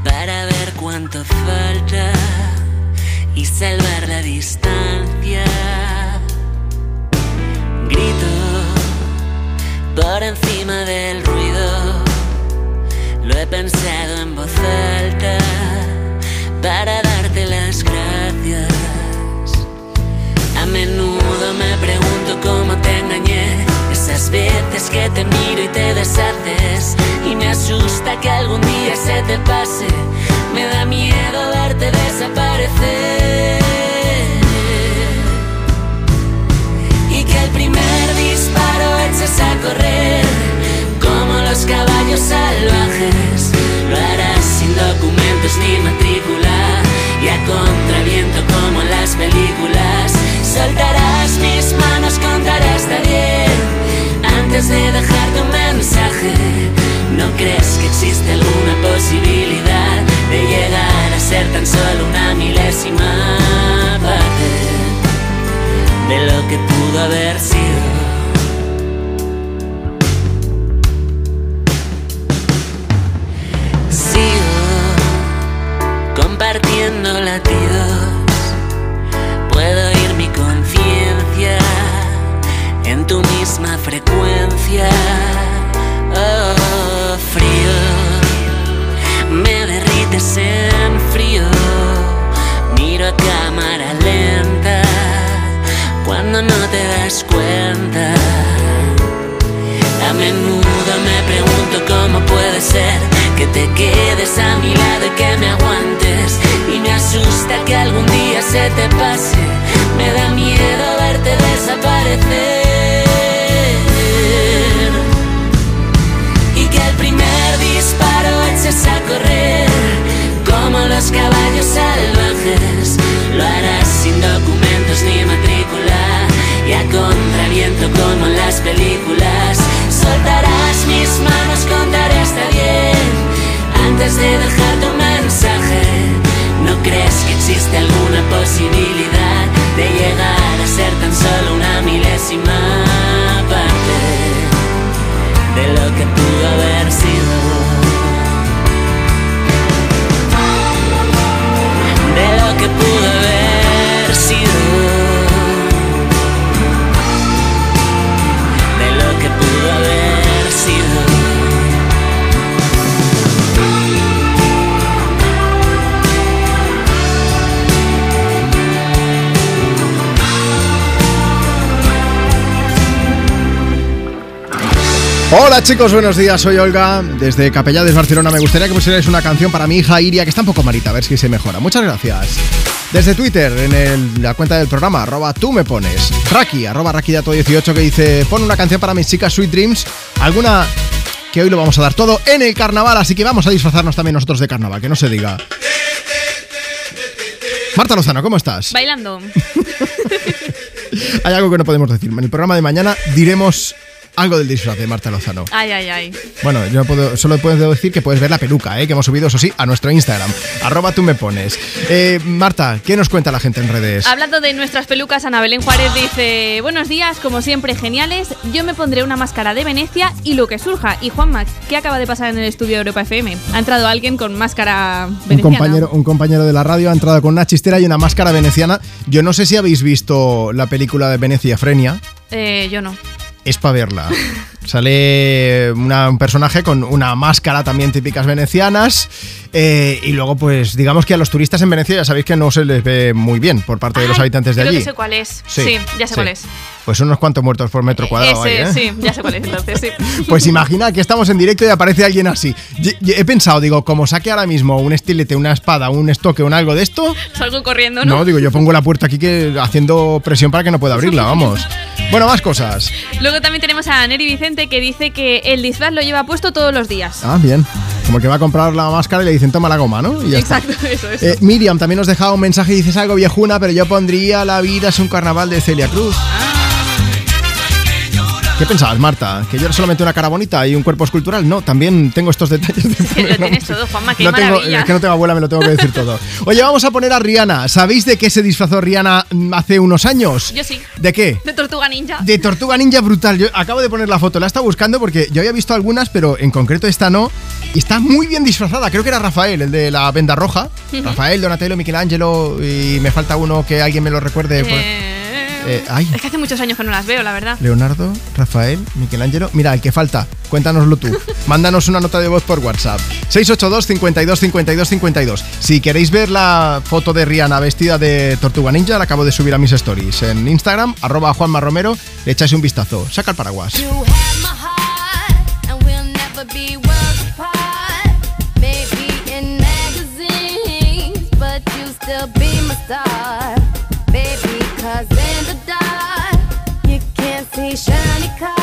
para ver cuánto falta y salvar la distancia. Grito por encima del ruido, lo he pensado en voz alta para darte las gracias. A menudo me pregunto cómo te engañé, esas veces que te miro y te deshaces y me asusta que algún día se te pase. Me da miedo verte desaparecer y que el primer disparo eches a correr como los caballos salvajes. Lo harás sin documentos ni matrícula y a contraviento como las películas. Soltarás mis manos, contarás hasta diez antes de dejarte un mensaje, ¿no crees que existe alguna posibilidad de llegar a ser tan solo una milésima parte de lo que pudo haber sido? Sigo compartiendo la tierra. Que te quedes a mi lado y que me aguantes. Y me asusta que algún día se te pase. Me da miedo verte desaparecer. Y que el primer disparo eches a correr como los caballos salvajes. Lo harás sin documentos ni matrícula y a contraviento como las películas. Soltarás mis manos, contaré hasta diez antes de dejar tu mensaje. ¿No crees que existe alguna posibilidad de llegar a ser tan solo una milésima Hola chicos, buenos días, soy Olga, desde Capellades, Barcelona. Me gustaría que pusierais una canción para mi hija Iria, que está un poco malita, a ver si se mejora. Muchas gracias. Desde Twitter, en el- la cuenta del programa, arroba tú me pones. Raki, arroba Rakidato18, que dice, pon una canción para mis chicas Sweet Dreams, alguna que hoy lo vamos a dar todo en el carnaval, así que vamos a disfrazarnos también nosotros de carnaval, que no se diga. Marta Lozano, ¿cómo estás? Bailando. Hay algo que no podemos decir. En el programa de mañana diremos algo del disfraz de Marta Lozano. Ay, ay, ay. Bueno, yo puedo, solo puedo decir que puedes ver la peluca, ¿eh? que hemos subido, eso sí, a nuestro Instagram. Arroba tú me pones. Eh, Marta, ¿qué nos cuenta la gente en redes? Hablando de nuestras pelucas, Ana Belén Juárez dice: Buenos días, como siempre, geniales. Yo me pondré una máscara de Venecia y lo que surja. Y Juanma, ¿qué acaba de pasar en el estudio de Europa FM? Ha entrado alguien con máscara Un veneciana. compañero, un compañero de la radio ha entrado con una chistera y una máscara veneciana. Yo no sé si habéis visto la película de Venecia Frenia. Eh, yo no. Es para verla. Sale una- un personaje con una máscara también típicas venecianas. eh, y luego, pues, digamos que a los turistas en Venecia ya sabéis que no se les ve muy bien por parte de los habitantes de creo allí. que sé cuál es. Sí, Sí, ya sé sí. cuál es. Pues unos cuantos muertos por metro cuadrado Ese, ¿eh? sí, ya sé cuál es entonces, sí. Pues imagina que estamos en directo y aparece alguien así. He pensado, digo, como saque ahora mismo un estilete, una espada, un estoque, un algo de esto. Salgo corriendo, ¿no? No, digo, yo pongo la puerta aquí que haciendo presión para que no pueda abrirla, vamos. Bueno, más cosas. Luego también tenemos a Neri Vicente que dice que el disfraz lo lleva puesto todos los días. Ah, bien. Como que va a comprar la máscara y le dicen toma la goma, ¿no? Y ya está. Exacto, eso es. Eh, Miriam también nos dejaba un mensaje y dices algo viejuna, pero yo pondría La vida es un carnaval de Celia Cruz. ¿Qué pensabas, Marta? ¿Que yo era solamente una cara bonita y un cuerpo escultural? No, también tengo estos detalles de poner lo tienes todo, Juanma, qué no tengo, maravilla. es que no tengo abuela, me lo tengo que decir todo. Oye, vamos a poner a Rihanna. ¿Sabéis de qué se disfrazó Rihanna mm, hace unos años? Yo sí. ¿De qué? De Tortuga Ninja. De Tortuga Ninja brutal. Yo acabo de poner la foto, la he estado buscando porque yo había visto algunas, pero en concreto esta no. Y está muy bien disfrazada. Creo que era Rafael, el de la venda roja. Rafael, Donatello, Michelangelo. Y me falta uno que alguien me lo recuerde. por- Eh, ay, Es que hace muchos años que no las veo, la verdad. Leonardo, Rafael, Michelangelo. Mira, el que falta. Cuéntanoslo tú. Mándanos una nota de voz por WhatsApp. 682 52 52 52. Si queréis ver la foto de Rihanna vestida de Tortuga Ninja, la acabo de subir a mis stories. En Instagram, arroba Juanma Romero, le echáis un vistazo. Saca el paraguas. My be worlds apart. shiny car.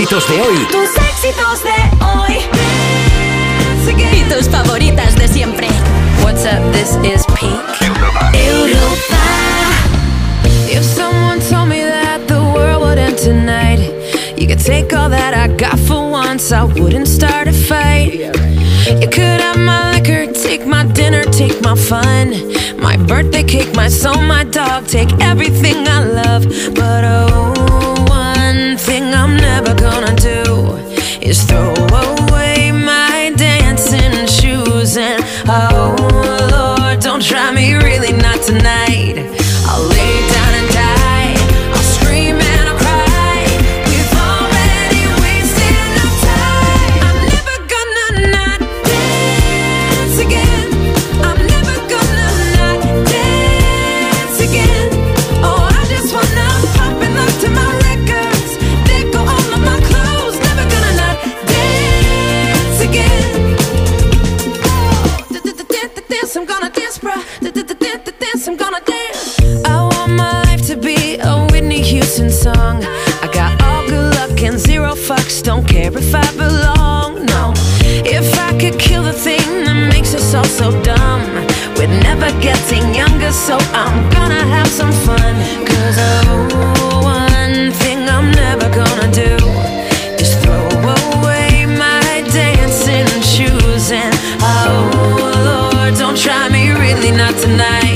Éxitos de hoy. Tus éxitos de hoy. Y tus favoritas de siempre. What's up? This is Pink. Europa. If someone told me that the world would end tonight, you could take all that I got for once, I wouldn't start a fight. You could have my liquor, take my dinner, take my fun, my birthday cake, my soul, my dog, take everything I love. But oh, so I'm gonna have some fun. Cause oh, one thing I'm never gonna do is throw away my dancing shoes. And oh, Lord, don't try me, really not tonight.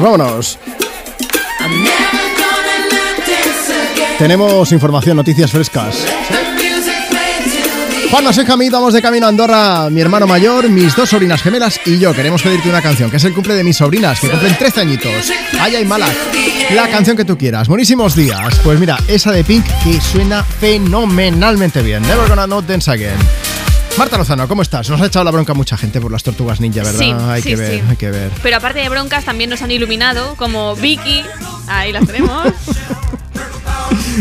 Vámonos. Tenemos información, noticias frescas. Juan soy Jamí, vamos de camino a Andorra, mi hermano mayor, mis dos sobrinas gemelas y yo. Queremos pedirte una canción, que es el cumple de mis sobrinas, que cumplen 13 añitos. Aya y Malak, la canción que tú quieras. Buenísimos días. Pues mira, esa de Pink que suena fenomenalmente bien. Never gonna not dance again. Marta Lozano, ¿cómo estás? Nos ha echado la bronca mucha gente por las tortugas ninja, ¿verdad? Sí, hay sí, que ver, sí. hay que ver. Pero aparte de broncas, también nos han iluminado, como Vicky. Ahí las tenemos.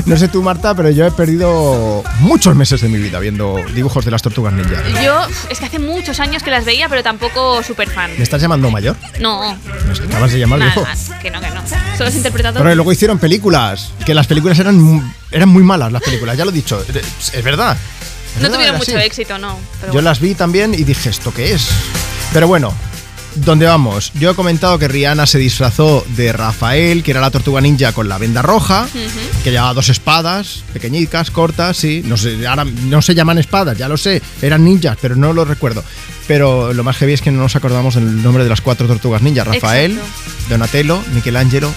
No sé tú, Marta, pero yo he perdido muchos meses de mi vida viendo dibujos de las tortugas ninja. Yo, es que hace muchos años que las veía, pero tampoco súper fan. ¿Me estás llamando mayor? No, ¿Me acabas de llamar nada viejo? más. Que no, que no. Solo has interpretado. Pero luego hicieron películas, que las películas eran, eran muy malas, las películas, ya lo he dicho. Es es verdad. No tuvieron mucho así. éxito, no. Pero Yo bueno. las vi también y dije, ¿esto qué es? Pero bueno, ¿dónde vamos? Yo he comentado que Rihanna se disfrazó de Rafael, que era la tortuga ninja con la venda roja, que llevaba dos espadas, pequeñicas, cortas, sí. No sé, ahora no se llaman espadas, ya lo sé, eran ninjas, pero no lo recuerdo. Pero lo más heavy es que no nos acordamos del nombre de las cuatro tortugas ninjas. Rafael, Exacto. Donatello, Michelangelo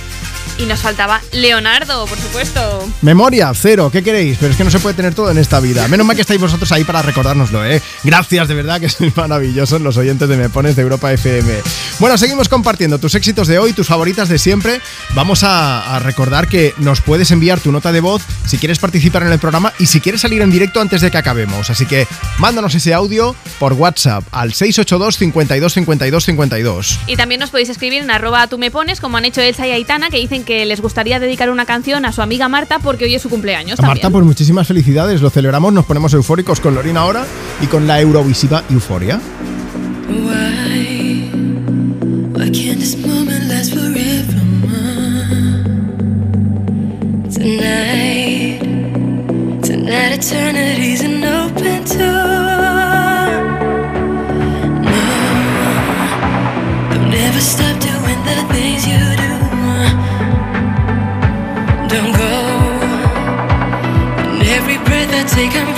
Y nos faltaba Leonardo, por supuesto. Memoria, cero, ¿qué queréis? Pero es que no se puede tener todo en esta vida. Menos mal que estáis vosotros ahí para recordárnoslo, ¿eh? Gracias, de verdad, que sois maravillosos los oyentes de Me Pones de Europa FM. Bueno, seguimos compartiendo tus éxitos de hoy, tus favoritas de siempre. Vamos a, a recordar que nos puedes enviar tu nota de voz si quieres participar en el programa y si quieres salir en directo antes de que acabemos. Así que mándanos ese audio por WhatsApp al 682 52 52 52. Y también nos podéis escribir en arroba tú me pones, como han hecho Elsa y Aitana, que dicen que les gustaría dedicar una canción a su amiga Marta porque hoy es su cumpleaños. Marta, también. pues muchísimas felicidades, lo celebramos, nos ponemos eufóricos con Lorina ahora y con la Eurovisiva Euforia. Why? Why can't this moment last forever? Tonight, tonight, eternity's an open door. taken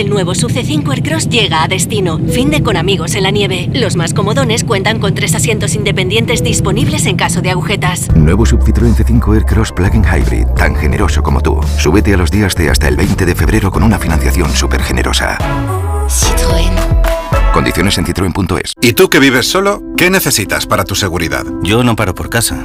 el nuevo SUV C5 Aircross llega a destino. Fin de con amigos en la nieve. Los más comodones cuentan con tres asientos independientes disponibles en caso de agujetas. Nuevo Sub Citroën C5 Aircross Plug-in Hybrid, tan generoso como tú. Súbete a los días de hasta el 20 de febrero con una financiación súper generosa. Condiciones en citroen.es. ¿Y tú que vives solo? ¿Qué necesitas para tu seguridad? Yo no paro por casa,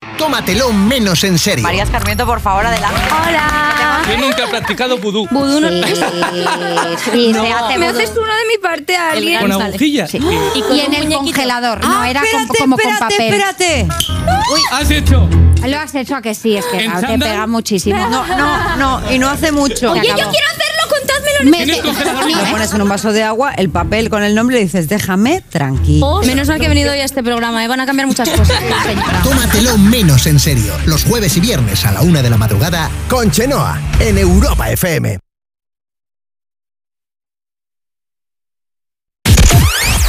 Tómatelo menos en serio. María Escarmiento, por favor, adelante. Hola. Yo nunca he practicado vudú. Vudú no- Sí, sí, No. se hace ¿Me vudú. haces uno de mi parte a alguien? ¿Con agujillas? Sí. Y, con en el congelador, no, Ah, era con- espérate, como con espérate, papel. espérate. Uy, ¿Has hecho? lo has hecho a que sí, es que ¿En claro, te pega muchísimo. No, no, no, y no hace mucho. Oye, yo acabó. Lo pones en un vaso de agua, el papel con el nombre y dices, déjame tranquilo. Menos mal que he venido hoy a este programa, ¿eh? van a cambiar muchas cosas. Tómatelo menos en serio. Los jueves y viernes a la una de la madrugada con Chenoa en Europa FM.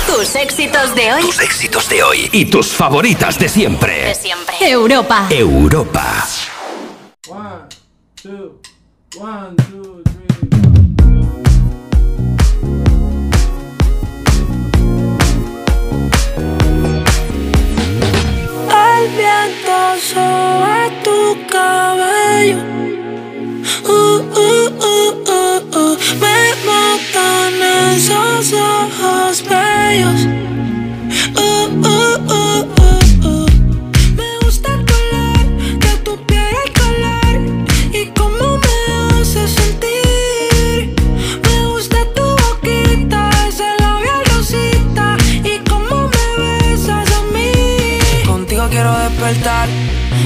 Tus éxitos de hoy. Tus éxitos de hoy y tus favoritas de siempre. De siempre. Europa. Europa. El viento sobre tu cabello. Uh, uh, uh, uh, uh. Me matan esos ojos bellos.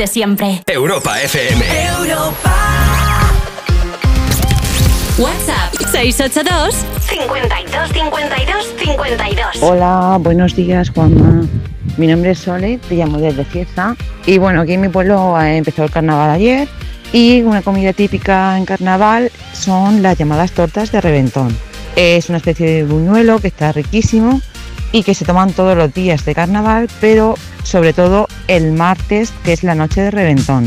De siempre. Europa FM. WhatsApp 682 52 52 52. Hola, buenos días Juanma. Mi nombre es Sole, te llamo desde Cieza. Y bueno, aquí en mi pueblo empezó el carnaval ayer y una comida típica en carnaval son las llamadas tortas de reventón. Es una especie de buñuelo que está riquísimo y que se toman todos los días de carnaval, pero sobre todo el martes, que es la noche de reventón.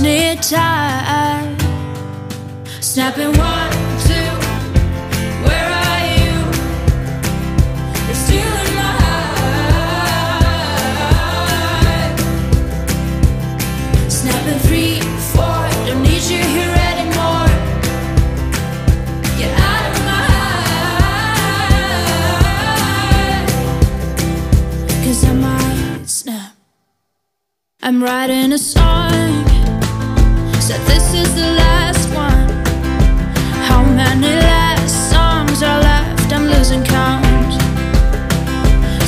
Need time. Snapping one, two. Where are you? You're still in my heart. Three, four. Don't need you here anymore. Get out of my I might snap. I'm writing a song.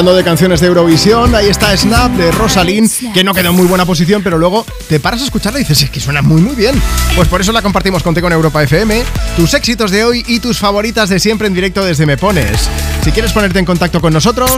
Hablando de canciones de Eurovisión, ahí está Snap de Rosalind, que no quedó en muy buena posición, pero luego te paras a escucharla y dices, es que suena muy muy bien. Pues por eso la compartimos contigo en Europa FM, tus éxitos de hoy y tus favoritas de siempre en directo desde Me Pones. Si quieres ponerte en contacto con nosotros,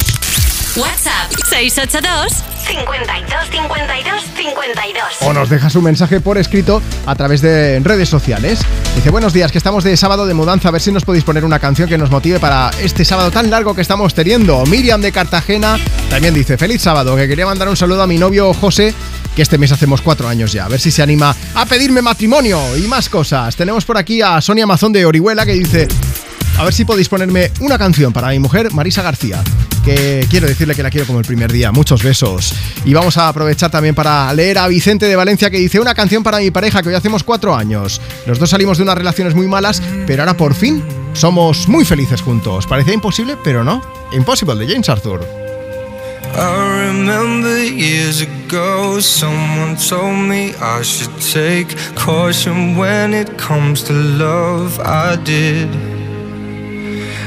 WhatsApp 682 52 52 52. o nos dejas un mensaje por escrito a través de redes sociales. Dice, buenos días, que estamos de sábado de mudanza, a ver si nos podéis poner una canción que nos motive para este sábado tan largo que estamos teniendo. Miriam de Cartagena también dice, feliz sábado, que quería mandar un saludo a mi novio José, que este mes hacemos cuatro años ya, a ver si se anima a pedirme matrimonio y más cosas. Tenemos por aquí a Sonia Mazón de Orihuela que dice, a ver si podéis ponerme una canción para mi mujer, Marisa García, que quiero decirle que la quiero como el primer día. Muchos besos. Y vamos a aprovechar también para leer a Vicente de Valencia que dice una canción para mi pareja que hoy hacemos cuatro años. Los dos salimos de unas relaciones muy malas, pero ahora por fin somos muy felices juntos. Parecía imposible, pero no. Impossible de James Arthur.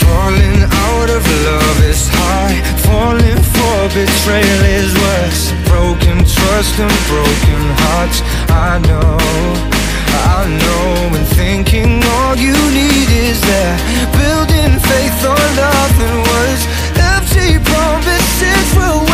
Falling out of love is hard. Falling for betrayal is worse. Broken trust and broken hearts. I know, I know. And thinking all you need is there. Building faith on nothing was Empty promises will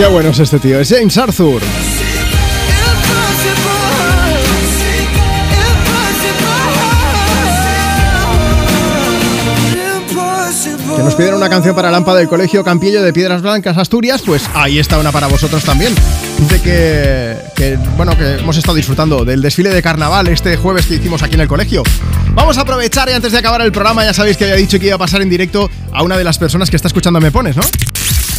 Qué bueno es este tío, es James Arthur. Que nos pidieron una canción para Lampa del Colegio Campillo de Piedras Blancas, Asturias, pues ahí está una para vosotros también. Dice que, que, bueno, que hemos estado disfrutando del desfile de carnaval este jueves que hicimos aquí en el colegio. Vamos a aprovechar y antes de acabar el programa, ya sabéis que había dicho que iba a pasar en directo a una de las personas que está escuchando Me Pones, ¿no?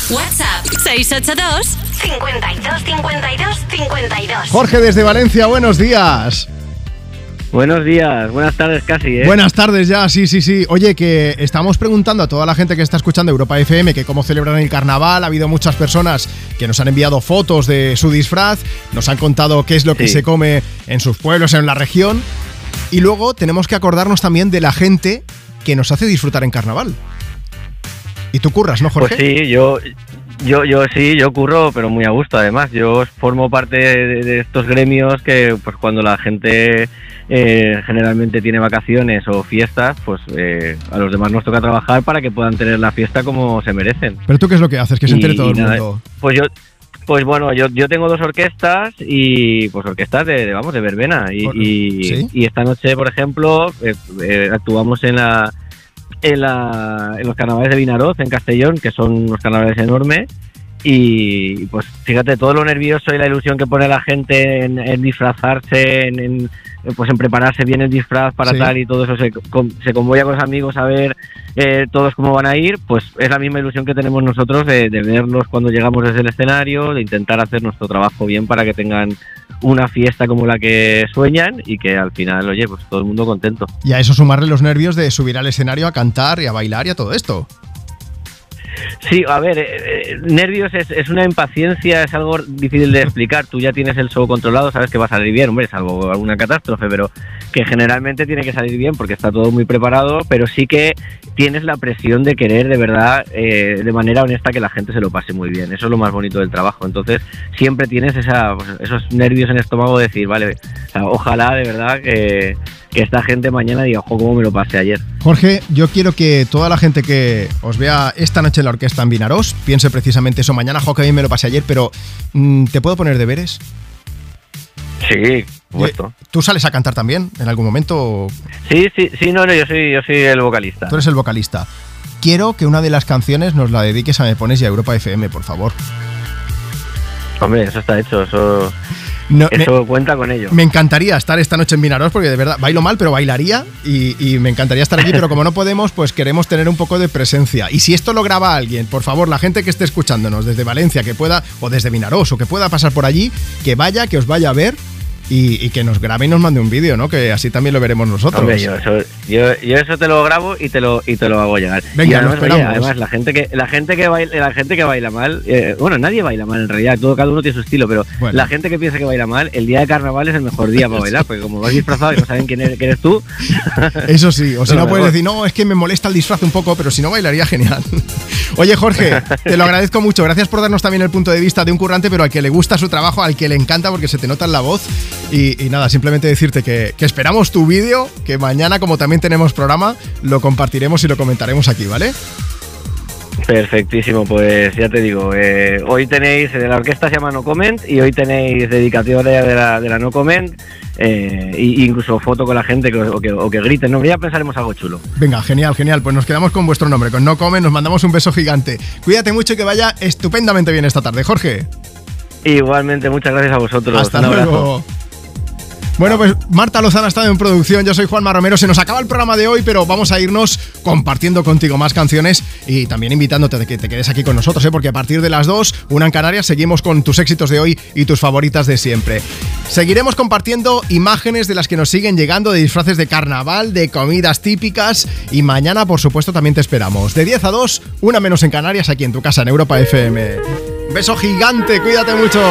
WhatsApp 682 52 52 52. Jorge desde Valencia, buenos días. Buenos días, buenas tardes casi, ¿eh? Buenas tardes ya, sí, sí, sí. Oye, que estamos preguntando a toda la gente que está escuchando Europa FM que cómo celebran el carnaval. Ha habido muchas personas que nos han enviado fotos de su disfraz, nos han contado qué es lo que Sí. se come en sus pueblos, en la región. Y luego tenemos que acordarnos también de la gente que nos hace disfrutar en carnaval. Y tú curras, ¿no, Jorge? Pues sí, yo, yo, yo sí, yo curro, pero muy a gusto además. Yo formo parte de, de estos gremios que pues cuando la gente eh, generalmente tiene vacaciones o fiestas, pues eh, a los demás nos toca trabajar para que puedan tener la fiesta como se merecen. Pero tú qué es lo que haces, que se entere Y- todo el nada, mundo. Pues yo, pues bueno, yo, yo tengo dos orquestas y pues orquestas de, de, vamos de verbena y, y esta noche, por ejemplo, eh, eh, actuamos en la en, la, en los carnavales de Vinaroz, en Castellón, que son unos carnavales enormes. Y pues fíjate, todo lo nervioso y la ilusión que pone la gente en, en disfrazarse, en, en, pues en prepararse bien el disfraz para Sí. tal y todo eso, se, con- se convoya con los amigos a ver eh, todos cómo van a ir, pues es la misma ilusión que tenemos nosotros de, de verlos cuando llegamos desde el escenario, de intentar hacer nuestro trabajo bien para que tengan una fiesta como la que sueñan y que al final, oye, pues todo el mundo contento. Y a eso sumarle los nervios de subir al escenario a cantar y a bailar y a todo esto. Sí, a ver, eh, eh, nervios es, es una impaciencia, es algo difícil de explicar. Tú ya tienes el show controlado, sabes que va a salir bien, hombre, salvo alguna catástrofe, pero que generalmente tiene que salir bien porque está todo muy preparado, pero sí que tienes la presión de querer de verdad, eh, de manera honesta, que la gente se lo pase muy bien. Eso es lo más bonito del trabajo. Entonces, siempre tienes esa, pues, esos nervios en el estómago de decir, vale, ojalá de verdad que, que esta gente mañana diga, ojo, cómo me lo pasé ayer. Jorge, yo quiero que toda la gente que os vea esta noche en la orquesta en Vinaros piense precisamente eso. Mañana, jo, que bien me lo pasé ayer, pero mm, ¿te puedo poner deberes? Sí, puesto. ¿Tú sales a cantar también en algún momento? Sí, sí, sí, no, no, yo soy, yo soy el vocalista. Tú eres el vocalista. Quiero que una de las canciones nos la dediques a Me Pones y a Europa FM, por favor. Hombre, eso está hecho, eso, No, eso cuenta con ello. Me encantaría estar esta noche en Vinaros porque de verdad bailo mal, pero bailaría y, y me encantaría estar aquí, pero como no podemos, pues queremos tener un poco de presencia. Y si esto lo graba alguien, por favor, la gente que esté escuchándonos desde Valencia, que pueda, o desde Vinaros, o que pueda pasar por allí, que vaya, que os vaya a ver. Y, y que nos grabe y nos mande un vídeo, ¿no? Que así también lo veremos nosotros. Hombre, yo eso, yo, yo eso te lo grabo y te lo y te lo hago llegar. Venga, y además, lo oye, esperamos. además la gente que la gente que baila la gente que baila mal, eh, bueno, nadie baila mal en realidad, todo cada uno tiene su estilo, pero Bueno. la gente que piensa que baila mal, el día de carnaval es el mejor día para bailar, porque como vas disfrazado y no saben quién eres, quién eres tú. Eso sí, o si no puedes decir, no, es que me molesta el disfraz un poco, pero si no bailaría genial. Oye, Jorge, te lo agradezco mucho. Gracias por darnos también el punto de vista de un currante, pero al que le gusta su trabajo, al que le encanta porque se te nota en la voz. Y, y nada, simplemente decirte que, que esperamos tu vídeo, que mañana, como también tenemos programa, lo compartiremos y lo comentaremos aquí, ¿vale? Perfectísimo, pues ya te digo, eh, hoy tenéis, eh, la orquesta se llama No Comment y hoy tenéis dedicatoria de la, de la No Comment, eh, y- incluso foto con la gente que, o, que, o que griten, no, ya pensaremos algo chulo. Venga, genial, genial. Pues nos quedamos con vuestro nombre, con No Come, nos mandamos un beso gigante. Cuídate mucho y que vaya estupendamente bien esta tarde, Jorge. Igualmente, muchas gracias a vosotros. Hasta Un abrazo. Bueno, pues Marta Lozana ha estado en producción, yo soy Juanma Romero, se nos acaba el programa de hoy, pero vamos a irnos compartiendo contigo más canciones y también invitándote a que te quedes aquí con nosotros, ¿eh? porque a partir de las 2, una en Canarias, seguimos con tus éxitos de hoy y tus favoritas de siempre. Seguiremos compartiendo imágenes de las que nos siguen llegando, de disfraces de carnaval, de comidas típicas y mañana, por supuesto, también te esperamos. De 10 a 2, una menos en Canarias, aquí en tu casa, en Europa FM. Beso gigante, cuídate mucho.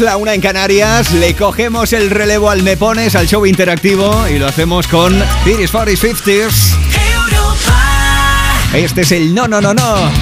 La una en Canarias. Le cogemos el relevo al Me Pones, al show interactivo, y lo hacemos con 30s, 40s, 50s. Este es el no, no, no, no.